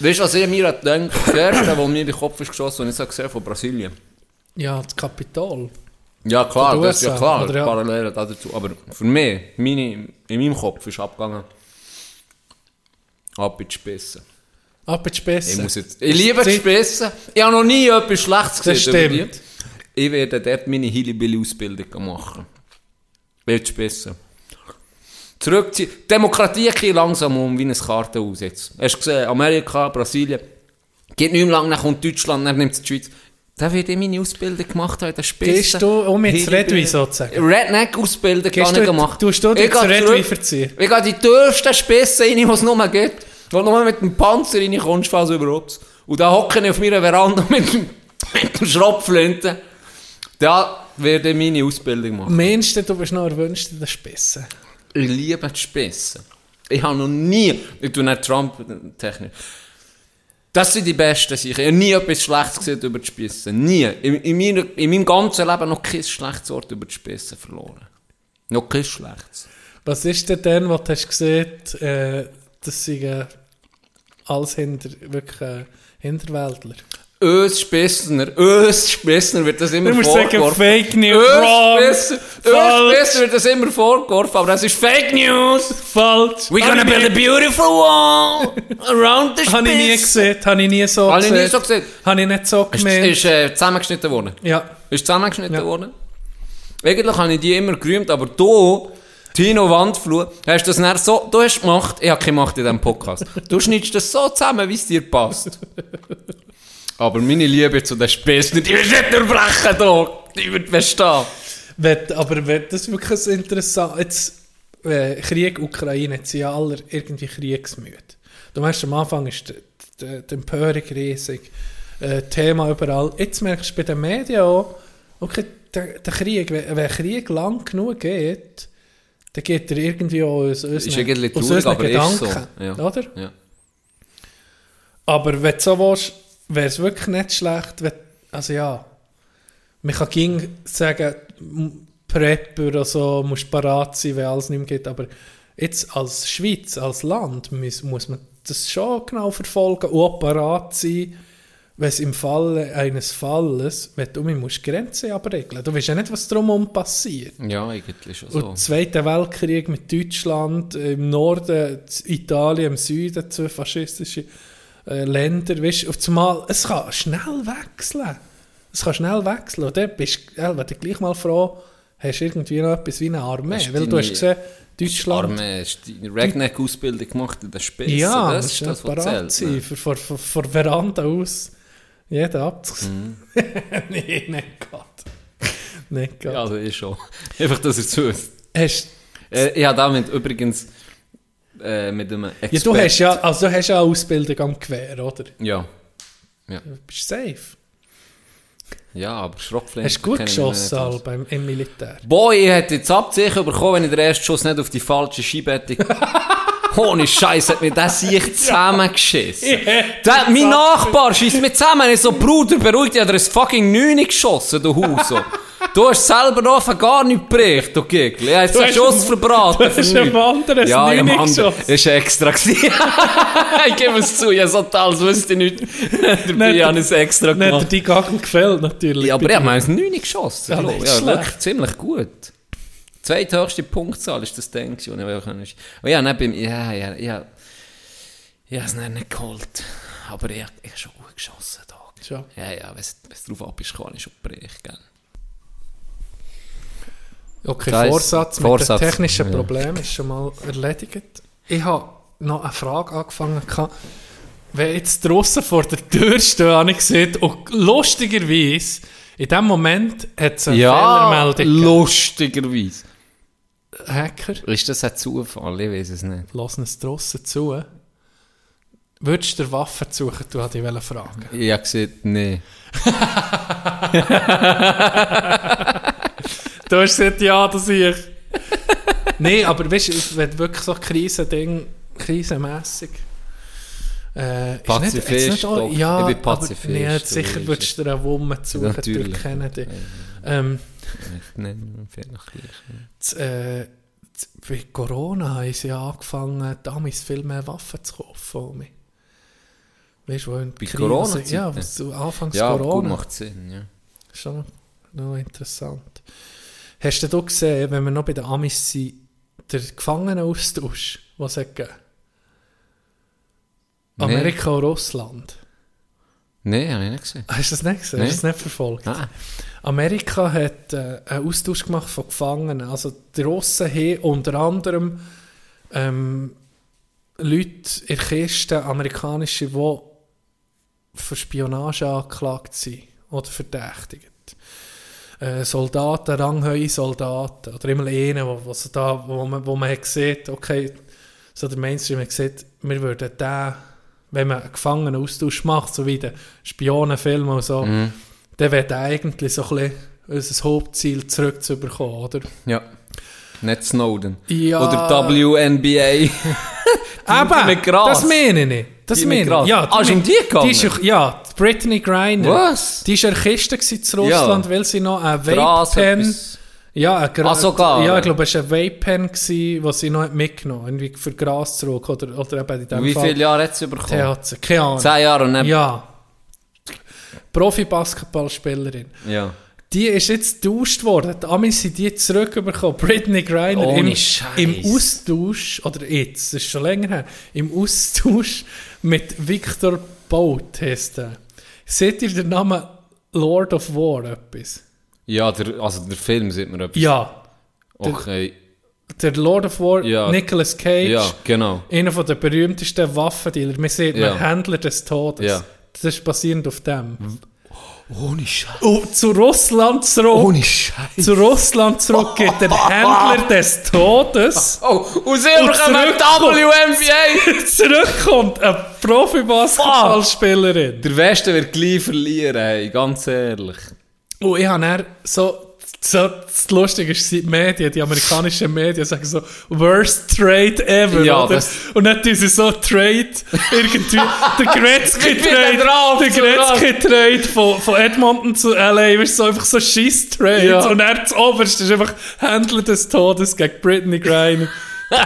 Weißt du, was ich mir gedacht habe? Das erste, was mir in den Kopf ist geschossen, als ich gesehen habe, von Brasilien. Ja, das Kapitol. Ja, klar, Von den das ist ja USA, klar, oder ja? Parallelen dazu. Aber für mich, meine, in meinem Kopf ist abgegangen. Ab in die Spitze. Ab in die Ich, muss jetzt, ich liebe die Sie- Spitze. Ich habe noch nie etwas Schlechtes Das gesehen. über stimmt. Ich werde dort meine Hillybilly-Ausbildung machen. Will die Spitze. Zurückziehen. Demokratie geht langsam um wie eine Karte aus jetzt. Hast du gesehen, Amerika, Brasilien. Geht nicht mehr lang, dann kommt Deutschland, dann nimmt es die Schweiz. Da wird ich meine Ausbildung gemacht haben, in der Spitze. Gehst du um jetzt Hillybilly. Redwi sozusagen? Redneck-Ausbildung du- nicht gemacht. tust du dich Ich zu Redwi verziehen? Ich gehe die tiefsten Spitze rein, die es nur gibt. Wo du nur mit dem Panzer reinkommst, fast überhaupt. Und da hocke ich auf meiner Veranda mit, dem- mit der Schrotflinte. Da werde ich meine Ausbildung machen. Meinst du, du bist noch erwünscht in der Spitze? Ich liebe die Spissen. Ich habe noch nie, ich tue nicht Trump-Technik. Das sind die Besten sicher. Ich habe nie etwas Schlechtes gesehen über die Spissen. Nie. In, in, meiner, in meinem ganzen Leben noch kein schlechtes Wort über die Spissen verloren. Noch kein schlechtes. Was ist denn dann, was du hast gesehen, äh, das sind äh, alles hinter, wirklich äh, Hinterwäldler? Ös Spissner, Ös Spissner wird das immer Du musst sagen, vorgeworfen. Fake News, Ös. Spissner wird das immer vorgeworfen, aber das ist Fake News. Falsch. We're gonna build a beautiful wall around the Habe ich nie gesehen, habe ich nie so Habe ich gesehen. nie so gesehen. Habe ich nicht so Ist, gemeint. ist äh, zusammengeschnitten worden. ja. Ist zusammengeschnitten Ja. worden. Eigentlich habe ich die immer gerühmt, aber du, Tino Wandflur, hast das nicht so, du hast gemacht, ich habe keine Macht in diesem Podcast, du schneidest das so zusammen, wie es dir passt. Aber meine Liebe zu den Spissen, die wirst du nicht durchbrechen, da. die wird bestehen. Wenn, aber wenn, das ist wirklich interessant. Jetzt, äh, Krieg Ukraine, jetzt sind ja alle irgendwie kriegsmüde. Du weißt, am Anfang ist die, die, die Empörung riesig, äh, Thema überall. Jetzt merkst du bei den Medien auch, okay, der, der Krieg, wenn, wenn Krieg lang genug geht, dann geht er irgendwie auch aus Ist unseren, irgendwie aus traurig, unseren aber ist so. Gedanken. Ja. Oder? Ja. Aber wenn du so willst, wäre es wirklich nicht schlecht, wenn, also ja, man kann ging sagen, Prep oder so, musst parat sein, wenn alles nicht mehr geht, aber jetzt als Schweiz, als Land, muss, muss man das schon genau verfolgen und auch parat sein, wenn es im Falle eines Falles, wenn du musst Grenzen abregeln. Du weißt ja nicht, was drumherum passiert. ja, eigentlich schon Und so. Zweiter Weltkrieg mit Deutschland, im Norden Italien, im Süden zwei faschistische äh, Länder, weißt du, einmal, es kann schnell wechseln. Es kann schnell wechseln. Und dann bist du äh, wenn du gleich mal froh hast du irgendwie noch etwas wie eine Armee. Hast Weil du hast gesehen, Deutschland... Arme, hast du die Redneck-Ausbildung gemacht in den Spissen? Ja, das ist das, was zählt. sein, ne? von, von, von, von Veranda aus jeden abzugsehen. Mhm. nee, nicht gerade. Nicht Ja, gerade. also ich schon. Einfach, dass ihr zuhört. Hast, Äh, ich habe damit übrigens äh, mit einem Experten... ja, du hast ja, also du hast ja eine Ausbildung am Gewehr, oder? Ja. Du bist safe. Ja, aber Schrockflinte... Hast du gut geschossen beim, im Militär? Boah, ich hätte jetzt Abzeichen bekommen, wenn ich den ersten Schuss nicht auf die falsche Scheibe hätte... Ohne Scheiß hat mir das sich zusammengeschissen. Der, mein Nachbar schießt mir zusammen. Ich so, Bruder, beruhigt dich, hat er ein fucking 9 geschossen, du Huso. Du hast selber noch von gar nicht geprägt, du Gigl. Ich habe einen Schuss verbraten. für dem nichts. anderen Ja, das ja, Mann, geschossen. das war extra. ich gebe es zu, ich habe so total, das wüsste ich nicht. Dabei Nicht- habe ich es extra Nicht gemacht. die Gagen gefällt, natürlich. Ja, aber ich habe ein 9 geschossen. Ja, nicht Ja, wirklich ziemlich gut. Zweithöchste Punktzahl ist das Ding. Und ich nicht. Ja, nicht beim, ja, ja, ja. Ich habe es nicht nicht geholt. Aber ich, ich habe schon gut geschossen. Da. Ja, ja, wenn es drauf ab ist, kann ich schon brechen. Okay, Das heisst, Vorsatz mit Vorsatz, dem technischen ja. Problem ist schon mal erledigt. Ich habe noch eine Frage angefangen. Wenn jetzt draussen vor der Tür stehe, habe ich gesehen, und lustigerweise, in dem Moment hat es eine Fehlermeldung gegeben. lustigerweise. Hacker, Ist das ein Zufall? Ich weiß es nicht. lassen es draussen zu. Würdest du dir Waffen suchen? Du hatte ich fragen. Ich habe gesagt, nee. Du hast gesagt, ja, das ich. Nein, aber weißt du, wenn wirklich so Krisending, krisenmässig. Äh, ist Pazifist, nicht- nicht auch-. Ja, Ich bin aber- Pazifist, Nee, du sicher würdest du dir eine Wumme suchen Natürlich. durch Kennedy. Ähm, Nein, vielleicht gleich. z- äh, bei Corona haben sie ja angefangen, damals viel mehr Waffen zu kaufen. von mir. Weißt du, Bei Krise- Corona-Zeiten? Ja, zu Anfangs Ja, Corona. macht Sinn, ja. Schon noch interessant. Hast du da gesehen, wenn wir noch bei den Amis sind, der Gefangenenaustausch, was es gegeben Nee. Amerika und Russland. Nein, habe ich nicht gesehen. Hast du das nicht gesehen? Nee. Hast du das nicht verfolgt? Ah. Amerika hat äh, einen Austausch gemacht von Gefangenen. Also die Russen haben unter anderem ähm, Leute in der Kiste, amerikanische, die für Spionage angeklagt sind oder verdächtigt. Äh, Soldaten, ranghohe Soldaten, oder immer einen, wo, wo, da, wo, man, wo man hat gesehen, okay, so der Mainstream hat gesagt, wir würden den, wenn man einen Gefangenenaustausch macht, so wie der Spionenfilm und so, Mhm. dann wäre eigentlich so ein bisschen unser Hauptziel zurückzubekommen, oder? Ja. nicht Snowden. Ja. Oder WNBA. Gras. das meine ich. Das Die meine ich. Ja, Ah, ist um die gegangen? Die ist, ja- Britney Griner. Was? Die war in Kiste zu Russland, weil sie noch ein Gras, Vape-Pen... Ja, ein Gra Ah, sogar? Ja, ich glaube, es war ein Vape-Pen, den sie noch mitgenommen hat. Irgendwie für Gras zurück. Oder, oder eben in dem Wie Fall viele Jahre hat sie bekommen? THC. Keine Ahnung. Zehn Jahre und dann... Ja. Profi-Basketballspielerin. ja. Die ist jetzt getauscht worden. Die Amis sind die zurückbekommen. Britney Griner Ohne im, im Austausch, oder jetzt, das ist schon länger her, im Austausch mit Victor Boat heisst er. Seht ihr den Namen Lord of War etwas? Ja, der, also der Film sieht man etwas. Ja. Okay. Der Lord of War, Ja. Nicolas Cage, Ja, genau. einer von der berühmtesten Waffendealer. Man sieht Ja. einen Händler des Todes. Ja. Das ist basierend auf dem. Ohne Scheiß. Und zu Russland zurück. Scheiß. Zu Russland zurück geht der Händler des Todes. Oh, und sie bekommen zurückkommt. WNBA. Zurückkommt eine Profi-Basketballspielerin. Der Westen wird gleich verlieren, hey, ganz ehrlich. Und ich habe dann so, so, das Lustige ist, die Medien, die amerikanischen Medien sagen so, worst trade ever, Ja, oder? Und dann tun sie so Trade, irgendwie, der Gretzky Mit wieder Trade, drauf, der so Gretzky Trade von, von Edmonton zu LA, ist so einfach so Schiss Trade. Ja. Und dann das Oberste ist einfach Händler des Todes gegen Britney Griner.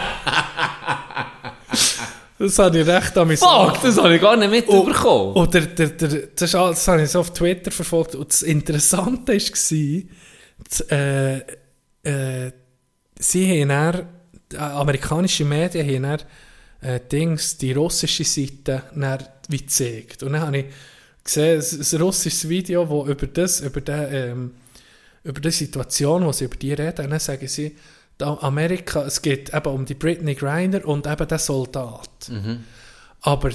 das habe ich recht amüsant. Fuck, das habe ich gar nicht mitbekommen. Oder der, der, das, ist das habe ich so auf Twitter verfolgt. Und das Interessante war, das, äh, äh, sie haben dann, äh, amerikanische Medien haben dann, äh, Dings, die russische Seite dann wie gezeigt. Und dann habe ich gesehen, ein, russisches Video, wo über das, über den, ähm, über die Situation, wo sie über die reden, dann sagen sie, Amerika, es geht eben um die Britney Griner und eben den Soldat. Aber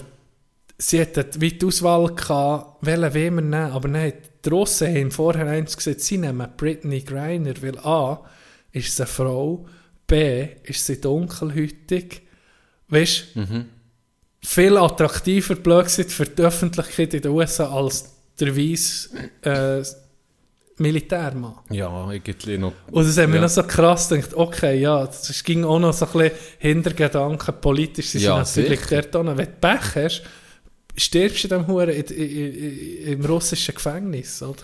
sie hatten wie die Auswahl gehabt, welchen wir nehmen, aber nein, die Russen haben vorher eins gesagt, sie nehmen Britney Griner, weil A, ist sie eine Frau, B, ist sie dunkelhäutig, weißt du, viel attraktiver blöd gesagt für die Öffentlichkeit in den USA als der weiße äh, Militärmann. Ja, irgendwie noch. Und das hat mir Ja. noch so krass gedacht, okay, ja, das ging auch noch so ein bisschen Hintergedanken, politisch, sie Ja, natürlich sicher. dort unten. Wenn du Pech hast, stirbst du dem Huren im russischen Gefängnis, oder?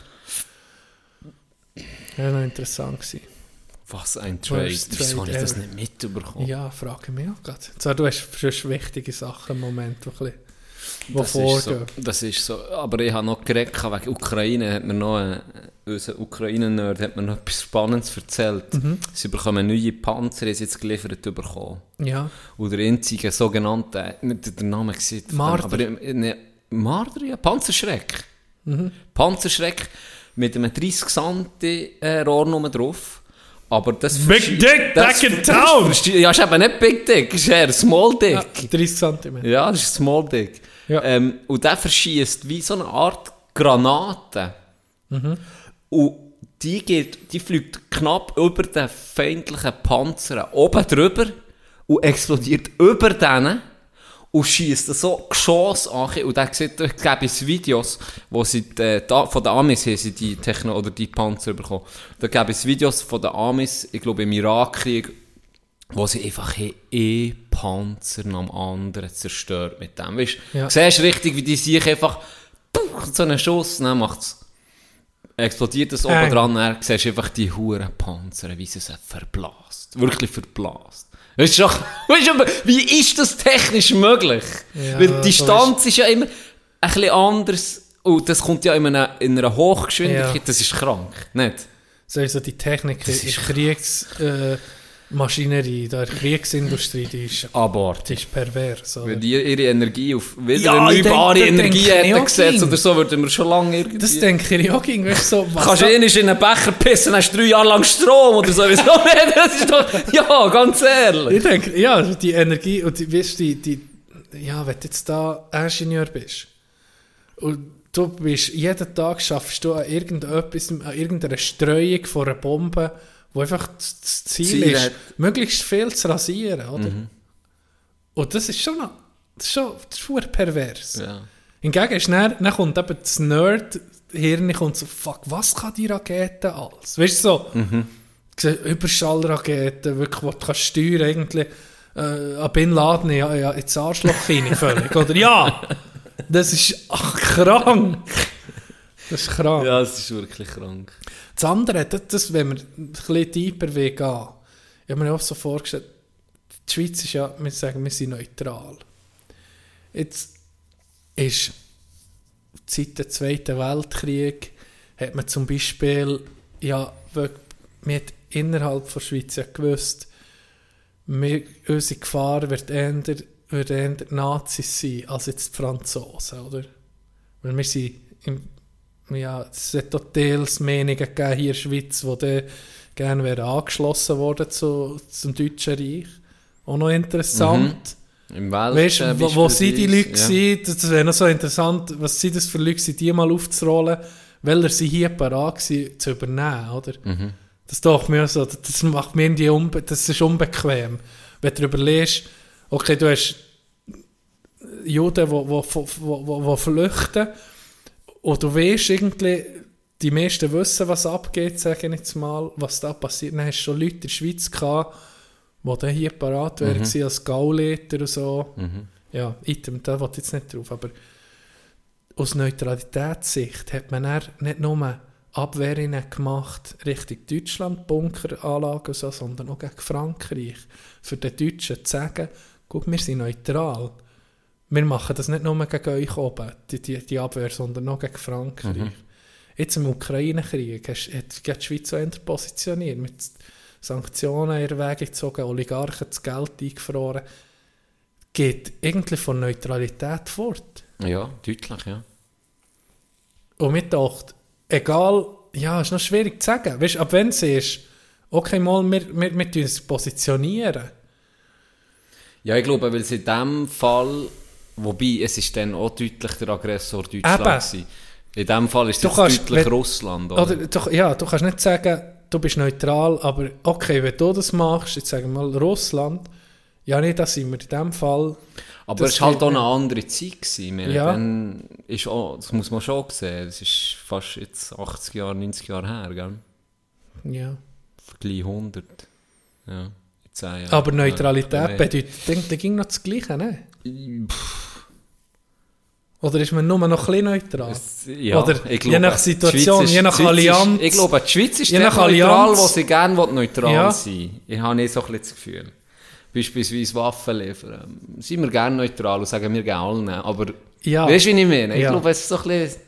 Ja, noch interessant gewesen. Was ein Trade. Wieso habe ich das nicht mitbekommen? Ja, frage mich auch gerade. Zwar, du hast schon wichtige Sachen im Moment, die, ein bisschen- die das, ist so, vorgehen. das ist so. Aber ich habe noch geredet, wegen Ukraine hat mir noch, äh, unser Ukraine-Nerd hat mir noch etwas Spannendes erzählt. Mhm. Sie bekommen neue Panzer, die sie jetzt geliefert bekommen. Ja, Und der einzige sogenannte, nicht der Name gesagt, Marder. aber ne, Marder, ja, Panzerschreck. Mhm. Panzerschreck mit einem 30 cm äh, Rohrnummer drauf. Aber das Big Dick, das back in town! Ja, ist eben nicht Big Dick, ist eher Small Dick. ja 30 cm. Ja, das ist Small Dick. Ja. Ähm, und der verschießt wie so eine Art Granate. Und die, geht, die fliegt knapp über den feindlichen Panzer oben drüber und explodiert über denen und schießt so Geschoss an. Und da sieht, da gäbe es Videos, wo sie die, da, von den Amis haben sie die Techno oder die Panzer bekommen. Da gäbe es Videos von den Amis, ich glaube im Irakkrieg, wo sie einfach haben eh Panzer nach dem anderen zerstört mit dem. Weißt Ja. siehst richtig, wie die sich einfach so einen Schuss, dann macht's explodiert das oben Eng. dran, dann siehst du einfach die huren Panzer, wie sie sie verblasst. Wirklich verblasst. Weißt du, weißt du, aber wie ist das technisch möglich? Ja, Weil die Distanz ist ja immer ein bisschen anders und das kommt ja in einer, in einer Hochgeschwindigkeit, Ja. das ist krank, nicht? So also die Technik Das ist der Kriegsmaschinerie, äh, Maschinerie, der Kriegsindustrie, die ist, Abort. die ist pervers. Oder? Wenn die ihre Energie auf wieder Ja, erneuerbare denk- da Energie hätten gesetzt oder so, würden wir schon lange irgendwie... Das denke ich auch irgendwie so. Was Kannst du da- eh nicht in einen Becher pissen, hast drei Jahre lang Strom oder so. Wieso nicht? Das ist doch... Ja, ganz ehrlich. Ich denke, ja, die Energie und die, weißt, die, die, ja, wenn du jetzt da Ingenieur bist und du bist, jeden Tag schaffst du an irgendetwas, an irgendeiner Streuung von einer Bombe, wo einfach das Ziel, Ziel ist, hat- möglichst viel zu rasieren, oder? Und das ist schon, noch- das ist schon, das ist verdammt pervers. Ja. Hingegen ist dann, dann kommt eben das Nerd-Hirn kommt so, fuck, was kann die Rakete alles? Weißt du so? gesehen, Überschallraketen, wirklich, die du kannst steuern eigentlich äh, an Bin Laden ja, ja, ins Arschloch rein, völlig, oder? Ja! Das ist ach, krank! Das ist krank. Ja, es ist wirklich krank. Das andere, das, das, wenn wir ein bisschen tiefer gehen, ich habe mir auch so vorgestellt, die Schweiz ist ja, wir sagen, wir sind neutral. Jetzt ist seit dem Zweiten Weltkrieg hat man zum Beispiel, ja, man hat innerhalb der Schweiz ja gewusst, wir, unsere Gefahr wird eher, wird eher Nazis sein, als jetzt die Franzosen, oder? Weil wir sind im ja, es hat auch teils Meinungen gegeben hier in der Schweiz, die dann gerne wären angeschlossen worden zu, zum Deutschen Reich. Auch noch interessant. Im Welt, Weißt äh, wo, wo sind die Leute gewesen? Das wäre noch so interessant, was sind das für Leute die mal aufzurollen, weil er sie hier parat gewesen, zu übernehmen, oder? Mhm. Das doch mir so, das macht mir irgendwie unbe das ist unbequem. Wenn du überlegst, okay, du hast Juden, die flüchten und du weißt irgendwie, die meisten wissen, was abgeht, sage ich jetzt mal, was da passiert. Dann hast du schon Leute in der Schweiz gehabt, die dann hier parat wären gewesen als Gauleiter und so. Ja, Item, da wollte ich jetzt nicht drauf, aber aus Neutralitätssicht hat man dann nicht nur Abwehren gemacht Richtung Deutschland, Bunkeranlagen und so, sondern auch gegen Frankreich. Für den Deutschen zu sagen, guck, wir sind neutral. Wir machen das nicht nur gegen euch oben, die, die, die Abwehr, sondern auch gegen Frankreich. Jetzt im Ukraine-Krieg hat die Schweiz so eher positioniert, mit Sanktionen in Erwägung gezogen, Oligarchen das Geld eingefroren. Geht irgendwie von Neutralität fort. Ja, deutlich, ja. Und mir dachte, egal, ja, ist noch schwierig zu sagen. Weißt du, ab wenn sie ist, okay, mal, wir, wir, wir uns positionieren. Ja, ich glaube, weil es in dem Fall, wobei es ist dann auch deutlich der Aggressor Deutschland gewesen. In dem Fall ist es kannst- deutlich wenn- Russland, oder? Oder, du, ja, du kannst nicht sagen, du bist neutral, aber okay, wenn du das machst, jetzt sagen wir mal Russland, ja, nicht, da sind wir in dem Fall. Aber das es war halt auch eine andere Zeit. Gewesen. Meine, Ja. Dann ist auch, das muss man schon sehen, es ist fast jetzt 80 Jahre, 90 Jahre her, gell? Ja. Gleich 100. Ja, in 10 Jahren. Aber Neutralität Ja, bedeutet, denke ich, ging noch das Gleiche, ne? Oder ist man nur noch ein bisschen neutral? Ja, Oder ich je nach Situation, ist- je nach Schweiz ist- Allianz. Ich glaube, die Schweiz ist Je nach neutral, Allianz. wo sie gerne neutral Ja. sein Ich habe nicht so ein bisschen das Gefühl. Beispielsweise Waffen liefern. Sind wir gerne neutral und sagen wir gerne allen. Aber Ja. weißt du, wie ich meine? Ich Ja. glaube, es ist so ein bisschen...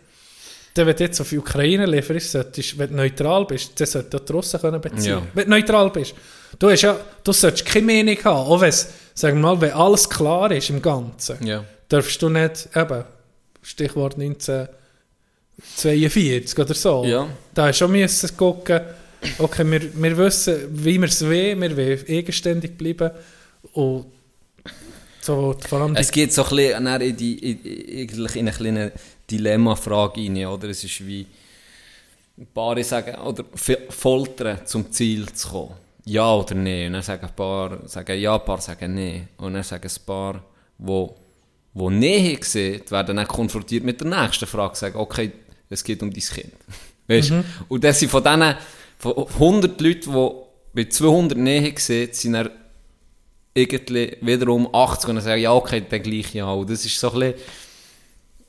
Dann, wenn du jetzt auf die Ukraine lieferst, solltest, wenn du neutral bist, dann solltest du die Russen können beziehen Ja. Wenn du neutral bist. Du, hast ja, du solltest keine Meinung haben. Auch wenn sagen wir mal, wenn alles klar ist im Ganzen, Ja. darfst du nicht, eben, Stichwort 1942 oder so. Ja. Da hast du schon müssen gucken, okay, wir, wir wissen, wie wir es wollen, wir wollen eigenständig bleiben. Und so, vor allem die Es geht so ein bisschen in, die, in, in eine kleine Dilemma-Frage rein, oder? Es ist wie ein paar sagen, oder foltern, zum Ziel zu kommen. Ja oder nein? Und dann sagen ein paar sagen ja, ein paar sagen nein. Und dann sagen ein paar, wo, wo Nähe sehen, werden dann konfrontiert mit der nächsten Frage, sagen, okay, es geht um dein Kind. Weißt? Mhm. Und das sind von diesen von 100 Leuten, die bei 200 Nähe sehen, sind dann irgendwie wiederum 80 und dann sagen, ja, okay, dann gleich ja. Und das ist so ein bisschen,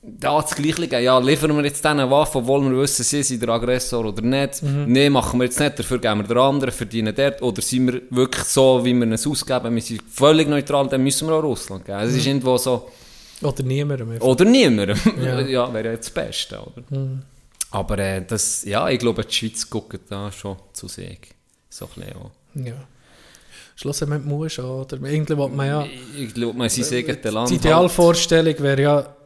da das Gleiche geben. Ja, liefern wir jetzt diesen Waffen, wollen wir wissen, sie sind der Aggressor oder nicht. Nein, machen wir jetzt nicht, dafür geben wir der anderen, verdienen dort. Oder sind wir wirklich so, wie wir es ausgeben, wir sind völlig neutral, dann müssen wir auch Russland geben. Es ist irgendwo so, oder niemandem. einfach. oder niemandem. Ja. Ja, wäre ja das Beste, oder? Aber äh, das, ja, ich glaube, die Schweiz guckt da schon zu Sieg. So ein bisschen auch. Ja. Schlussendlich muss auch, oder irgendwie will man ja... Ich glaube, man sein eigenes Land Die Idealvorstellung wäre ja,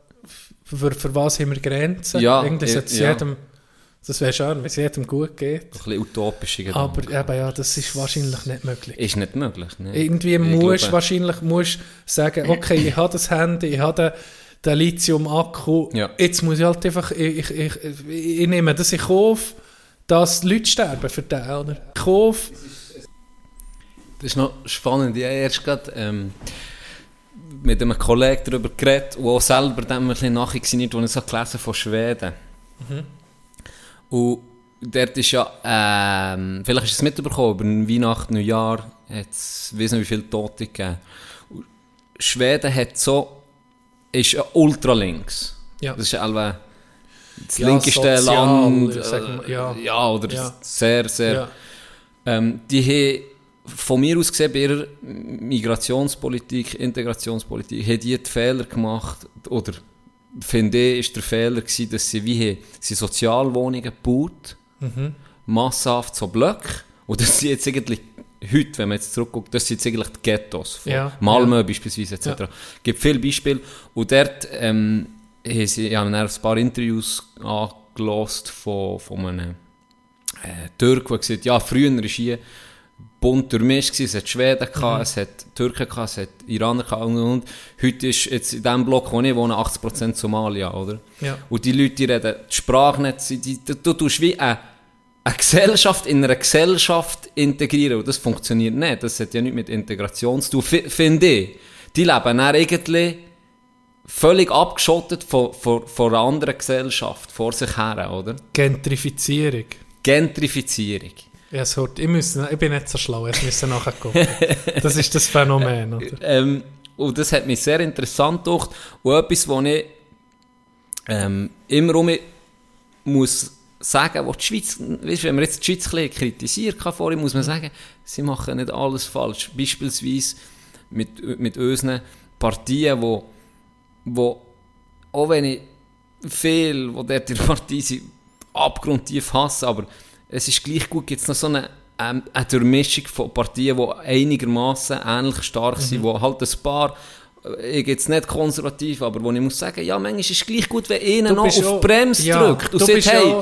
für, für was haben wir Grenzen? Ja, ja, sollte es ja. jedem, das wäre schön, wenn es jedem gut geht. Ein bisschen utopische Aber Gedanken. eben, ja, das ist wahrscheinlich nicht möglich. Ist nicht möglich. Ne? Irgendwie Ich musst glaube- wahrscheinlich musst sagen, okay, ich habe das Handy, ich habe den, den Lithium-Akku, Ja. jetzt muss ich halt einfach, ich, ich, ich, ich nehme das in Kauf, dass Leute sterben für den, oder? Kauf, Das ist noch spannend. Habe erst gerade ähm, mit einem Kollegen darüber geredet, der auch selber dann ein bisschen nachgesinnt, als ich so gelesen von Schweden. Und dort ist ja, ähm, vielleicht hast du es mitbekommen, über Weihnachten, Neujahr, hat es, weiß nicht wie viele Tote gegeben. Und Schweden hat so, ist ja ultralinks. Ja. Das ist ja allweil das Ja, linkeste sozial, Land. äh, ja. ja, oder sehr, sehr. Ähm, die haben von mir aus gesehen, bei ihrer Migrationspolitik, Integrationspolitik, haben die die Fehler gemacht, oder finde ich, ist der Fehler gewesen, dass sie wie haben, sie Sozialwohnungen gebaut, massenhaft so Blöcke, und das sind jetzt eigentlich heute, wenn man jetzt zurückguckt, das sind jetzt eigentlich die Ghettos von Ja, Malmö ja. beispielsweise etc. Ja. Es gibt viele Beispiele und dort ähm, haben sie, ich habe dann ein paar Interviews angelost von, von einem äh, Türk, der gesagt hat, ja, früher war hier bunt durchmischt, es hat Schweden gehabt, es hat Türken gehabt, es hat Iraner gehabt und, und. Heute ist jetzt in dem Block, wo ich wohne, 80% Somalia, oder? Ja. Und die Leute, die reden die Sprache nicht, sie- die, du, du tust wie eine, eine Gesellschaft in einer Gesellschaft integrieren und das funktioniert nicht. Das hat ja nichts mit Integration zu tun, fi- finde ich. Die leben dann eigentlich völlig abgeschottet von, von, von einer anderen Gesellschaft vor sich her, oder? Gentrifizierung. Gentrifizierung. Ja, es hört, ich, muss, ich bin nicht so schlau, ich muss nachher gucken. Das ist das Phänomen, oder? Ähm, und das hat mich sehr interessant gedacht. Und etwas, was ich ähm, immer um muss sagen, wo die Schweiz, weißt, wenn man jetzt die Schweiz ein kritisiert kann vorhin, muss man sagen, sie machen nicht alles falsch. Beispielsweise mit, mit unseren Partien, wo, wo auch wenn ich viel, in der Partei sind, abgrundtief hasse, aber es ist gleich gut, gibt es noch so eine, ähm, eine Durchmischung von Partien, die einigermaßen ähnlich stark sind, wo halt ein paar, äh, ich jetzt nicht konservativ, aber wo ich muss sagen, ja, manchmal ist es gleich gut, wenn einer noch auf die Bremse ja, drückt und sagt, hey,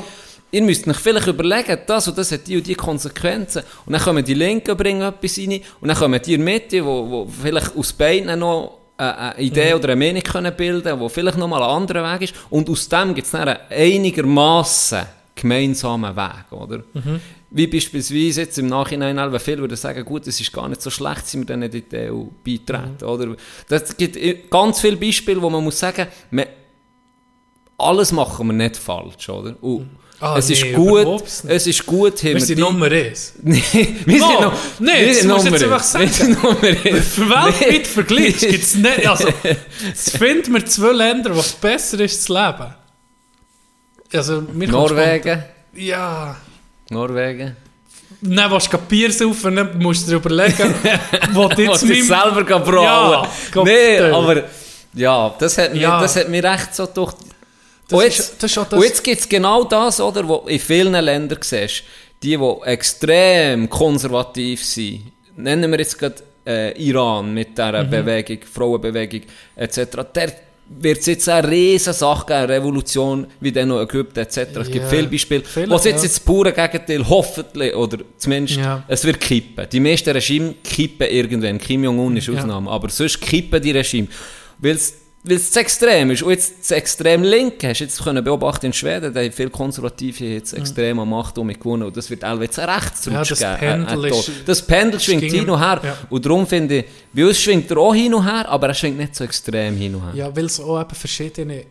ihr müsst euch vielleicht überlegen, das und das hat die und die Konsequenzen. Und dann kommen die Linken bringen etwas rein und dann kommen die in die Mitte, wo, wo vielleicht aus beiden noch eine, eine Idee Mhm. oder eine Meinung können bilden wo vielleicht noch mal ein anderer Weg ist. Und aus dem gibt es dann einigermaßen gemeinsamen Weg, oder? Mhm. Wie beispielsweise jetzt im Nachhinein, weil viele würden sagen, gut, es ist gar nicht so schlecht, sind wir dann nicht in die EU beitreten, Mhm. oder? Das gibt ganz viele Beispiele, wo man muss sagen, man, alles machen wir nicht falsch, oder? Und Ah, es, ist nee, gut, überhaupt nicht. es ist gut, Wir sind die- Nummer eins. Nee, wir No, sind noch, nee, wir das musst jetzt einfach sagen. Wir sind Nummer eins. Für weltweit. Vergleich gibt es nicht. Also, es finden wir zwei Länder, wo es besser ist zu leben. Also, Norwegen, Ja. Norwegen. Nein, Bier saufen, dann musst du dir überlegen, Was jetzt nicht... selber. Ja, Gott nee, Willen. aber ja, das hat, mir, Ja. das hat mir recht so durch. Das und jetzt, ist das- gibt es genau das, oder, wo in vielen Ländern siehst, die, die extrem konservativ sind, nennen wir jetzt gerade äh, Iran mit dieser Mhm. Bewegung, Frauenbewegung etc., der wird es jetzt eine riesen Sache geben, eine Revolution, wie dann noch Ägypten etc. Es gibt viele Beispiele, Viele, wo es jetzt ja. ins pure Gegenteil, hoffentlich, oder zumindest, Ja. es wird kippen. Die meisten Regime kippen irgendwann. Kim Jong-un ist. Ausnahme. Aber sonst kippen die Regime. Weil es weil es zu extrem ist. Und jetzt das extrem Linke hast du jetzt können beobachten in Schweden, da haben viele Konservative jetzt extrem an Macht um gewonnen. Und das wird auch jetzt Rechtsrutsch Ja, das geben. Pendel Äh, äh, das Pendel schwingt hin und her. ja. Und darum finde ich, bei uns schwingt er auch hin und her, aber er schwingt nicht so extrem hin und her. Ja, weil es auch eben verschiedene,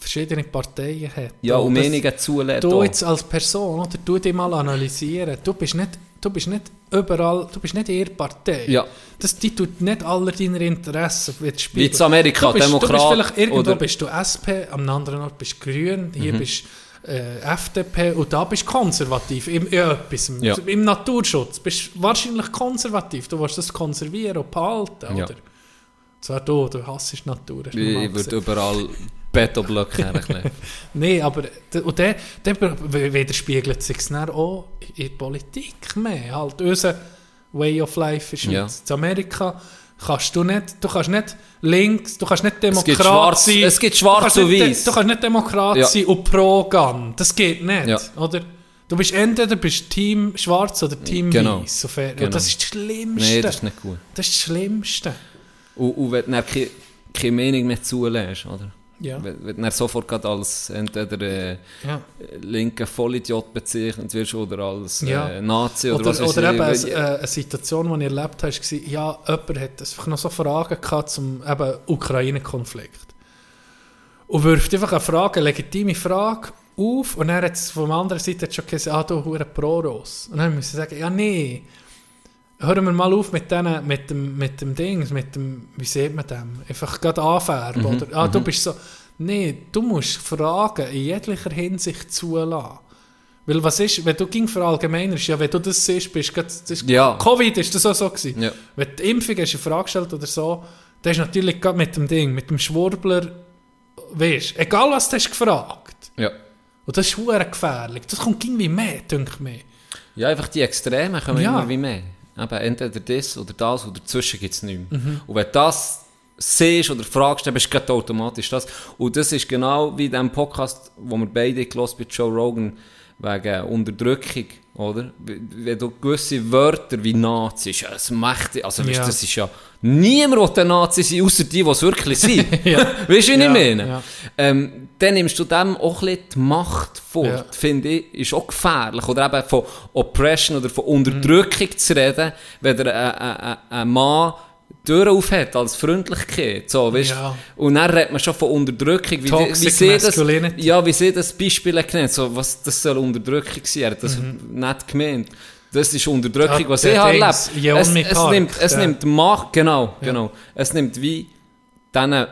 verschiedene Parteien hat. Ja, und Meinungen zulässt. Du jetzt als Person, oder, du dich mal analysieren. Du bist nicht, du bist nicht überall, du bist nicht in ihrer Partei. Ja. Das, die tut nicht alle deine Interessen. Wie in Amerika, bist, Du bist Demokrat irgendwo oder- bist du SP, am anderen Ort bist du Grün, hier Mhm. bist äh, FDP und da bist du konservativ im, etwas. Ja. Im Naturschutz bist du wahrscheinlich konservativ. Du willst das konservieren und behalten, Ja. oder? Zwar du, du hasst die Natur. Ich würde überall Betonblöcke herkleben. Nein, aber und der, der widerspiegelt sich dann auch in der Politik mehr. Halt, unser Way of Life in Ja. In Amerika kannst du nicht, du kannst nicht links, du kannst nicht Demokrat sein. es gibt du schwarz kannst und weiß. Du kannst nicht Demokrat Ja. sein und pro-Gun. Das geht nicht, Ja. oder? Du bist entweder bist Team Schwarz oder Team Genau. Weiß. Sofern, Genau. Und das ist das Schlimmste. Nein, das ist nicht gut. Das ist das Schlimmste. Und, und wenn du keine, keine Meinung mehr zulässt, oder? Ja. Wenn, du dann sofort als entweder äh, Ja. linker Vollidiot bezeichnet wirst oder als Ja. äh, Nazi oder, Oder, was oder ich. eben eine, äh, eine Situation, die ich erlebt habe, war, ja, jemand hat einfach noch so Fragen gehabt zum Ukraine-Konflikt. Und wirft einfach eine Frage, eine legitime Frage, auf und dann hat es von der anderen Seite schon gesagt, ah, du hure Pro-Ross. Und dann müssen wir sagen, ja, nee, hören wir mal auf mit, denen, mit, dem, mit dem Ding, mit dem, wie sieht man dem? Einfach gerade anfärben, oder? Ah, du bist so, nee, du musst Fragen in jeglicher Hinsicht zulassen. Weil was ist, wenn du ging verallgemeinerst, ja, wenn du das siehst, bist du das ist, Ja. Covid ist das auch so gewesen. Ja. Wenn die Impfung hast du eine Frage gestellt oder so, dann ist natürlich gerade mit dem Ding, mit dem Schwurbler, weißt, egal was du hast gefragt. Ja. Und das ist gefährlich. Das kommt irgendwie mehr, denke ich mir. Ja, einfach die Extremen kommen Ja. immer wie mehr. Eben, entweder das oder das oder dazwischen gibt es nichts mehr. Mhm. Und wenn du das siehst oder fragst, dann bist du automatisch das. Und das ist genau wie in dem Podcast, wo wir beide gehört bei Joe Rogan, wegen Unterdrückung, oder? Wenn du gewisse Wörter wie Nazi, ist ja das mächtig, also weißt, Ja. das ist ja niemand, der Nazi sind, außer die, die es wirklich sind. Ja. Weißt du, wie Ja, ich meine? ja. Ähm, dann nimmst du dem auch ein bisschen die Macht fort, finde ich, ist auch gefährlich. Oder eben von Oppression oder von Unterdrückung zu reden, wenn der ein, ein, ein Mann die Tür aufhat als Freundlichkeit. So, weißt? Ja. Und dann redet man schon von Unterdrückung. Wie, Toxic wie sie das, ja, wie sie das Beispiel genannt so, was das soll Unterdrückung sein. Er hat das nicht gemeint. Das ist Unterdrückung, Ja, was ich habe erlebt. Yeonmi Es, es, Park, nimmt, es der- nimmt Macht, genau, genau. Es nimmt wie diesen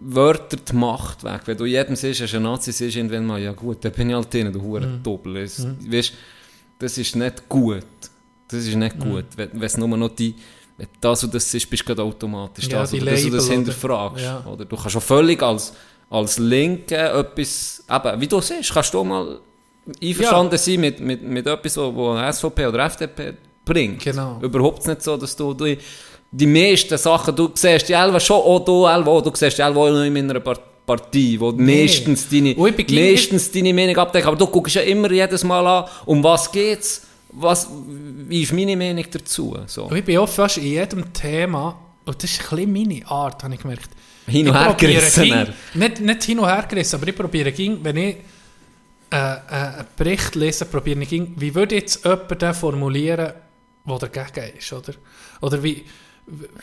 Wörter die Macht weg. Wenn du jedem siehst, dass ein Nazi siehst, irgendwann mal, ja gut, dann bin ich halt drin, du hure Mhm. Doppel. Es, weißt, das ist nicht gut. Das ist Mhm. nicht gut. Wenn, wenn es nur noch die, wenn das und das ist, bist du gerade automatisch Ja, das oder das und das Label, oder? hinterfragst. Ja. Oder du kannst schon völlig als, als Linke etwas, eben, wie du siehst, kannst du mal einverstanden sein mit, mit, mit etwas, wo, wo SVP oder FDP bringt. Genau. Überhaupt nicht so, dass du die, die meisten Sachen, du siehst die Elva schon, auch du Elva, auch, du siehst die Elva auch noch in meiner Par- Partei, wo meistens deine, meistens deine Meinung abdecken, aber du guckst ja immer jedes Mal an, um was geht's, was, wie ist meine Meinung dazu, so. Ich bin auch fast in jedem Thema, und das ist ein bisschen meine Art, habe ich gemerkt. Hin und her gerissen, er. Nicht, nicht hin und her gerissen, aber ich probiere, ging, wenn ich äh, einen Bericht lese, probiere ich, ging, wie würde jetzt jemand den formulieren, der dagegen ist, oder? Oder wie,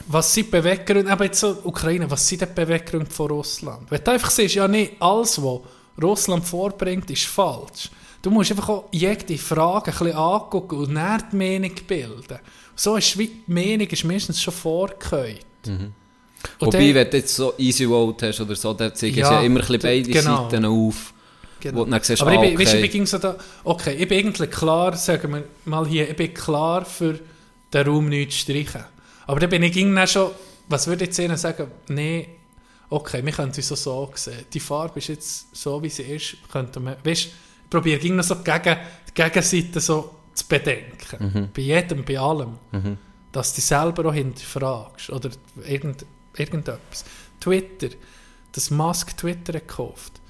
was sind die Beweggründe, aber jetzt so Ukraine, was sind die Beweggründe von Russland? Wenn du einfach siehst, ja nee, alles, was Russland vorbringt, ist falsch. Du musst einfach auch jede Frage ein bisschen angucken und dann die Meinung bilden. So ist die Meinung ist meistens schon vorgehört. Und Wobei, dann- wenn du jetzt so Easy Vote hast oder so, dann zeigen Ja, ja immer ein bisschen beide genau. Seiten auf. Dann siehst, Aber ah, ich bin, weißt, du, okay. ich bin so da, okay, ich bin eigentlich klar, sagen wir mal hier, ich bin klar für den Raum nicht zu streichen. Aber dann bin ich dann schon, was würde ich jetzt sagen, nee, okay, wir können es so so sehen. Die Farbe ist jetzt so, wie sie ist, könnte man, weißt, probiere noch so gegen, die Gegenseite so zu bedenken. Bei jedem, bei allem. Dass du dich selber auch hinterfragst. Oder irgend, irgendetwas. Twitter, dass Musk Twitter hat gekauft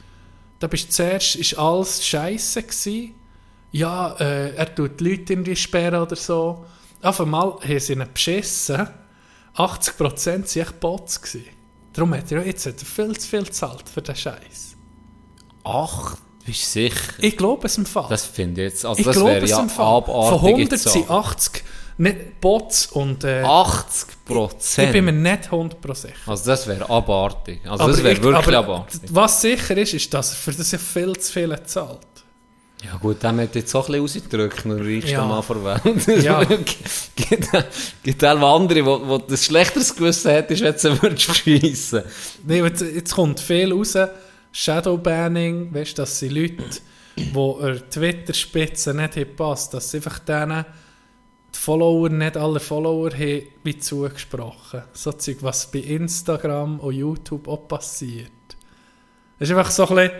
da bist zuerst ist alles scheiße gsi. Ja, äh, er tut die Leute irgendwie sperren oder so. Auf einmal haben sie ihn beschissen. 80% waren echt Bots. Gewesen. Darum hat er jetzt hat er viel zu viel gezahlt für den Scheiß. Ach, bist du sicher? Ich glaube es im Fall. Das finde ich jetzt, also ich das glaube wäre es ja im Fall. abartig Von 100 jetzt sind so. 80 nicht Bots und äh, 80% ich bin mir Prozent. nicht 100% sicher. Also das wäre abartig. Also Aber das wäre ich- wirklich abartig. Was sicher ist, ist, dass er für das ja viel zu viel zahlt. Ja gut, der hat jetzt auch ein bisschen rausgedrückt, der reichste Ja. Mann der Welt. Ja. gibt, gibt auch andere, wo, wo das schlechteres Gewissen hat, ist, wenn sie würdest schiessen. Nee, jetzt, jetzt kommt viel raus. Shadowbanning, weißt du, dass sie Leute, die der Twitter-Spitze nicht passt, dass sie einfach denen die Follower, nicht alle Follower haben, wie zugesprochen. So Zeug, was bei Instagram und YouTube auch passiert. Es ist einfach so ein bisschen,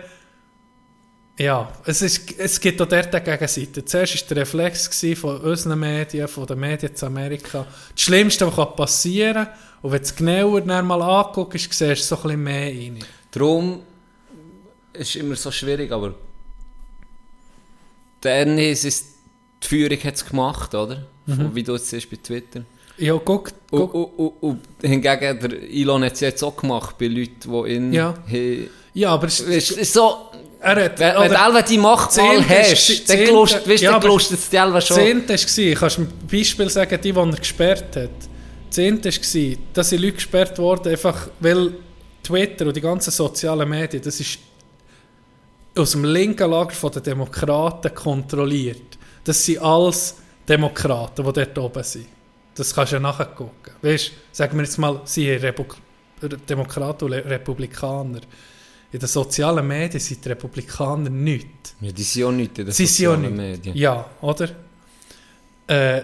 ja, es, ist, es gibt auch dort eine Gegenseite. Zuerst war der Reflex von unseren Medien, von den Medien zu Amerika. Das Schlimmste, was passieren kann. Und wenn du es genauer mal anguckst, siehst du so ein bisschen mehr rein. Darum ist immer so schwierig, aber dann ist es, die Führung hat es gemacht, oder? Mhm. Wie du es siehst bei Twitter. Ja, guck, guck. und, und, und hingegen, der Elon hat es jetzt auch gemacht, bei Leuten, die ihn... Ja. he- Ja, aber es, ist so... er hat, Wenn, wenn du alle die Macht mal hast, dann Zehnte- gelust, weißt, ja, gelustet es dir alle schon. Zehnte war, kannst du ein Beispiel sagen, die, die er gesperrt hat. Zehnte war, dass sind Leute gesperrt worden, einfach weil Twitter und die ganzen sozialen Medien, das ist aus dem linken Lager von den Demokraten kontrolliert. Das sind alles Demokraten, die dort oben sind. Das kannst du ja nachgucken. Weißt du, sagen wir jetzt mal, sie sind Repu Demokraten und Republikaner. In den sozialen Medien sind die Republikaner nichts. Ja, die sind auch nicht in den Sie sozialen. Medien. Ja, oder? Äh,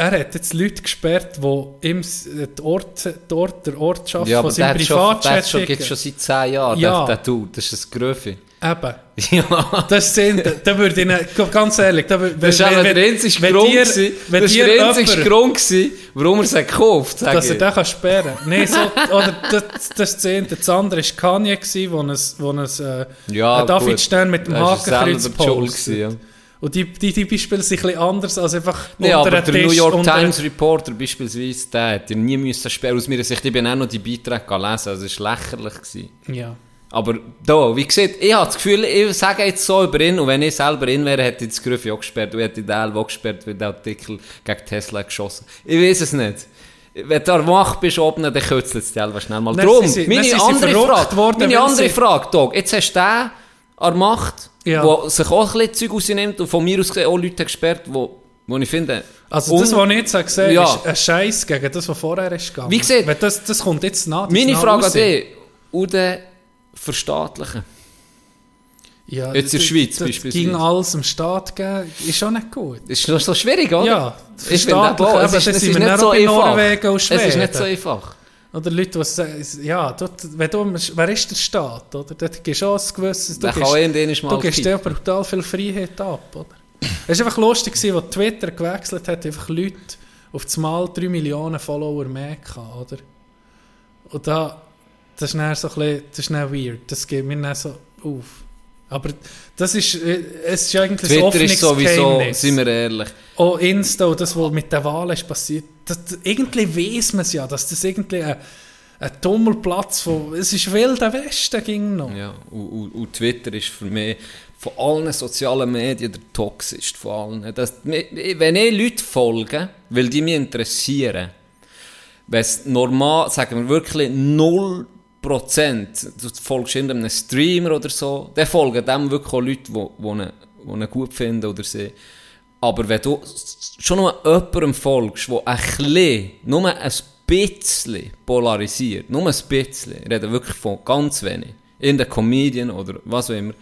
er hat jetzt Leute gesperrt, die ihm die Ort, die Ort, der Ortschaft Ja, von aber seinem hat schon, der Privatchat hat schon, schicken. seit 10 Jahren, Ja. der, der Dude. Das ist ein Gröfe. Eben. Ja. Das sind, da würde ich, ganz ehrlich, da, wür- Das war der einzige Grund, dir- gewesen- das dir der einzige Grund gewesen, warum er es hat gekauft sag dass er ich. den kann sperren kann. Nee, so, oder das, das ist das eine. Das andere war Kanye, gewesen, wo es, wo es äh, Ja, David. Stern mit dem Er Hakenkreuz selber schuld postet. gewesen, ja. Und die, die, die Beispiele sind ein bisschen anders als einfach Nee, unter aber der New Tisch, York unter- Times Reporter beispielsweise, der ja nie müssen sperren. Aus meiner Sicht, ich bin auch noch die Beiträge gelesen, also es war lächerlich. Gewesen. Ja. Aber da, wie gesagt, ich habe das Gefühl, ich sage jetzt so über ihn, und wenn ich selber ihn wäre, hätte ich das Grüffe auch gesperrt, und hätte den auch gesperrt, weil der Artikel gegen Tesla geschossen Ich weiß es nicht. Wenn du Macht bist oben, dann kützelt es dich selber schnell mal. Dann Drum, sie- meine andere Frage, worden, meine andere Frage, Dog, jetzt hast du den an Macht, Ja. der sich auch ein bisschen Zeug rausnimmt, und von mir aus auch Leute gesperrt, wo, wo ich finde... Also das, was ich jetzt habe gesehen Ja. ist ein Scheiß gegen das, was vorher ist gegangen. Wie gesagt- Weil das, das kommt jetzt nach. Meine nach Frage an raus. dich, und den verstaatlichen. Ja, Jetzt in der Schweiz das beispielsweise. ging alles dem Staat geben, ist schon nicht gut. Ist noch so schwierig, oder? Ja, ich finde auch, es ist, das es ist nicht so einfach. Es ist nicht so einfach. Oder Leute, die sagen, ja, dort, wenn du, wer ist der Staat? Oder? Dort gibst du auch ein gewisses... Du gibst- Du gibst dir brutal viel Freiheit ab, oder? Es war einfach lustig, als Twitter gewechselt hat, einfach Leute auf das Mal 3 Millionen Follower mehr gehabt, oder? Und da, das ist dann so ein bisschen, das ist dann weird, das geht mir dann so auf. Aber das ist, äh, es ist eigentlich ein Twitter offenes ist sowieso, Geheimnis. sind wir ehrlich. Auch Insta und das, was mit den Wahlen ist passiert, das, irgendwie weiß man es ja, dass das irgendwie ein, ein Tummelplatz von, es ist wilder Westen ging noch. Ja, und, und, und Twitter ist für mich von allen sozialen Medien der toxischste von allen. Das, wenn ich Leute folge, weil die mich interessieren, wenn es normal, sagen wir wirklich 0%, du folgst irgendeinem Streamer oder so, dann folgen dem wirklich auch Leute, die ihn gut finden oder sehen. Aber wenn du schon nur jemandem folgst, der ein bisschen, nur ein bisschen polarisiert, nur ein bisschen, ich rede wirklich von ganz wenig, irgendein Comedian oder was auch immer,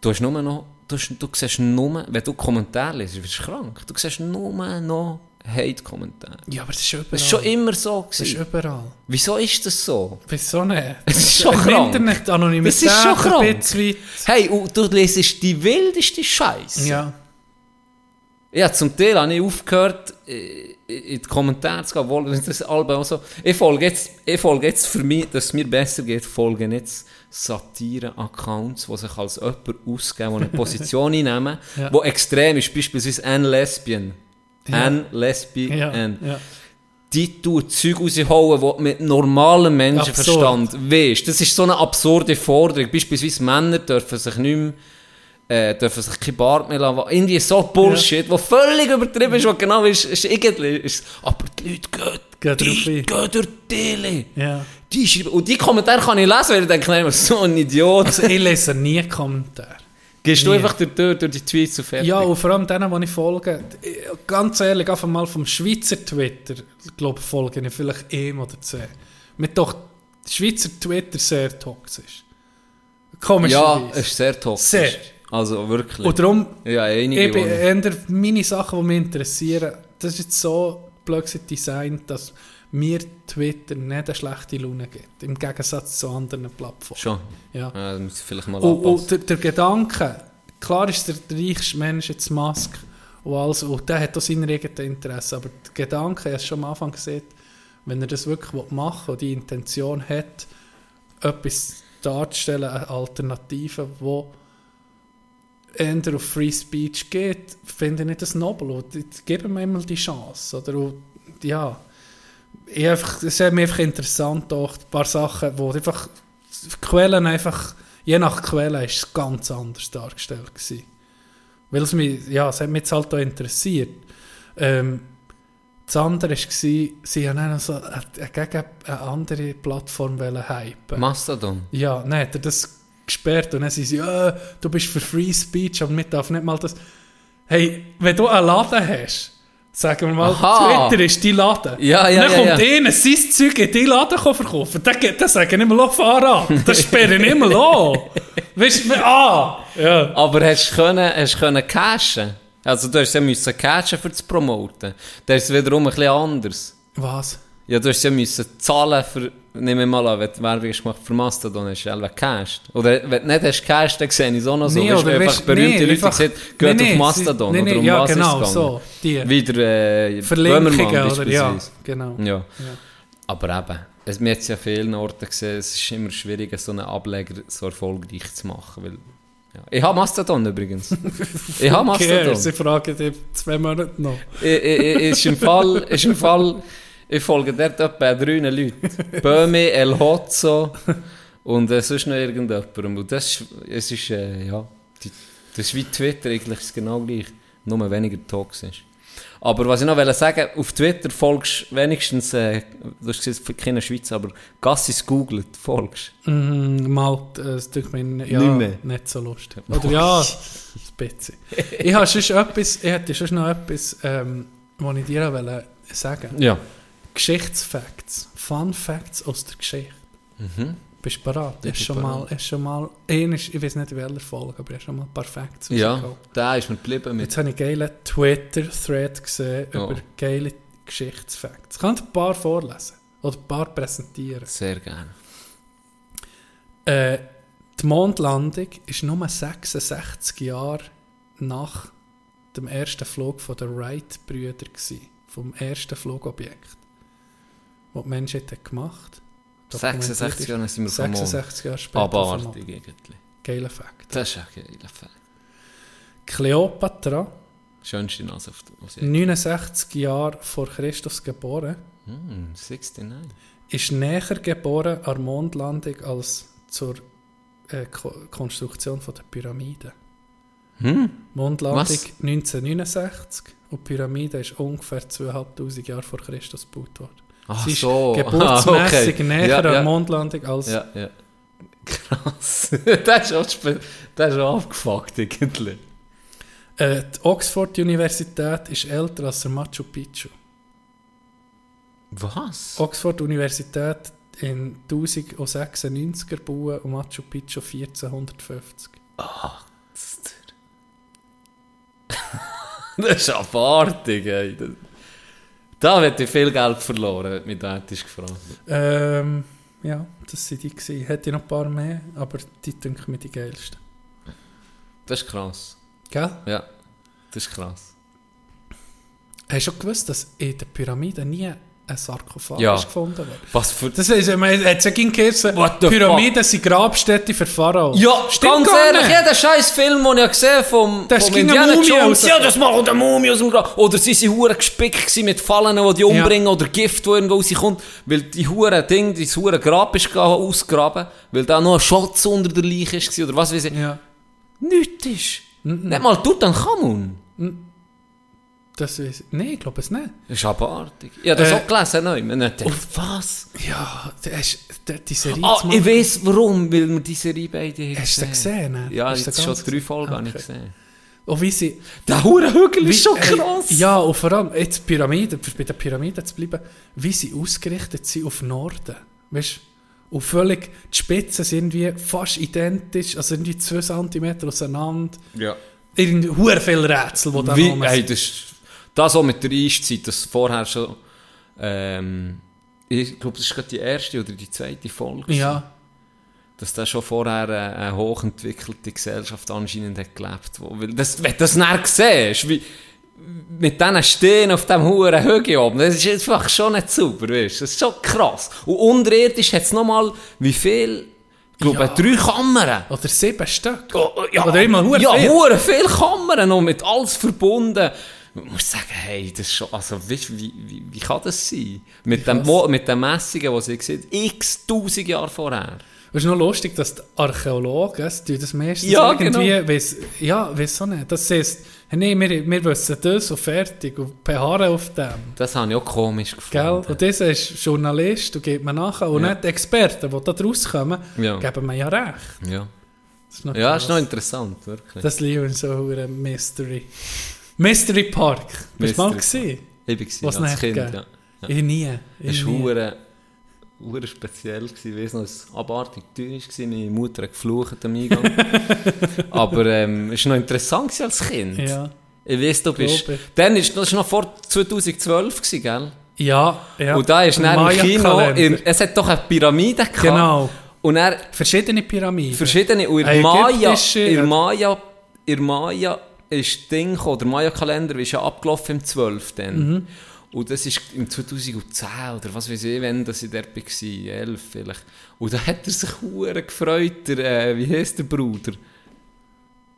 du hast nur noch, du, hast, du siehst nur, wenn du Kommentare liest, wirst du krank, du siehst nur noch Hate-Kommentare. Ja, aber das ist überall. Das ist schon immer so Das ist gewesen. überall. Wieso ist das so? Wieso nicht? Es ist schon krank. Internet Anonymität Das ist schon krank. Hey, und du lesest die wildeste Scheiße. Ja. Ja, zum Teil habe ich aufgehört, äh, in die Kommentare zu gehen, obwohl das Album auch so. Ich folge jetzt, ich folge jetzt für mich, dass es mir besser geht, folgen jetzt Satire-Accounts, die sich als jemand ausgeben, die eine Position einnehmen, Ja. die extrem ist, beispielsweise ein Lesbian. Ja. Ein Lesbian. Ja. ja. Die tun Zeug raushauen, die mit normalem Menschenverstand weißt. Das ist so eine absurde Forderung. Beispielsweise Männer dürfen sich nicht mehr äh, dürfen sich kein Bart mehr lassen. Irgendwie so Bullshit, wo völlig übertrieben ist, wo genau ist, ist irgendwie, ist, aber die Leute gehen, Gehen die gehen durch die Tele. ja. Die schreiben, und die Kommentare kann ich lesen, weil ich denke, nein, so ein Idiot. Ich lese nie Kommentare. Gehst du einfach durch, durch, durch die Tweets und fertig? Ja, und vor allem denen, die ich folge, ganz ehrlich, einfach mal vom Schweizer Twitter, ich glaube, folge ich vielleicht ihm oder zwei. Mit doch Schweizer Twitter sehr toxisch. Komisch. ja, es ist sehr toxisch. Sehr. Also wirklich. Und darum, ja, einige. ich bin meine Sachen, die mich interessieren, das ist jetzt so blöd designt, dass mir Twitter nicht eine schlechte Laune gibt. Im Gegensatz zu anderen Plattformen. Schon. Ja. Ja, das muss ich vielleicht mal Und, und der, der Gedanke, klar ist der, der reichste Mensch jetzt Musk und alles, und der hat auch seine eigenen Interessen, aber der Gedanke, ich habe es schon am Anfang gesehen, wenn er das wirklich machen will und die Intention hat, etwas darzustellen, eine Alternative, wo eher auf Free Speech geht, finde ich das nobel. Und ich gebe mir einmal die Chance. Oder? Und, ja, ich einfach, es ist mir einfach interessant, auch ein paar Sachen, wo einfach Quellen einfach, je nach Quelle ist es ganz anders dargestellt gewesen. Weil es mich, ja, es hat mich jetzt halt auch interessiert. Ähm, das andere war, sie haben so eine, gegen eine andere Plattform hypen. Mastodon. Ja, nein, hat er das gesperrt und dann sind sie, ja, du bist für Free Speech, aber wir darf nicht mal das... Hey, wenn du einen Laden hast, sagen wir mal, Aha. Twitter ist dein Laden. Ja, ja, dann ja, kommt ja. einer sein Zeug in deinen Laden verkaufen. Dann, dann sagen mehr, fahr ab. Das sperren mehr an. Weißt du, ah, ja. Aber hast du können, hast können cashen? Also du hast ja müssen cashen für das Promoten. Das ist wiederum ein bisschen anders. Was? Ja, du hast ja müssen zahlen für, nehmen wir mal an, wenn du Werbung hast gemacht für Mastodon, hast du ja gecashed. Oder wenn du nicht hast gecashed, dann sehe ich es auch noch so. Nee, Weißt du, oder einfach weißt- berühmte nee, Leute einfach- gesagt, geht nee, auf nee, Mastodon. sie- nee, oder um nee, ja, was genau, ist so, die. Wieder äh, Verlinkungen, oder? Ja, genau. Ja. Aber eben, es, wir haben es ja an vielen Orten gesehen, es ist immer schwieriger, so einen Ableger so erfolgreich zu machen. Weil, ja. Ich habe Mastodon übrigens. ich habe Mastodon. sie fragen dich zwei Monate noch. Ist im Fall, ist im Fall, ich folge dort etwa drei Leuten. Böhme, El Hotzo und äh, sonst noch irgendjemandem. Und das ist, es ist, äh, ja, die, das ist wie Twitter eigentlich ist genau gleich, nur weniger toxisch. Aber was ich noch wollte sagen, auf Twitter folgst du wenigstens, äh, du hast gesagt, keine Schweiz, aber Gassis googelt, folgst. Mm, mal, äh, das tut mir ja, Nicht mehr. nicht so lustig. Oder ja, ein bisschen. Ich habe sonst etwas, ich hätte sonst noch etwas, ähm, was ich dir wollte sagen Ja. Geschichtsfacts, Fun Facts aus der Geschichte. Mhm. Bist du bereit? Ich schon mal, hast schon mal, einmal, ich weiß nicht in welcher Folge, aber ich schon mal ein paar Facts Ja, da ist mir geblieben mit. Jetzt habe ich einen geilen Twitter-Thread gesehen Oh. über geile Geschichtsfacts. Ich kann ein paar vorlesen oder ein paar präsentieren. Sehr gerne. Äh, die Mondlandung ist nur 66 Jahre nach dem ersten Flug der Wright-Brüder vom ersten Flugobjekt, das die Menschheit hat gemacht. 66 Jahre sind wir vom Mond. 66 Jahre später. Abartig eigentlich. Geiler Fakt. Das ist ein geiler Fakt. Kleopatra, Schönste Nase auf der auf der- 69 Jahre vor Christus geboren, Hm, 69. ist näher geboren an der Mondlandung als zur äh, Ko Konstruktion von der Pyramiden. Hm? Mondlandung Was? 1969 und die Pyramide ist ungefähr 2500 Jahre vor Christus gebaut worden. Ach Sie ist so. geburtsmässig Ah, okay. näher ja, an ja. Mondlandung als... Ja, ja. Krass. das ist das ist abgefuckt irgendwie. Äh, die Oxford-Universität ist älter als der Machu Picchu. Was? Oxford-Universität in 1096 gebaut und Machu Picchu 1450. Das ist abartig, ey. Da hätte ich viel Geld verloren, mich da hättest gefragt. Ähm, ja, das waren die. Gewesen. Hätte ich noch ein paar mehr, aber die denke mir die geilsten. Das ist krass. Gell? Ja, das ist krass. Hast du schon gewusst, dass in der Pyramide nie ein Sarkophag Ja. ist gefunden wurde? Was für... Das heisst, man hat ja geheißen, Pyramiden sind Grabstätte für Pharao. Ja, Stimmt ganz ehrlich, nicht. jeder scheiß Film, den ich gesehen vom, Das vom Indiana Jones, ja, das machen eine Mumie aus dem Grab. Oder sie sind hure gespickt mit Fallen, die die umbringen, oder Gift, das irgendwo rauskommt, weil die hure Ding, das hure Grab ist ausgraben, weil da noch ein Schatz unter der Leiche ist, gewesen, oder was weiß ich. Ja, Nichts ist. Nicht mal Tutanchamun. Das ist... Nein, ich glaube es nicht. Das ist abartig. Ich habe das Äh, auch gelesen, neu. Man hat gedacht, was? Ja, das ist, die, die Serie Ah, ich weiß warum, weil wir diese Serie beide haben Hast du sie gesehen? ne? Ja, Hast jetzt schon drei Folgen habe Okay. gesehen. Und wie sie... Der hure Hügel Wie, ist schon ey, krass. Ja, und vor allem, jetzt die Pyramide, für bei der Pyramide zu bleiben, wie sie ausgerichtet sind auf Norden. Weißt du? Und völlig, die Spitzen sind irgendwie fast identisch, also irgendwie 2 cm auseinander. ja. Irgendwie viele Rätsel, die da Wie, rum sind. das, ist- das auch mit der Eiszeit, das vorher schon, ähm, ich glaube, das ist gerade die erste oder die zweite Folge. Ja, Dass da schon vorher eine, eine hochentwickelte Gesellschaft anscheinend hat gelebt. Das, wenn du das näher siehst, wie, mit diesen Stehen auf dem hohen Hügel oben, das ist einfach schon nicht sauber, weißt? Das ist schon krass. Und unterirdisch hat es nochmal, wie viel? Ich glaube, Ja. drei Kammern. oder sieben Stück. Oh, oh, ja, Oder immer hure ja, viel. hure viel Kammern noch mit alles verbunden. Ich muss sagen, hey, das ist schon, also, weißt, wie, wie, wie kann das sein? Mit dem, mit dem Messungen, die sie sieht, x tausend Jahre vorher. Es ist noch lustig, dass die Archäologen die das meistens Ja, irgendwie, genau. weiss, ja, weiss so nicht. Das hey, nee, wir, wir wissen das und fertig und beharren auf dem. Das habe ich auch komisch Gell? gefunden. Und das ist Journalist, du geht man nachher. Und Ja. nicht Experten, die da rauskommen, Ja. geben mir ja recht. Ja. Das ist noch Ja, ist noch interessant, wirklich. Das liebe ich so ein Mystery. Mystery Park. Bist du mal gesehen? ich war gewesen, Was als Kind, ja. Ja. Ich nie. Ich Es war hure- speziell. gewesen. Ich weiss noch, es abartig teuer war. Meine Mutter hat geflucht am Eingang. Aber ähm, es war noch interessant als Kind. Ja. Ich weiss, du bist... Ich. Dann ist, das war noch vor 2012, gewesen, gell? Ja, ja. Und da ist Ein dann im Kino... In, es hat doch eine Pyramide gehabt. Genau. Und er Verschiedene Pyramiden. verschiedene... Und in Maya... In. Maya... In Maya ist das Ding gekommen, der Maya-Kalender ist ja abgelaufen im 12. Dann. Mhm. Und das ist im 2010 oder was weiß ich, wenn das ich dort war, 11 vielleicht. Und da hat er sich hure gefreut, der, äh, wie heisst der Bruder?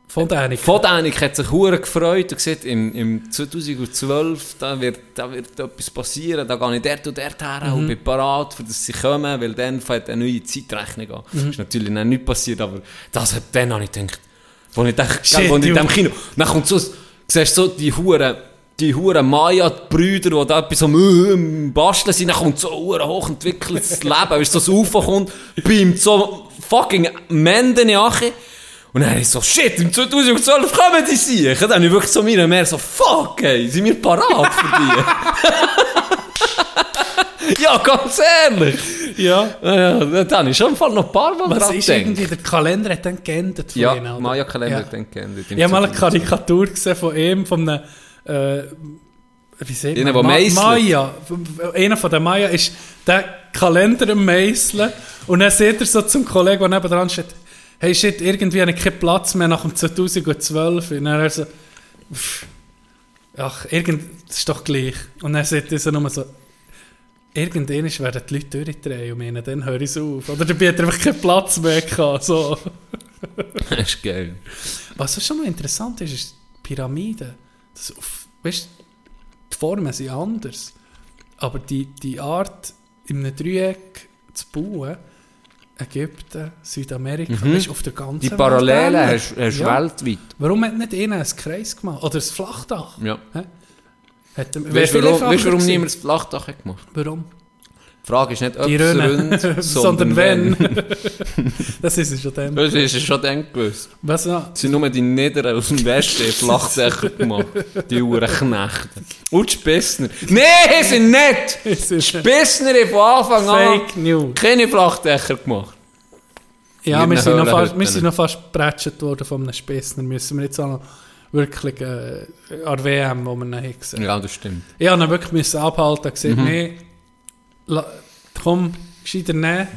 Von Danik. Von Danik hat sich hure gefreut und gesagt, im, im 2012, da wird, da wird etwas passieren, da gehe ich dort und dort her Mhm. und bin parat, für dass sie kommen, weil dann fängt eine neue Zeitrechnung an. Mhm. Ist natürlich noch nichts passiert, aber das hat dann habe ich gedacht, wo ich dachte, Shit, wo ich in dem Kino, dann kommt so, siehst so die hure die hure Maya-Brüder, die da etwas am äh, Basteln sind, dann kommt so ein hochentwickeltes Leben, weißt du, so das UFO kommt, beamt so fucking Menden in Ache. Und dann ich so, shit, im 2012 kommen die sich. Dann habe ich wirklich so mir mehr so, fuck, ey, sind wir parat für die? ja, ganz ehrlich. Ja. Ja, dann habe ich schon Fall noch ein paar Mal Was dran ist gedacht. irgendwie, der Kalender hat dann geändert von Ja, ihnen, oder? Maya-Kalender Ja. hat dann geändert. Ich habe mal eine 2012. Karikatur gesehen von ihm, von einem, äh, wie sagt Einer, man? meisselt. Maya. Einer von den Maya ist der Kalender am Meißeln. Und dann sieht er so zum Kollegen, der nebenan steht, hey shit, irgendwie habe ich keinen Platz mehr nach dem 2012. Und dann er so, ach, irgend, das ist doch gleich. Und dann sieht er so nur so, irgendwann werden die Leute durchdrehen und meinen, dann höre ich es auf. Oder dabei hat er einfach keinen Platz mehr gehabt. So. Das ist geil. Was schon noch interessant ist, ist die Pyramide. Das auf, weißt, die Formen sind anders. Aber die, die Art, in einem Dreieck zu bauen, Ägypten, Südamerika, weißt, auf der ganzen Mhm. Die Welt Parallelen hast du Ja. weltweit. Warum hat nicht einer einen Kreis gemacht? Oder ein Flachdach? Ja. Hat, Weißt du, warum, weißt, warum niemand das Flachdach hat gemacht Warum? Die Frage ist nicht, ob es rund, Sondern wenn. das ist es schon dann. Das ist es schon dann gewusst. Was noch? Es sind nur die Niederen aus dem Westen Flachdächer gemacht. Die Uhrenknechte. Und die Spessner. Nein, sind nicht! Spessner haben von Anfang an Fake News. keine Flachdächer gemacht. Ja, wir sind, noch fast, wir sind noch fast geprätscht worden von einem Spessner. Müssen wir jetzt auch noch wirklich äh, an der WM, wo wir ihn gesehen. Ja, das stimmt. Ich musste ihn wirklich müssen abhalten und gesagt, Mhm. nee, la, komm, gescheiter nehmen.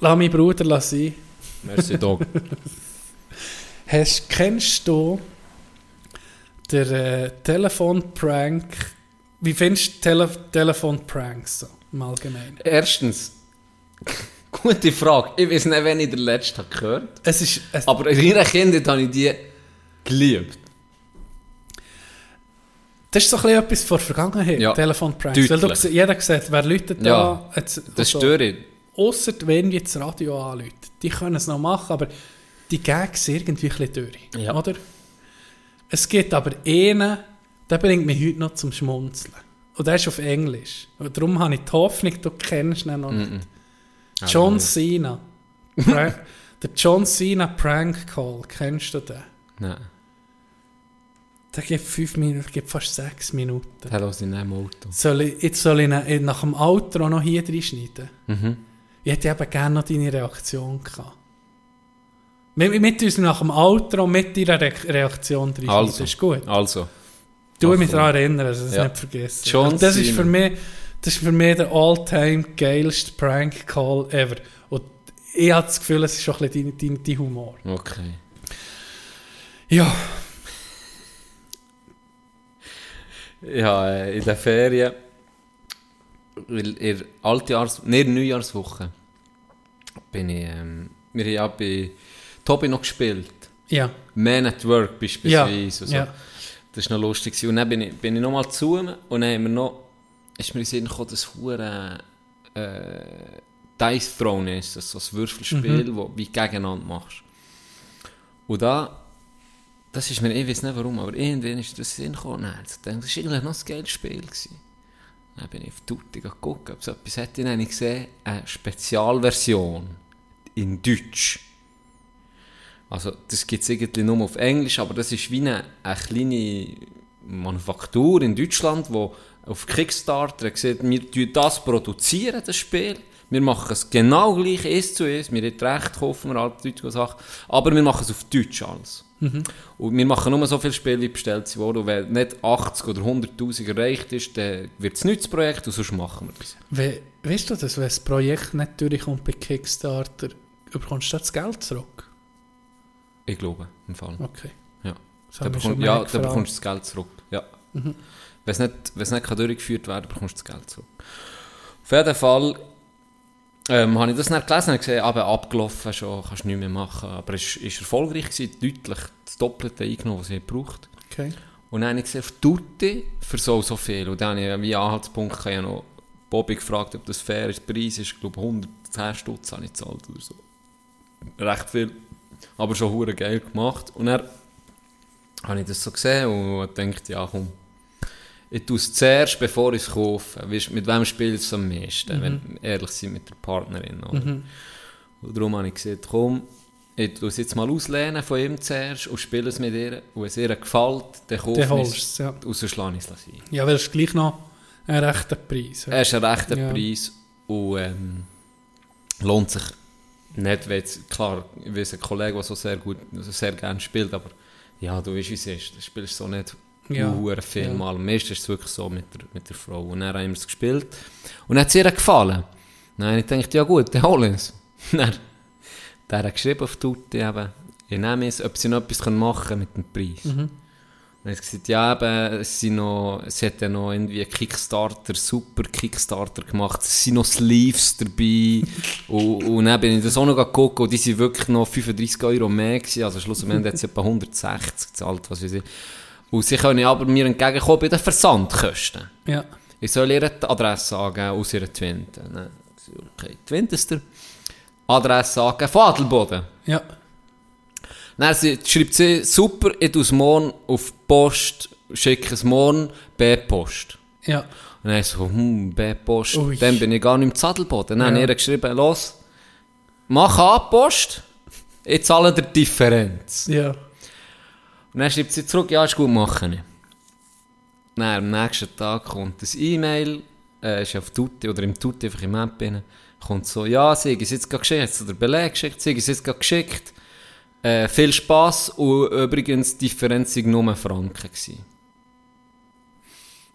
Lass meinen Bruder lass sein. Merci, Dog. Hast, kennst du den äh, Telefon-Prank? Wie findest du Tele Telefon-Pranks so im Allgemeinen? Erstens, gute Frage. Ich weiß nicht, wenn ich den letzten habe gehört. Es, Aber in ihrer Kindheit habe ich die geliebt. Das ist so ein bisschen etwas von der Vergangenheit, Ja, Telefon-Pranks. Weil du, jeder sieht, wer läutet Ja, da. Jetzt, Das also, störe ich. Ausser wenn jetzt das Radio anläutet. Die können es noch machen, aber die Gags sind irgendwie ein bisschen durch. Ja. Oder? Es gibt aber einen, der bringt mich heute noch zum Schmunzeln. Und der ist auf Englisch. Und darum habe ich die Hoffnung, du kennst ihn noch nicht. John Cena. Pra- der John Cena Prank Call, kennst du den? Nein, Der gibt fünf Minuten, der gibt fast sechs Minuten. der los in einem Auto. Soll ich, jetzt soll ich ihn nach dem Outro noch hier reinschneiden? Mhm. Ich hätte eben gerne noch deine Reaktion gehabt. Mit, mit uns nach dem Outro mit deiner Re Reaktion reinschneiden. Also. ist gut. Also, Du mich daran erinnern, dass ich das Ja. nicht vergessen. John Und das ist für mich, das ist für mich der all-time geilste Prank-Call ever. Und ich habe das Gefühl, es ist schon ein bisschen dein, dein, dein Humor. okay. Ja, Ja, äh, in den Ferien, weil in der Altjahrs-, nee, Neujahrswoche, bin ich, ähm, wir haben ja bei Tobi noch gespielt. ja, Man at Work beispielsweise. so. ja. Das war noch lustig. Und dann bin ich, bin ich nochmal zu ihm und dann haben wir noch, ist mir in Sinn gekommen, das hure äh, Dice Throne ist, das so ein Würfelspiel, Mhm. wo du wie gegeneinander machst. Und da, das ist mir, ich weiß nicht warum, aber irgendwann ist das Sinn gekommen. Nein, ich dachte, das war eigentlich noch ein geiles Spiel. Gewesen. Dann bin ich auf Tutti geguckt, ob es etwas hätte. Dann habe ich gesehen, eine Spezialversion in Deutsch. Also, das gibt es irgendwie nur auf Englisch, aber das ist wie eine, eine kleine Manufaktur in Deutschland, wo auf Kickstarter gesagt, wir das produzieren, das Spiel. Wir machen es genau gleich, eins zu eins. Wir haben Recht, kaufen wir alte deutsche Sachen. Aber wir machen es auf Deutsch alles. Und wir machen nur so viele Spiele, wie bestellt sie wurden. Und wenn nicht 80 oder 100'000 erreicht ist, dann wird es nicht das Projekt und sonst machen wir das. We weißt du das, wenn das Projekt nicht durchkommt bei Kickstarter, bekommst du das Geld zurück? Ich glaube, im Fall. Okay. Ja. Das Da haben wir bekomm, schon ja, dann bekommst du das Geld zurück. Ja. Wenn es nicht, wenn es nicht kann durchgeführt werden bekommst du das Geld zurück. Auf jeden Fall ähm, habe ich das nicht gelesen und gesehen, aber abgelaufen schon, kannst du nicht mehr machen. Aber es ist erfolgreich gewesen, deutlich das Doppelte eingenommen, was ich gebraucht Okay. Und dann habe ich gesehen, auf Tutti für so, so viel. Und dann habe ich wie Anhaltspunkt ich noch Bobby gefragt, ob das fair ist. Der Preis ist, glaube ich, 110 Stutz habe ich gezahlt oder so. Recht viel. Aber schon hure geil gemacht. Und dann habe ich das so gesehen und gedacht, ja komm, ich tue es zuerst, bevor ich es kaufe. Weisst, mit wem spielst du am meisten, wenn wir ehrlich sind mit der Partnerin. Oder? Und darum habe ich gesagt, komm, ich tue es jetzt mal auslehnen von ihm zuerst und spiele es mit ihr. Und wenn es ihr gefällt, dann kaufe ich es. es, ja. Und sonst lasse ich es sein. Ja, weil es ist gleich noch ein rechter Preis. Ja. Er ist ein rechter Ja. Preis und ähm, lohnt sich nicht, jetzt, klar, ich weiß ein Kollege, der so sehr gut, also sehr gerne spielt, aber ja, du weißt, wie es ist, du spielst so nicht Ja. ja. viel Ja. mal. Meistens ist es wirklich so mit der, mit der Frau. Und dann haben wir es gespielt und dann hat es ihr gefallen. Dann ich dachte, ja gut, dann hol es. Dann, der hat geschrieben auf Tutti eben, ich nehme es, ob sie noch etwas machen können mit dem Preis. Und er hat gesagt, ja, eben, sind noch, sie hat ja noch irgendwie Kickstarter, super Kickstarter gemacht, es sind noch Sleeves dabei. und, und dann bin ich das auch noch geguckt und die sind wirklich noch 35 Euro mehr gewesen. Also schlussendlich hat sie etwa 160 gezahlt, was weiß ich. Und sie können aber mir entgegenkommen bei den Versandkosten. ja. Ich soll ihr die Adresse angeben aus ihrer Twinte. Okay, Twintester. Adresse angeben von Adelboden. Ja. Dann sie, schreibt sie, super, ich tue es morgen auf Post, schicke es morgen B-Post. Ja. Und dann so, hm, B-Post, dann bin ich gar nicht im Zadelboden. Dann Ja. habe ich geschrieben, los, mach A-Post, ich zahle dir die Differenz. Ja. Und dann schreibt sie zurück, ja, ist gut, mache ich. Dann am nächsten Tag kommt ein E-Mail, äh, ist auf Tutti oder im Tutti, einfach im App rein, kommt so, ja, sie haben es jetzt gerade geschickt, oder Beleg geschickt, sie haben es jetzt gerade geschickt. Äh, viel Spass und übrigens die Differenz war nur Franken. Gewesen.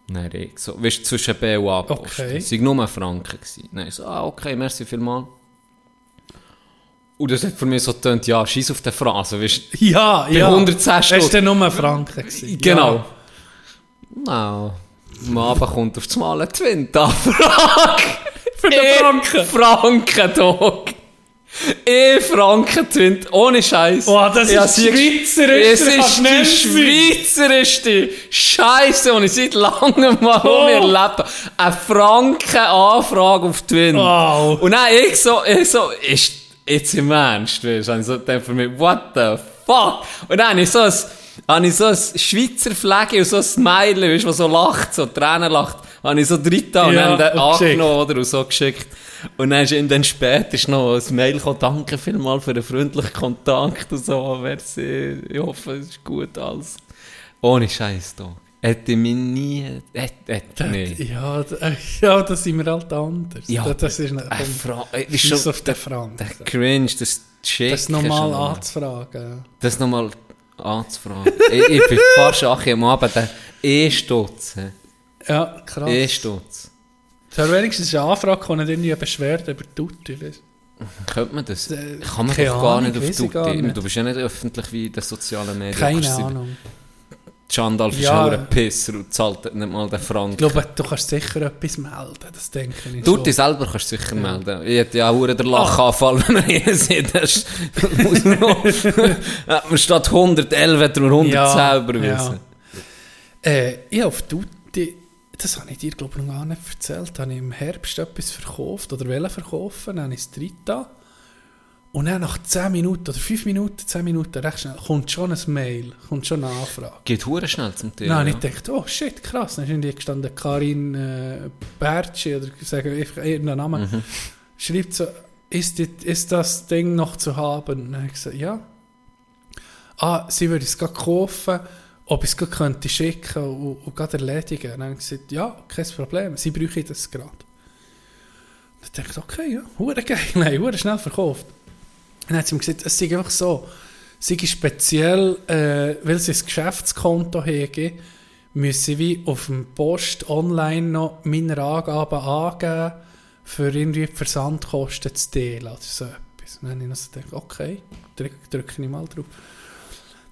Nein, ich so, weißt du, zwischen B und A. Okay. Es war nur Franken. Gewesen. Nein, ich so, ah, okay, merci vielmals. Und das hat für mich so getönt, ja, scheiß auf den Franken. Weißt, du, Ja, bei ja. 110 Das Stutz. war dann nur Franken. gewesen. Genau. Na, am Abend kommt auf das Mal ein Twin-Anfrage. Für den Franken. Franken, Dog. E Franken Twin, ohne Scheiß. Oh, das ist sie- schweizerisch, Es ist die nicht schweizerischste Scheiße, die ich seit langem mal Oh. erlebt habe. Eine Franken-Anfrage auf Twin. Wow. Und dann ich so, ich so, ist jetzt im Ernst, weißt du? So gedacht für mich, what the fuck? Und dann habe ich so ein, habe ich so ein Schweizer Flagge und so ein Smiley, weißt du, so lacht, so Tränen lacht, habe ich so drin getan und Ja, dann den angenommen oder, und so geschickt. Und dann ist dann später ist noch ein Mail gekommen, danke vielmals für den freundlichen Kontakt und so, merci, ich hoffe, es ist gut alles. Ohne Scheiß da. Hätte mich nie, hätte, hätte, nee. Ja, äh, ja, da sind wir halt anders. Ja, das, das ist nicht... Äh, Fra äh, ist schon auf den Franken. der Cringe, das Check. Das normal anzufragen. Das nochmal anzufragen. ich, ich bin fast Achi am Abend den E-Stutz. Ja, krass. E-Stutz. Ja, wenigstens ist eine Anfrage gekommen, irgendwie eine Beschwerde über Tutti. du? Könnte man das? Kann man doch gar nicht auf Tutti. nicht. Du bist ja nicht öffentlich wie in den sozialen Medien. Keine Ahnung. Chandalf ist Ja. auch ein Pisser und zahlt nicht mal den Franken. Ich glaube, du kannst sicher etwas melden, das denke ich Du dich selber kannst du sicher melden. Ich hätte ja auch den Lachanfall, wenn er hier sieht. Das muss noch... Hat man statt 111 hat man 110 Ja, überwiesen. Äh, ich auf Tutti, das habe ich dir glaube ich noch gar nicht erzählt, habe ich im Herbst etwas verkauft oder wollte verkaufen, dann habe ich es drin. Und dann nach 10 Minuten oder 5 Minuten, 10 Minuten, recht schnell, kommt schon ein Mail, kommt schon eine Anfrage. Geht hure schnell zum Thema. Dann habe ich gedacht, oh shit, krass. Dann ist irgendwie gestanden Karin äh, Bertschi oder sagen einfach irgendeinen Namen. Mhm. Schreibt so, ist, die, ist das Ding noch zu haben? Und dann habe ich gesagt, ja. ah, sie würde es gerade kaufen, ob ich es gerade könnte schicken und, und gerade erledigen. Und dann habe ich gesagt, ja, kein Problem, sie bräuchte das gerade. Dann dachte ich, okay, ja, hure geil, nein, hure schnell verkauft. Dann hat sie mir gesagt, es sei einfach so, sie sei speziell, äh, weil sie ein Geschäftskonto haben, müssen sie wie auf dem Post online noch meine Angaben angeben, für irgendwie die Versandkosten zu teilen oder so etwas. Und dann habe ich so gedacht, okay, drücke drück ich mal drauf.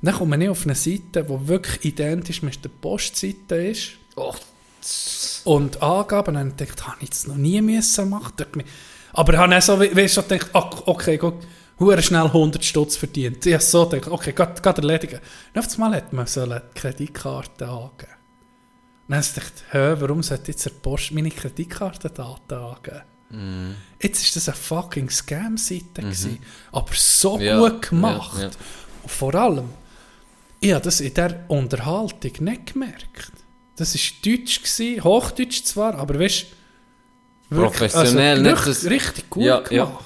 Dann komme ich auf eine Seite, die wirklich identisch mit der Postseite ist. Oh, Und Angaben, dann habe ich gedacht, habe ich das noch nie müssen machen. Aber ich habe dann so, we- weißt du, gedacht, okay, gut, hure schnell 100 Stutz verdient. Ich habe so gedacht, okay, geht, geht erledigen. Und auf einmal hat man so eine Kreditkarte angeben. Und dann habe ich gedacht, hä, warum sollte jetzt der Post meine Kreditkartendaten angeben? Jetzt war das eine fucking Scam-Seite, gewesen, aber so Ja, gut gemacht. ja, ja. Und vor allem, ich habe das in dieser Unterhaltung nicht gemerkt. Das war Deutsch, gewesen, Hochdeutsch zwar, aber weißt du, Professionell, nicht richtig, das- richtig gut gemacht.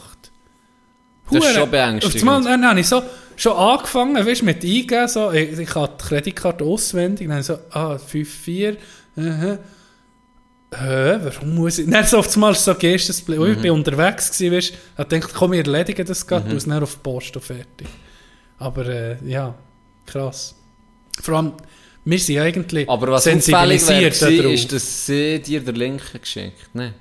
Das ist schon beängstigend. Einmal, dann habe ich so, schon angefangen, weißt du, mit Eingeben, so, ich, ich habe die Kreditkarte auswendig, dann ich so, ah, 5, 4, äh, Hä, warum muss ich... Dann so einmal so Geistesblick. Mhm. Ich bin unterwegs gewesen, weißt du. Ich dachte, komm, wir erledigen das gerade, mhm. dann auf die Post und fertig. Aber äh, ja, krass. Vor allem, wir sind eigentlich Aber was auffällig wäre, sensibilisiert darauf. ist, dass sie dir den Link geschickt ne?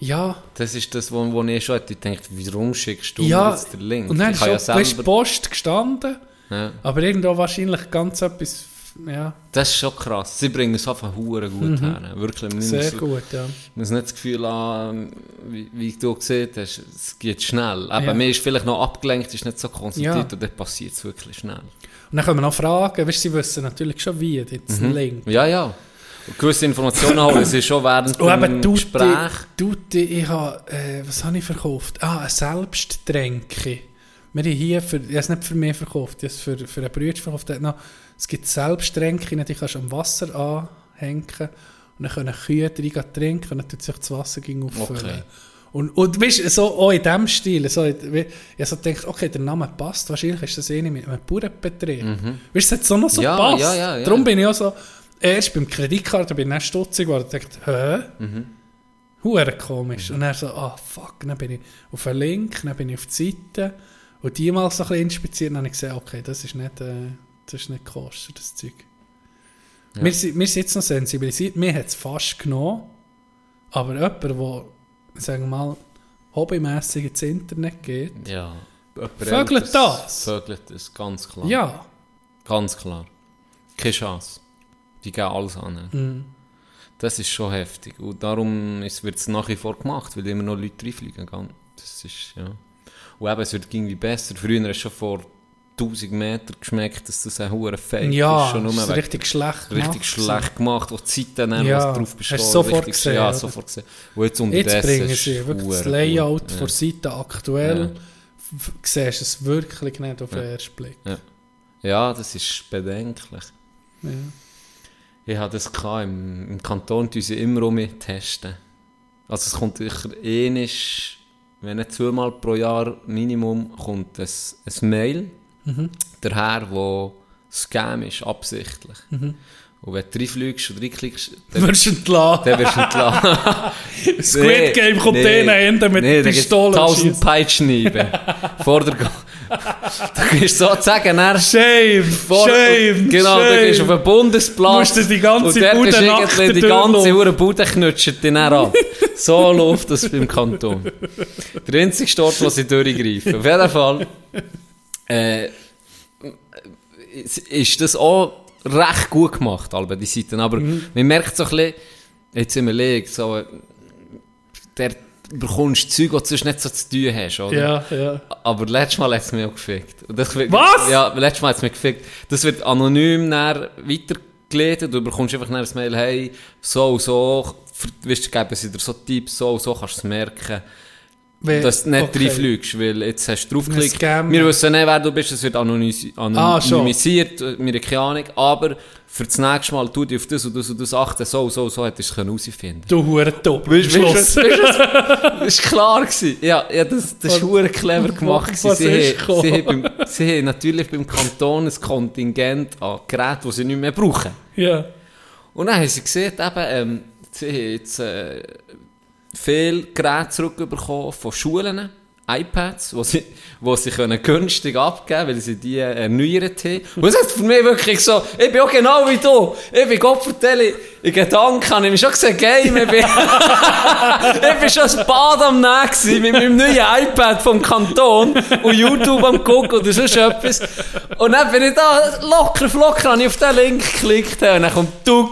Ja, Das ist das, wo, wo ich schon hätte gedacht, warum schickst du mir ja. jetzt den Link? Und dann ich ist kann ja. Post gestanden, Ja. aber irgendwo wahrscheinlich ganz etwas... Ja, Das ist schon krass. Sie bringen es einfach hure gut her. Wirklich. Man Mhm. sehr muss, gut, ja. Man muss nicht das Gefühl haben, wie, wie du gesehen hast, es geht schnell. Aber Ja. man ist vielleicht noch abgelenkt, ist nicht so konzentriert Ja. und dann passiert es wirklich schnell. Und dann können wir noch fragen, weißt, sie wissen natürlich schon wie, jetzt Mhm. ein Link. Ja, ja. Gewisse Informationen holen sie schon während eben dem Tutti, Gespräch. Tutti, ich habe, äh, was habe ich verkauft? Ah, ein Selbsttränke. Wir haben hier, für, ich habe es nicht für mich verkauft, ich habe es für, für einen Bruder verkauft. Noch, es gibt Selbsttränke, die kannst du am Wasser anhängen und dann können Kühe drin trinken und dann tut sich das Wasser gegen auffüllen. Okay. Und, und weißt du, so auch in diesem Stil, so, wie- ich so gedacht, okay, der Name passt, wahrscheinlich ist das eh nicht mit einem Bauernbetrieb. Weißt du, es hat so noch so Mhm. Ja, passt. ja, ja, ja. Darum bin ich auch so, erst beim Kreditkarte bin ich stutzig geworden und dachte, hä? Mhm. Hure komisch. Und dann so, ah fuck, dann bin ich auf einen Link, dann bin ich auf die Seite und die mal so ein bisschen inspiziert und dann habe ich gesehen, okay, das ist nicht, äh, das ist nicht kostet, das Zeug. Wir, sind, wir sind jetzt noch sensibilisiert, mir hat es fast genommen, aber jemand, der, sagen wir mal, hobbymässig ins Internet geht, Ja. Vögelt das? Vögelt das, ganz klar. ja, Ganz klar. Keine Chance. Die gehen alles an. Mhm. Das ist schon heftig. Und darum wird es nach wie vor gemacht, weil immer noch Leute reinfliegen. Das ist, ja. Und eben, es wird irgendwie besser. Früher hast du schon vor 1000 Metern geschmeckt, dass das ein hoher Fake ja, ist. Schon ist richtig schlecht richtig gemacht. schlecht gemacht. Auch die Zeiten, dann, Ja, was drauf besteht. hast du sofort richtig- gesehen, Ja, sofort gesehen. Und jetzt Jetzt unterdessen bringen ist sie wirklich das Layout gut. von Ja. der Seite aktuell. Ja. Siehst es wirklich nicht auf den ersten Blick. Ja, das ist bedenklich. Ja. Ich hatte das gehabt, im, im Kanton, die sie immer um mich testen. Also es kommt sicher ähnlich, wenn nicht zweimal pro Jahr Minimum, kommt ein, ein Mail Mhm. daher, wo Scam ist, absichtlich. Mhm. Und wenn du reinfliegst und reinklickst, dann, Wirst du entlassen. dann wirst du entlassen. Squid Game kommt denen Ende mit nee, Pistolen. tausend Peitschenhiebe. Vor der... Du gehst sozusagen nach... Shame, Vor, shame, genau, shame. du gehst auf einen Bundesplatz. Musst du die ganze Bude ist nach irgendwie der Die ganze. Hure Bude knutscht dich dann ab. So läuft das beim Kanton. Der einzige Ort, wo sie durchgreifen. Auf jeden Fall äh, ist das auch recht gut gemacht, alle die Seiten. Aber Mhm. man merkt so ein bisschen, jetzt im Leg, so, äh, der bekommst Zeug, das du sonst nicht so zu tun hast, oder? Ja, ja. Aber letztes Mal hat es mich auch gefickt. Wird- Was? Ja, letztes Mal hat es mich gefickt. Das wird anonym weitergeleitet. Du bekommst einfach ein Mail, hey, so und so, für- weißt geben sie dir so Tipps, so und so kannst du es merken. Wenn- dass du nicht okay. reinfliegst, weil jetzt hast du draufgeklickt. Wir wissen nicht, wer du bist, es wird anonym- Ah, anonymisiert, wir haben keine Ahnung, aber für das nächste Mal tu dich auf das und das und das achten, so, so, so hättest du es herausfinden Du hure top. Weißt du, Schluss. Das war klar. Gewesen. Ja, ja, das, Was- hure clever gemacht. was gewesen. Sie, haben, sie, haben beim, sie haben natürlich beim Kanton ein Kontingent an Geräten, die sie nicht mehr brauchen. Ja. Und dann haben sie gesehen, eben, ähm, sie haben jetzt äh, viele Geräte zurückbekommen von Schulen, iPads, die sie, wo sie günstig abgeben können, weil sie die erneuert haben. Und das ist für mich wirklich so, ich bin auch genau wie du. Ich bin Gott vertelle, in Gedanken habe ich mich schon gesehen, Game, ich bin, ich bin schon das Bad am gewesen mit meinem neuen iPad vom Kanton und YouTube am gucken oder sonst etwas. Und dann bin ich da locker flocker, habe ich auf den Link geklickt und dann kommt Duck.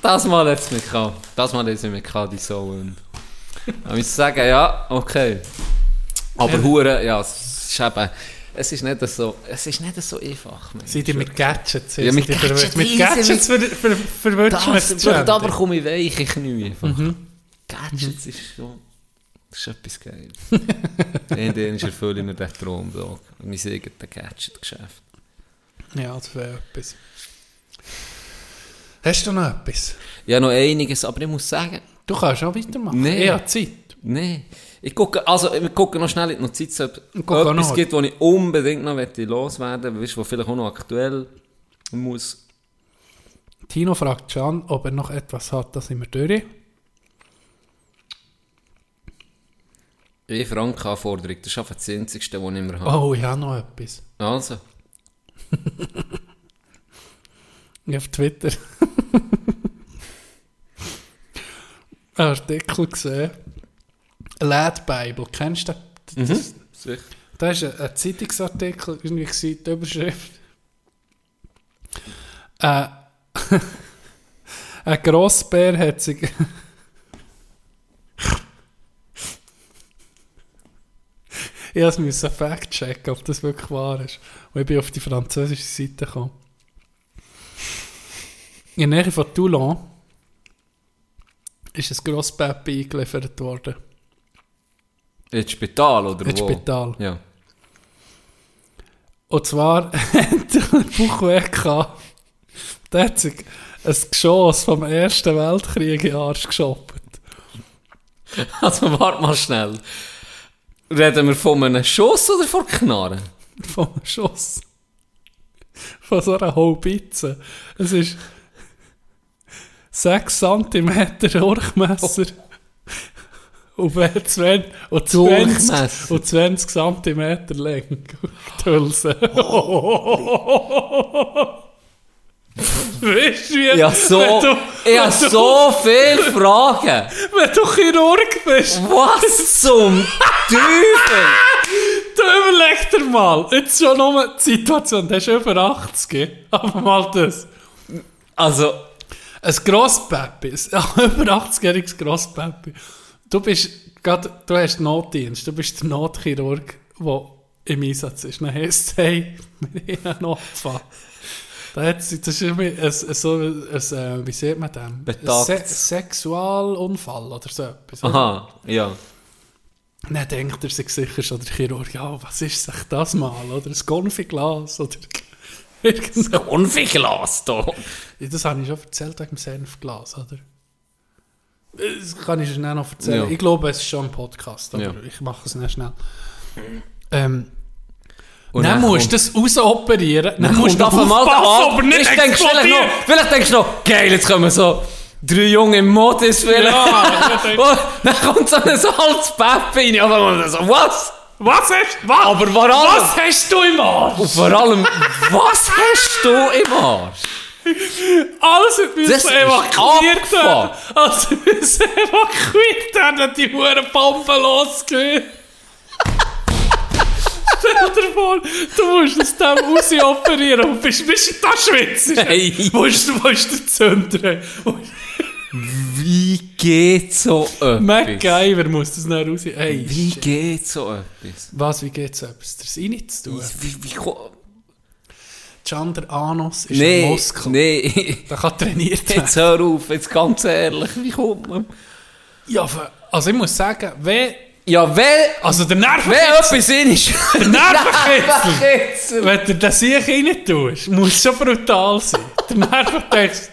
Das Mal hat es mich gehabt. Das Mal hat es mich die so. Ich muss sagen, ja, okay. Aber hure, ja, es ist eben, es ist nicht so, es ist nicht so einfach. Seid ihr mit Gadgets? Ja, mit Gadgets? Mit Gadgets ver ver verwirrt man das aber da Gender. bekomme ich Knie einfach. Gadgets ist schon, das ist etwas geil. Irgendwann ist erfülle ich mir den Traum da. Mein eigenes Gadget-Geschäft. Ja, das wäre etwas. Hast du noch etwas? Ja, noch einiges, aber ich muss sagen, Du kannst auch weitermachen. Nee. Ich habe Zeit. nee. Ich gucke, also, ich gucke noch schnell in die Notizen, ob es etwas gibt, was ich unbedingt noch loswerden möchte, was vielleicht auch noch aktuell muss. Tino fragt Can, ob er noch etwas hat, das sind wir durch. Eine Frankenanforderung, das ist einfach das Einzigste, was ich immer habe. Oh, ich habe noch etwas. Also, Ich habe auf Twitter Artikel gesehen. Lad Bible, kennst du? Das, sicher. Da ist ein, Zeitungsartikel, irgendwie gewesen, die Überschrift. Äh, ein Grossbär hat sich. ich musste Fact checken, ob das wirklich wahr ist. Und ich bin auf die französische Seite gekommen. In der Nähe von Toulon ist ein Grossbaby eingeliefert worden. Ins Spital, oder Ins wo? Spital. Ja. Und zwar hat er einen Bauchweh gehabt. Der hat sich ein Geschoss vom Ersten Weltkrieg in den Arsch geschoppt. Also, warte mal schnell. Reden wir von einem Schuss oder von Knarren? Vom Schuss. Von so einer Haubitze. Es ist 6 cm Durchmesser. Und, wer 20, und, 20, Durchmesser. und 20 cm Länge. Die Hülse. Weißt du, wie? Ja, so. Wenn du, ich habe so viele Fragen. Wenn du Chirurg bist, Was zum Teufel? du überleg dir mal. Jetzt schon nur die Situation, du hast über 80, aber mal das. Also, Ein Grosspapi, ein über 80-jähriges Grosspapi. Du bist, grad, du hast Notdienst, du bist der Notchirurg, der im Einsatz ist. Dann heisst es, hey, wir haben einen Notfall. Das ist irgendwie ein, so ein, ein, wie sieht man? Betagt. Ein Se Sexualunfall oder so etwas. aha, ja. Dann denkt er sich sicher schon, der Chirurg, ja, was ist sich das mal? Oder ein Konfiglas oder irgendwas. Unverglas da. Ja, Das habe ich schon erzählt wegen dem Senfglas, oder? Das kann ich schnell noch erzählen. Ja. Ich glaube, es ist schon ein Podcast, aber Ja. ich mache es nicht schnell. Ähm, Und dann, musst kommt- du das rausoperieren. Dann, Dann musst musst du auf einmal aufpassen, aber nicht Vielleicht denkst du vielleicht noch, vielleicht denkst du noch, geil, jetzt kommen so drei junge Modis vielleicht. Ja, Und dann kommt so ein altes Peppe rein. Aber man so, was? Was hast was? Aber vor allem, Was hast du im Arsch? und vor allem, was hast du im Arsch? Alles hat Das müssen ist evakuiert werden. Alles müssen evakuiert werden, die Huren Bomben losgehen. Stell dir vor, du musst aus dem raus operieren und bist, bist da schwitzt. Hey. Wo ist, wo ist der Zünder? Wie geht so etwas? MacGyver muss das noch raus. Hey, Wie shit. geht so etwas? Was, wie geht's etwas? Das rein zu tun? Wie, wie, Chander Anus ist ein nee, Muskel. nee. Der kann trainiert werden. Jetzt hör auf, jetzt ganz ehrlich, wie kommt man? Ja, also ich muss sagen, wenn Ja, wenn, Also der wenn Nervenkitzel, etwas in ist... der Nervenkitzel. wenn du das hier rein tust, muss schon brutal sein. Der Nervenkitzel.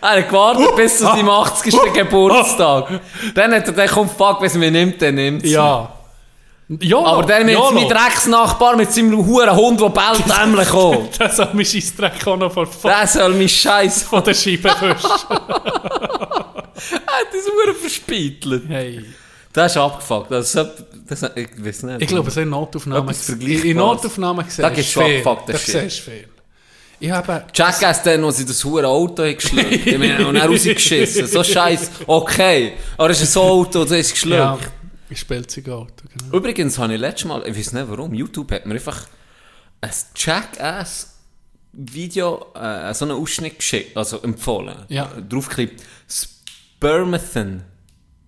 Er hat gewartet bis zu seinem 80. Geburtstag. Dann hat er gedacht, komm, fuck, wenn es mir nimmt, dann nimmt Ja. Ja, Aber dann mit meinem Drecksnachbar mit seinem huren Hund, der bellt, dämlich kommen. Das soll mein Scheissdreck auch noch von, Der soll mein Scheiß von der Scheibe wischen. Er hat das Huren verspiegelt. Hey. Das ist abgefuckt. Das ist, das, ich weiß nicht. Ich glaube, so in Notaufnahmen... Etwas In. Notaufnahmen siehst Da du gibt's schon viel. abgefuckten Da Shit. siehst du viel. Ich habe... Jackass dann, wo sie das hure Auto geschluckt meine, und dann rausgeschissen. So scheiß, okay. Aber es ist so ein Auto, das ist geschluckt. Ja, ich spiele Auto, genau. Übrigens habe ich letztes Mal, ich weiß nicht warum, YouTube hat mir einfach ein Jackass-Video, äh, so einen Ausschnitt geschickt, also empfohlen. Ja. Draufgeklickt. Spermathan.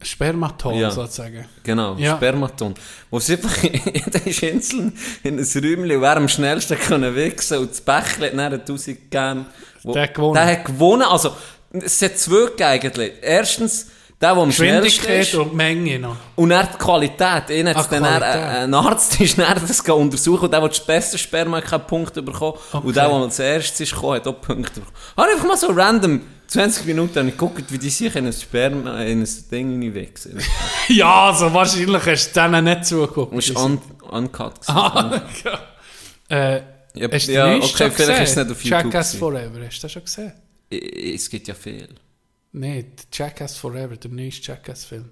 Spermaton, Ja. sozusagen. Genau, Ja. Spermaton. Wo sie einfach in in ein Räumchen, wer am schnellsten können wichsen und das Bächlein hat dann 1000 gegeben. Wo- Der hat gewonnen. Der hat gewonnen. Also, es hat zwei gegeben eigentlich. Erstens, der, der am schnellsten ist. und Menge noch. Und dann die Qualität. Hat Ah, dann dann, Qualität. äh, ein Arzt ist dann das untersuchen und der, der das beste Sperma hat, keinen Punkt bekommen. Okay. Und der, der als erstes ist gekommen, hat auch Punkte bekommen. Habe einfach mal so random 20 Minuten habe ich geguckt, wie die sich in ein Sperma, in ein Ding hineinwechseln. Ja, also wahrscheinlich hast du denen nicht zugeguckt. Es ist un uncut. gewesen. Ah, ja. Äh, Ja, hast du ja, okay, vielleicht ist es gesehen? nicht auf YouTube Jackass gewesen. Forever, hast du das schon gesehen? Es gibt ja viel. Nein, Jackass Forever, der neueste Jackass-Film.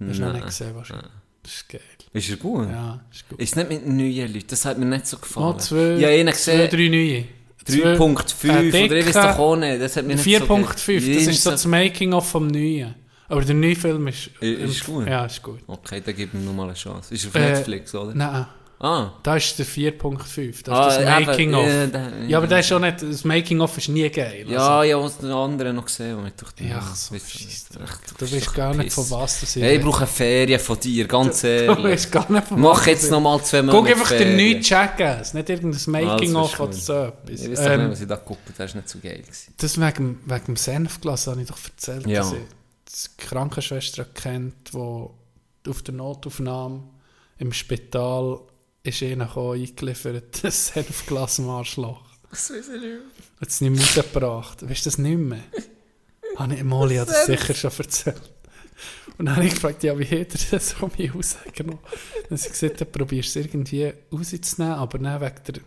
Hast du noch nicht gesehen wahrscheinlich. Das ist geil. Ist er gut? Ja, ist gut. Ist nicht mit neuen Leuten, das hat mir nicht so gefallen. Noch zwei, ja, zwei, gesehen, drei neue. 3.5, Äh, oder ich weiß doch auch nicht, das hat mir nicht so 4.5, das ist so das Making-of vom Neuen. Aber der neue Film ist... Ist gut? Ja, ist gut. Okay, dann gib ihm nochmal eine Chance. Ist auf Äh, Netflix, oder? Nein, Ah. da ist der 4.5. Das Ah, ist das Making-of. ja, da- Ja, aber das ist schon nicht... Das Making-of ist nie geil. Ja, ja, was den anderen noch gesehen, dachte, Ja, so, weißt du, Du bist doch gar nicht, von was das ist. Hey, ich brauche eine Ferien von dir, ganz Du ehrlich. weißt gar nicht, von Mach jetzt das noch ist. mal zwei Monate Guck einfach den neuen Jackass, nicht irgendein Making-of Also, oder so etwas. Ich weiß Ähm, nicht, was ich da habe, das war nicht so geil. Gewesen. Das wegen, wegen dem Senfglas habe ich doch erzählt, Ja. dass ich die Krankenschwester kennt, die auf der Notaufnahme im Spital ist ihnen gekommen, eingeliefert, ein Senfglas im Arschloch. Das weiß ich nicht. Hat es nicht mehr rausgebracht. Weißt du das nicht mehr? Habe ich Molly hat das sicher schon erzählt. Und dann habe ich gefragt, ja, wie hat er das so mir rausgenommen? Dann hat sie gesagt, dann probierst du es irgendwie rauszunehmen, aber dann wegen der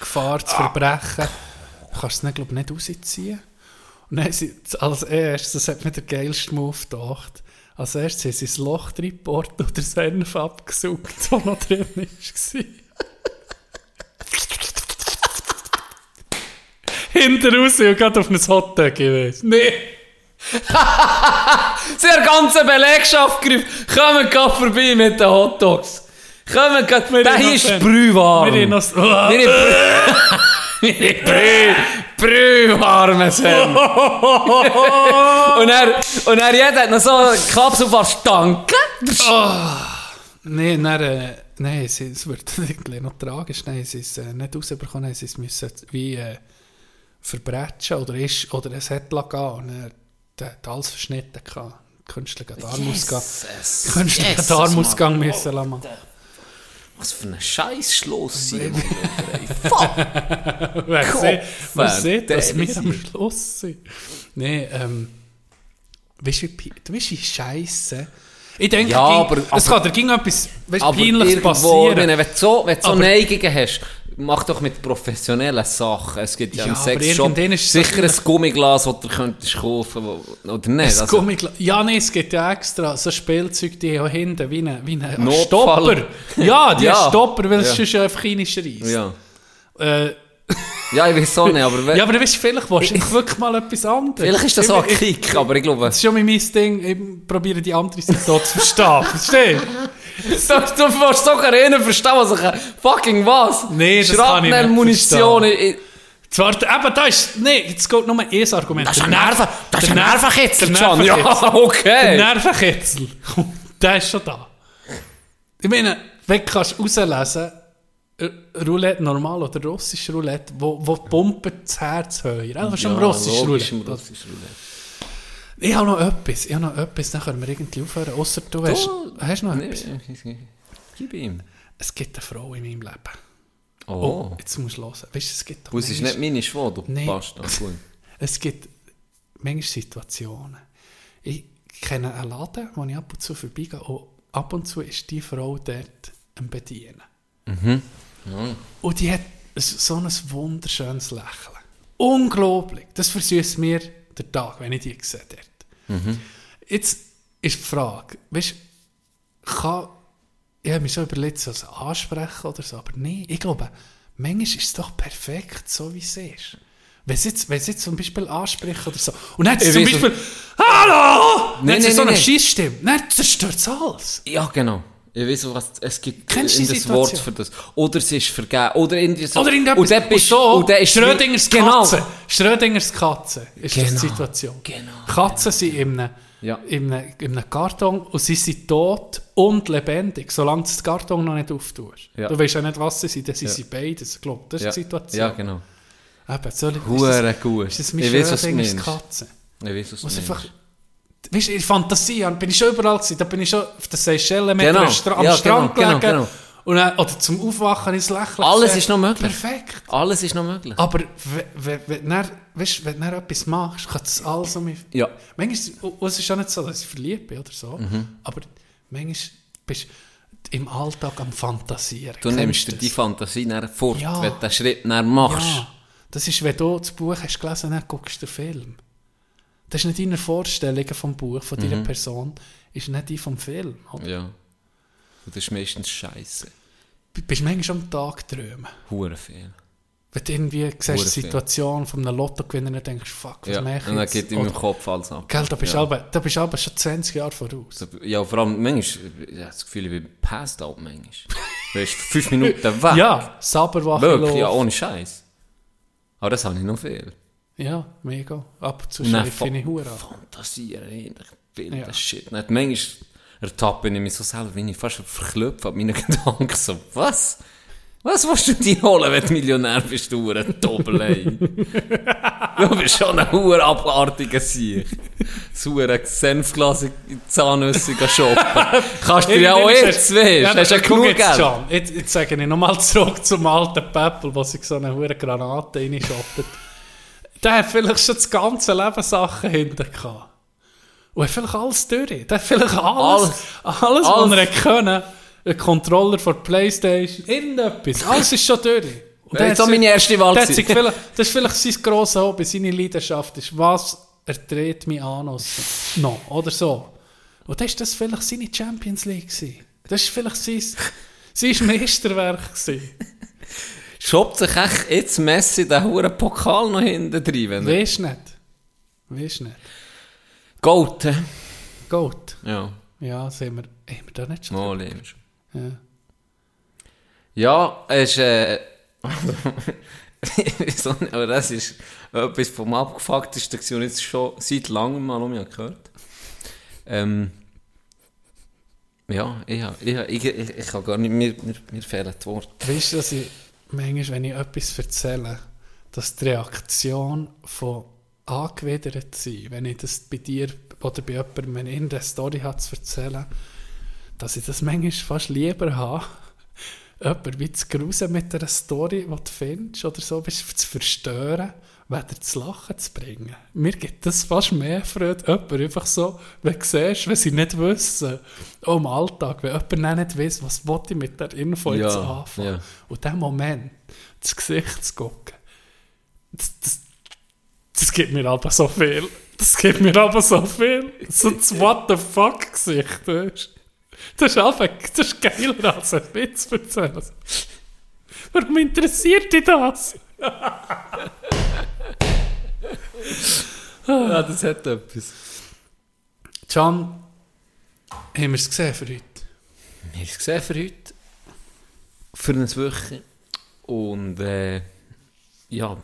Gefahr zu verbrechen, kannst du es dann, glaube ich, nicht rausziehen. Und dann haben sie als erstes, das hat mir der geilste Move gedacht, als erstes haben sie das Loch reingebohrt und den Senf abgesaugt, der noch drin war. Hinter raus und gerade auf ein Hotdog gewesen. Nee. Haben ganze Belegschaft gerufen, kommen vorbei mit den Hotdogs. Kommen der haben hier ist. Brühwarm. Wir haben noch... Wir haben. Brühwarme sind. und er, und er jeder hat noch so Kapsel fast danke. Nein, dann, äh, nein, sie, es wird irgendwie noch tragisch. Nein, sie es äh, nicht rausbekommen, sie es müssen wie äh, verbrechen oder, ist, oder es hat gehen und er hat alles verschnitten gehabt. Künstlichen Darmausgang. Künstlichen Darmausgang müssen lassen. Was für ein scheiß Schluss hier. Fuck. Wer Kopf, sieht, wer sieht, dass wir ist am. Schluss sind? Nein, ähm, weißt du, du weißt, wie scheisse. Ich denke, Ja, ging- aber- es kann dir ging etwas weißt, Aber Peinliches irgendwo, passieren. Wenn, du so, wenn du so Neigungen hast, mach doch mit professionellen Sachen. Es gibt ja, Ja, im Sexshop sicher ein Gummiglas, das du könntest kaufen oder nicht. Also, ja, nein, es gibt ja extra so Spielzeug, die haben hinten wie ein, wie ein Notfall. Stopper. Ja, die Ja. Stopper, weil es Ja. sonst einfach reinschreist. ja. Äh, ja, ich weiß auch nicht, aber ja, aber du weißt, vielleicht willst du wirklich mal etwas anderes. vielleicht ist das so ein Kick, aber ich glaube... Das ist schon mein Ding, ich probiere die andere Seite so zu verstehen. Verstehst Du, willst sogar einen verstehen, was ich... Fucking was? Nee, das kann ich nicht Munition. verstehen. Zwar, eben, da ist, nee, jetzt geht nur ein Argument. das ist ein Nerv- Nerven... Das ist ein Nerv- Nervenkitzel, John. Ja, Nervenkitzel. Der okay. Nervenkitzel, der ist schon da. Ich meine, wenn du kannst rauslesen Roulette normal oder russisch Roulette, wo, wo pumpt das Herz höher? Also schon Ja, russisch Roulette. im russischen Roulette. Ich habe noch etwas, ich habe noch etwas, dann können wir irgendwie aufhören, außer du hast, hast noch Nee, etwas. Gib ihm. Es gibt eine Frau in meinem Leben. Oh. Oh, jetzt musst du hören. Weißt du, es gibt doch Und es ist nicht meine Schwester, du Nee. gut. Es gibt manchmal Situationen. Ich kenne einen Laden, wo ich ab und zu vorbeigehe und ab und zu ist die Frau dort am Bedienen. Und die hat so ein wunderschönes Lächeln. Unglaublich. Das versüßt mir den Tag, wenn ich die sehe dort. Jetzt ist die Frage, weißt kann, ich habe mich schon überlegt, das ansprechen oder so, aber nein, ich glaube, manchmal ist es doch perfekt, so wie es ist. Wenn sie jetzt, wenn sie jetzt zum Beispiel ansprechen oder so, und dann hat sie zum Beispiel, Hallo! Dann Nein, hat sie nein, so eine nein. Scheissstimme, dann zerstört es alles. Ja, genau. Ich weiß, was, es gibt Kennst in das Wort für das. Oder es ist vergeben. Oder irgendwie so. Oder irgendetwas. Und dann bist so, und dann ist Schrödingers genau. Katze. Schrödingers Katze ist Genau. die Situation. Genau. Katzen sind in einem, Ja. in, einem, in einem Karton und sie sind tot und lebendig, solange du den Karton noch nicht auftust. Ja. Du weißt ja nicht, was sie sind, dann sind Ja. sie beides. Ich glaube, das ist Ja. die Situation. Ja, genau. Eben, soll ich, ist das, gut. ist das Ich meine weiß, was du Schrödingers. Katze? Ich weiß, was du meinst. Weißt du, in Fantasie bin ich schon überall gewesen. Da bin ich schon auf der Seychellen mit Genau. Stra am Ja, Strand genau, gelegen. genau, genau. Und dann, oder zum Aufwachen ins Lächeln. Alles gesehen. ist noch möglich. Perfekt. Alles ist noch möglich. Aber wenn, du weisst, wenn du etwas machst, kann das alles um mich... Ja. Manchmal ist und es ist auch nicht so, dass ich verliebt bin oder so, Mhm. aber manchmal bist du im Alltag am Fantasieren. Du nimmst dir die Fantasie dann fort, Ja. wenn du den Schritt dann machst. Ja, das ist, wenn du das Buch hast gelesen dann guckst du den Film. Das ist nicht deine Vorstellung vom Buch, von deiner Person, ist nicht die vom Film. Oder? Mhm. Ja. Und das ist meistens scheiße. Du bist manchmal am Tag träumen. Hure viel. Wenn du irgendwie siehst, die. Situation von einem Lottogewinner und denkst, fuck, was Ja. mache ich Und dann geht in meinem Kopf alles ab. Gell, da bist du ja. aber, da bist du aber schon 20 Jahre voraus. Ja, vor allem, manchmal, ich habe das Gefühl, ich bin passed out manchmal. Du bist fünf Minuten weg. Ja, Saberwache Wirklich, ja, ohne Scheiß. Aber das habe ich noch viel. Ja, mega. Ab und zu Und dann schreife ich Hure an. Fantasieren, eigentlich wilder Ja. Shit. Nicht, manchmal ertappe ich mich so selber, wie ich fast verklopft an meinen Gedanken. So, was? Was willst du dir holen, wenn du Millionär bist, du ein Doppel, ey? du bist schon ein hoher abartiger Sieg. Ein Senfglas in gehen shoppen. Kannst du dir ja auch jetzt, weißt Hast du ja guck genug jetzt, Geld? Jetzt, jetzt sage ich nochmal zurück zum alten Peppel, wo sich so eine hure Granate reinschottet. Der hat vielleicht schon das ganze Leben Sachen hinter gehabt. Und hat vielleicht alles durch. Der hat vielleicht alles, alles, alles, was Alles. er hätte können. Ein Controller von der Playstation, irgendetwas. Alles ist schon durch. Und Das ist auch hat meine erste Wahl das ist vielleicht sein grosser Hobby, seine Leidenschaft ist, was er dreht mich an noch, oder so. Und das ist das vielleicht seine Champions League gewesen. Das ist vielleicht sein, sein Meisterwerk gewesen. Schoppt sich echt jetzt Messi den hohen Pokal noch hinten drin, wenn er... Nicht. Weisst nicht. Gold, hä? Gut. Ja, Ja, sehen wir, haben wir da nicht schon? mal. Ja. Ja, es ist, äh, nicht, aber das ist etwas vom abgefucktesten gewesen, und jetzt schon seit langem mal um mich gehört. Ähm, ja, ich, ich, ich, ich kann gar nicht, mir, mir, mir fehlen die Worte. Weißt du, dass ich manchmal, wenn ich etwas erzähle, dass die Reaktion von angewidert sein, wenn ich das bei dir oder bei jemandem, ich irgendeine Story habe zu erzählen, dass ich das manchmal fast lieber habe, jemanden wie zu grusen mit einer Story, die du findest oder so, zu verstören, weder zu lachen zu bringen. Mir gibt das fast mehr Freude, jemanden einfach so, wenn du siehst, wenn sie nicht wissen, auch im Alltag, wenn jemand nicht weiss, was ich mit der Info jetzt Ja, anfangen. ja. Und diesen Moment, das Gesicht zu gucken, das, das, das gibt mir aber so viel. Das gibt mir aber so viel. So das What the fuck Gesicht? Das ist einfach, das ist geiler als ein Witz erzählen. Warum interessiert dich das? Ja, das hat etwas. Can, haben wir es gesehen für heute? Wir haben es gesehen für heute. Für eine Woche. Und, äh, ja,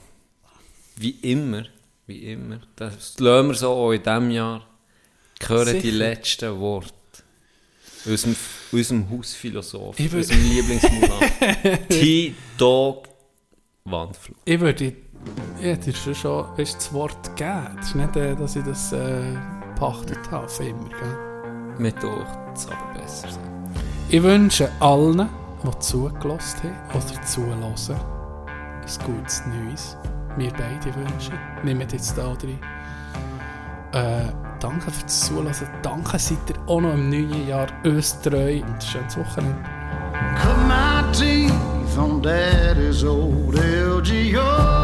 wie immer, wie immer, das lassen wir so auch in diesem Jahr, hören die letzten Worte. Unserem, unserem Hausphilosoph, Ich würd- unserem Lieblingsmurat. T-Dog Wandflug. Ich würde ich hätte dir schon, weißt, das Wort geben. Es ist nicht, äh, dass ich das äh, angepachtet habe, auf immer. Gell? Mit durch, das ist aber besser. So. Ich wünsche allen, die zugelassen haben oder zuhören, ein gutes Neues. Wir beide wünschen. Nehmt jetzt da drin. Äh, danke fürs Zuhören. Danke, seid ihr auch noch im neuen Jahr uns treu und schönes Wochenende. Cut my teeth on daddy's old LGO.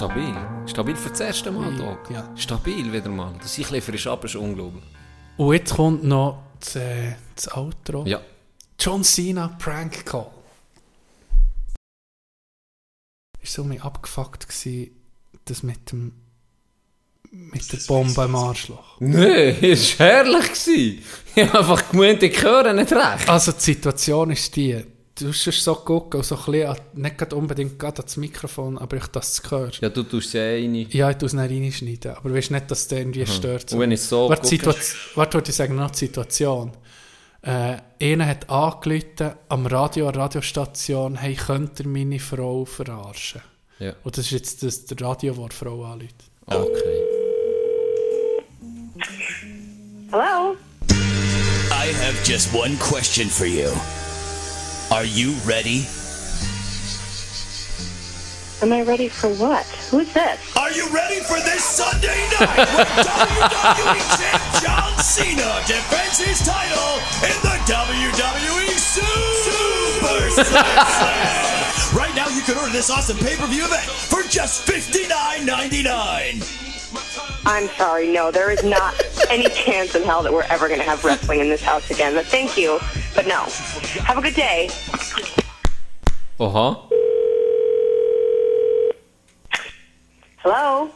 Stabil. Stabil für das erste Mal, Dog. Ja. Stabil wieder mal. Dass ich ein frisch ab ist unglaublich. Und jetzt kommt noch das, äh, das Outro. Ja. John Cena Prank Call. Ist so mir abgefuckt gsi, das mit dem mit der Bombe im Arschloch. Nein, es war herrlich. gewesen. Ich habe einfach gemeint, ich höre nicht recht. Also die Situation ist die, du musst so gucken, und so ein bisschen, an- nicht unbedingt gerade ans Mikrofon, aber ich das du hörst. Ja, du tust ja eh rein. Ja, ich tue es nicht reinschneiden, aber weißt nicht, dass der irgendwie stört. Und wenn ich so Warte, gucke- Situa- Warte, warte, ich sage noch die Situation. Äh, einer hat angerufen am Radio, an der Radiostation, hey, könnt ihr meine Frau verarschen? Ja. Und das ist jetzt das, der Radio, wo die Frau anruft. Okay. Hello? I have just one question for you. Are you ready? Am I ready for what? Who's this? Are you ready for this Sunday night when WWE champ John Cena defends his title in the WWE Super Slam? Right now, you can order this awesome pay-per-view event for just $59.99. I'm sorry, no, there is not any chance in hell that we're ever going to have wrestling in this house again. But thank you, but no. Have a good day. Uh huh. Hello?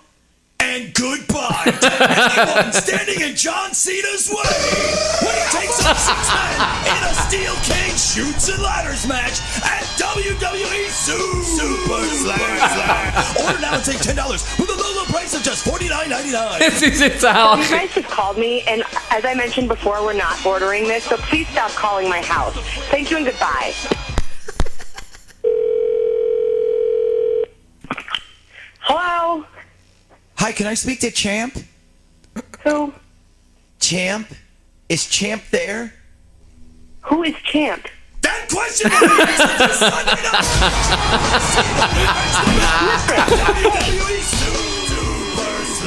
And goodbye to anyone standing in John Cena's way when he takes on six men in a steel cage shoots and ladders match at WWE Su- Super Slam. Order now and save ten dollars with a low, low price of just forty nine ninety nine. Jetzt ist jetzt You guys have called me, and as I mentioned before, we're not ordering this, so please stop calling my house. Thank you and goodbye. Hello? Hi, can I speak to Champ? Who? Champ, is Champ there? Who is Champ? That question be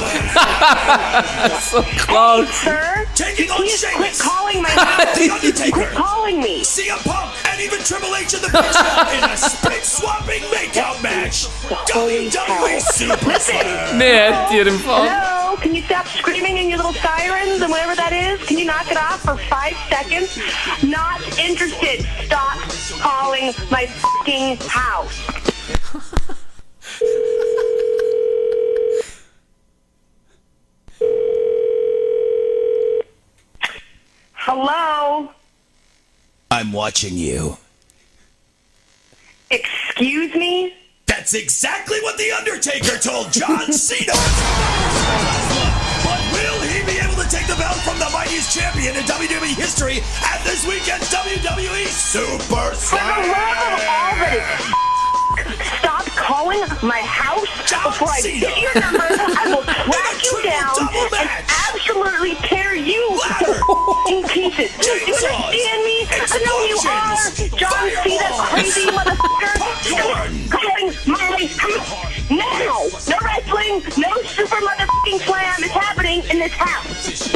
answered this Sunday night. WWE Super Slam. So klar. Sir? Taking on Please quit calling my house. The Undertaker. Quit calling me. CM Punk and even Triple H in the Big Show in a spit swapping makeout match. Holy WWE cow. Super Listen. Slam. Nee, hat Fall. Hello? Can you stop screaming in your little sirens and whatever that is? Can you knock it off for five seconds? Not interested. Stop calling my fucking house. Hello? I'm watching you. Excuse me? That's exactly what The Undertaker told John Cena. but will he be able to take the belt from the mightiest champion in WWE history at this weekend's WWE Super For the love of all that is stop calling my house John before I Cena. get your number. I will In track you down and absolutely tear you to Ladder. f***ing pieces. Do you Chainsaws. understand me? I know you are, John Cena, Fireballs. crazy motherfucker. Popcorn. Stop calling my house now. No wrestling, no super motherfucking slam is happening in this house.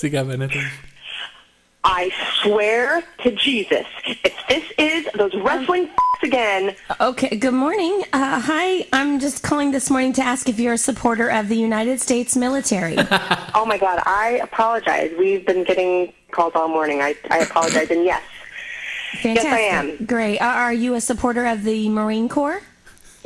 Sie geben nicht auf. I swear to Jesus, if This is those wrestling f- again. Okay, good morning. Uh, hi, I'm just calling this morning to ask if you're a supporter of the United States military. Oh my God, I apologize. We've been getting calls all morning. I, I apologize. And yes, Fantastic. I am. Great. Uh, are you a supporter of the Marine Corps?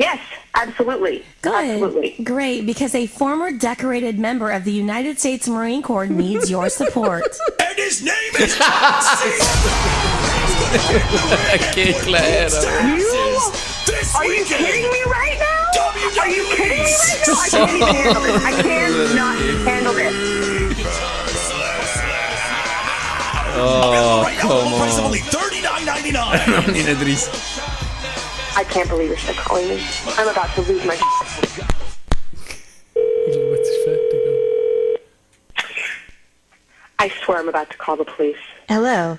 Yes, absolutely. Good. Absolutely. Great, because a former decorated member of the United States Marine Corps needs your support. And his name is John Che claro. You? This Are you kidding me right now? WWE. Are you kidding me right now? I can't even handle this. I cannot handle this. Oh, Right now, low come price of on. only $39.99. Non in Idris. I can't believe you're still calling me. I'm about to lose my. Jetzt ist fertig. I swear I'm about to call the police. Hello.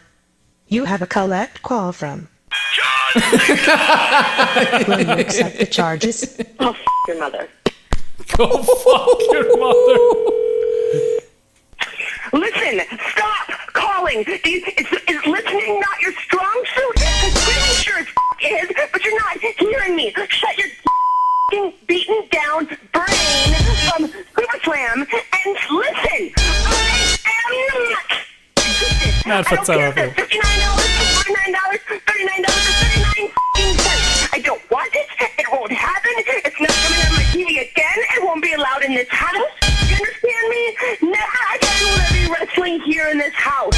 You have a collect call from. Will you accept the charges? Oh, f- your mother. Go fuck your mother. Listen, stop calling. Do you, is, is listening not your strong is, but you're not hearing me. Shut your beaten down brain from Super Slam and listen. I am not. Na, I don't care if it's fifty-nine dollars, forty-nine dollars, thirty-nine dollars, thirty-nine. I don't want it. It won't happen. It's not coming on my TV again. It won't be allowed in this house. You understand me? Never again will there be wrestling here in this house.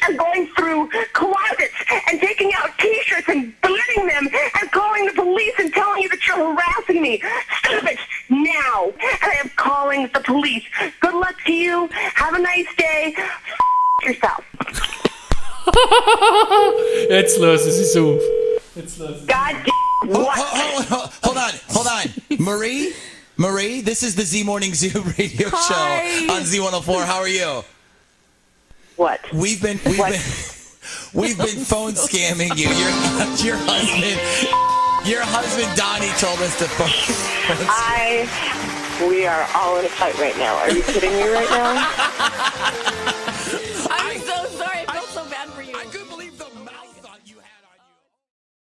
Not a piece of going through closets and taking out T-shirts and burning them and calling the police and telling you that you're harassing me. Stop it now. And I am calling the police. Good luck to you. Have a nice day. F- yourself. Jetzt lösen sie es auf. Jetzt lösen God damn. Hold, What? hold, hold, hold on, hold on. Marie? Marie, this is the Z Morning Zoo radio Hi. show on Z104. How are you? What? We've been we've What? been we've been phone scamming you. Your your husband your husband Donnie told us to phone. I. We are all in a fight right now. Are you kidding me right now?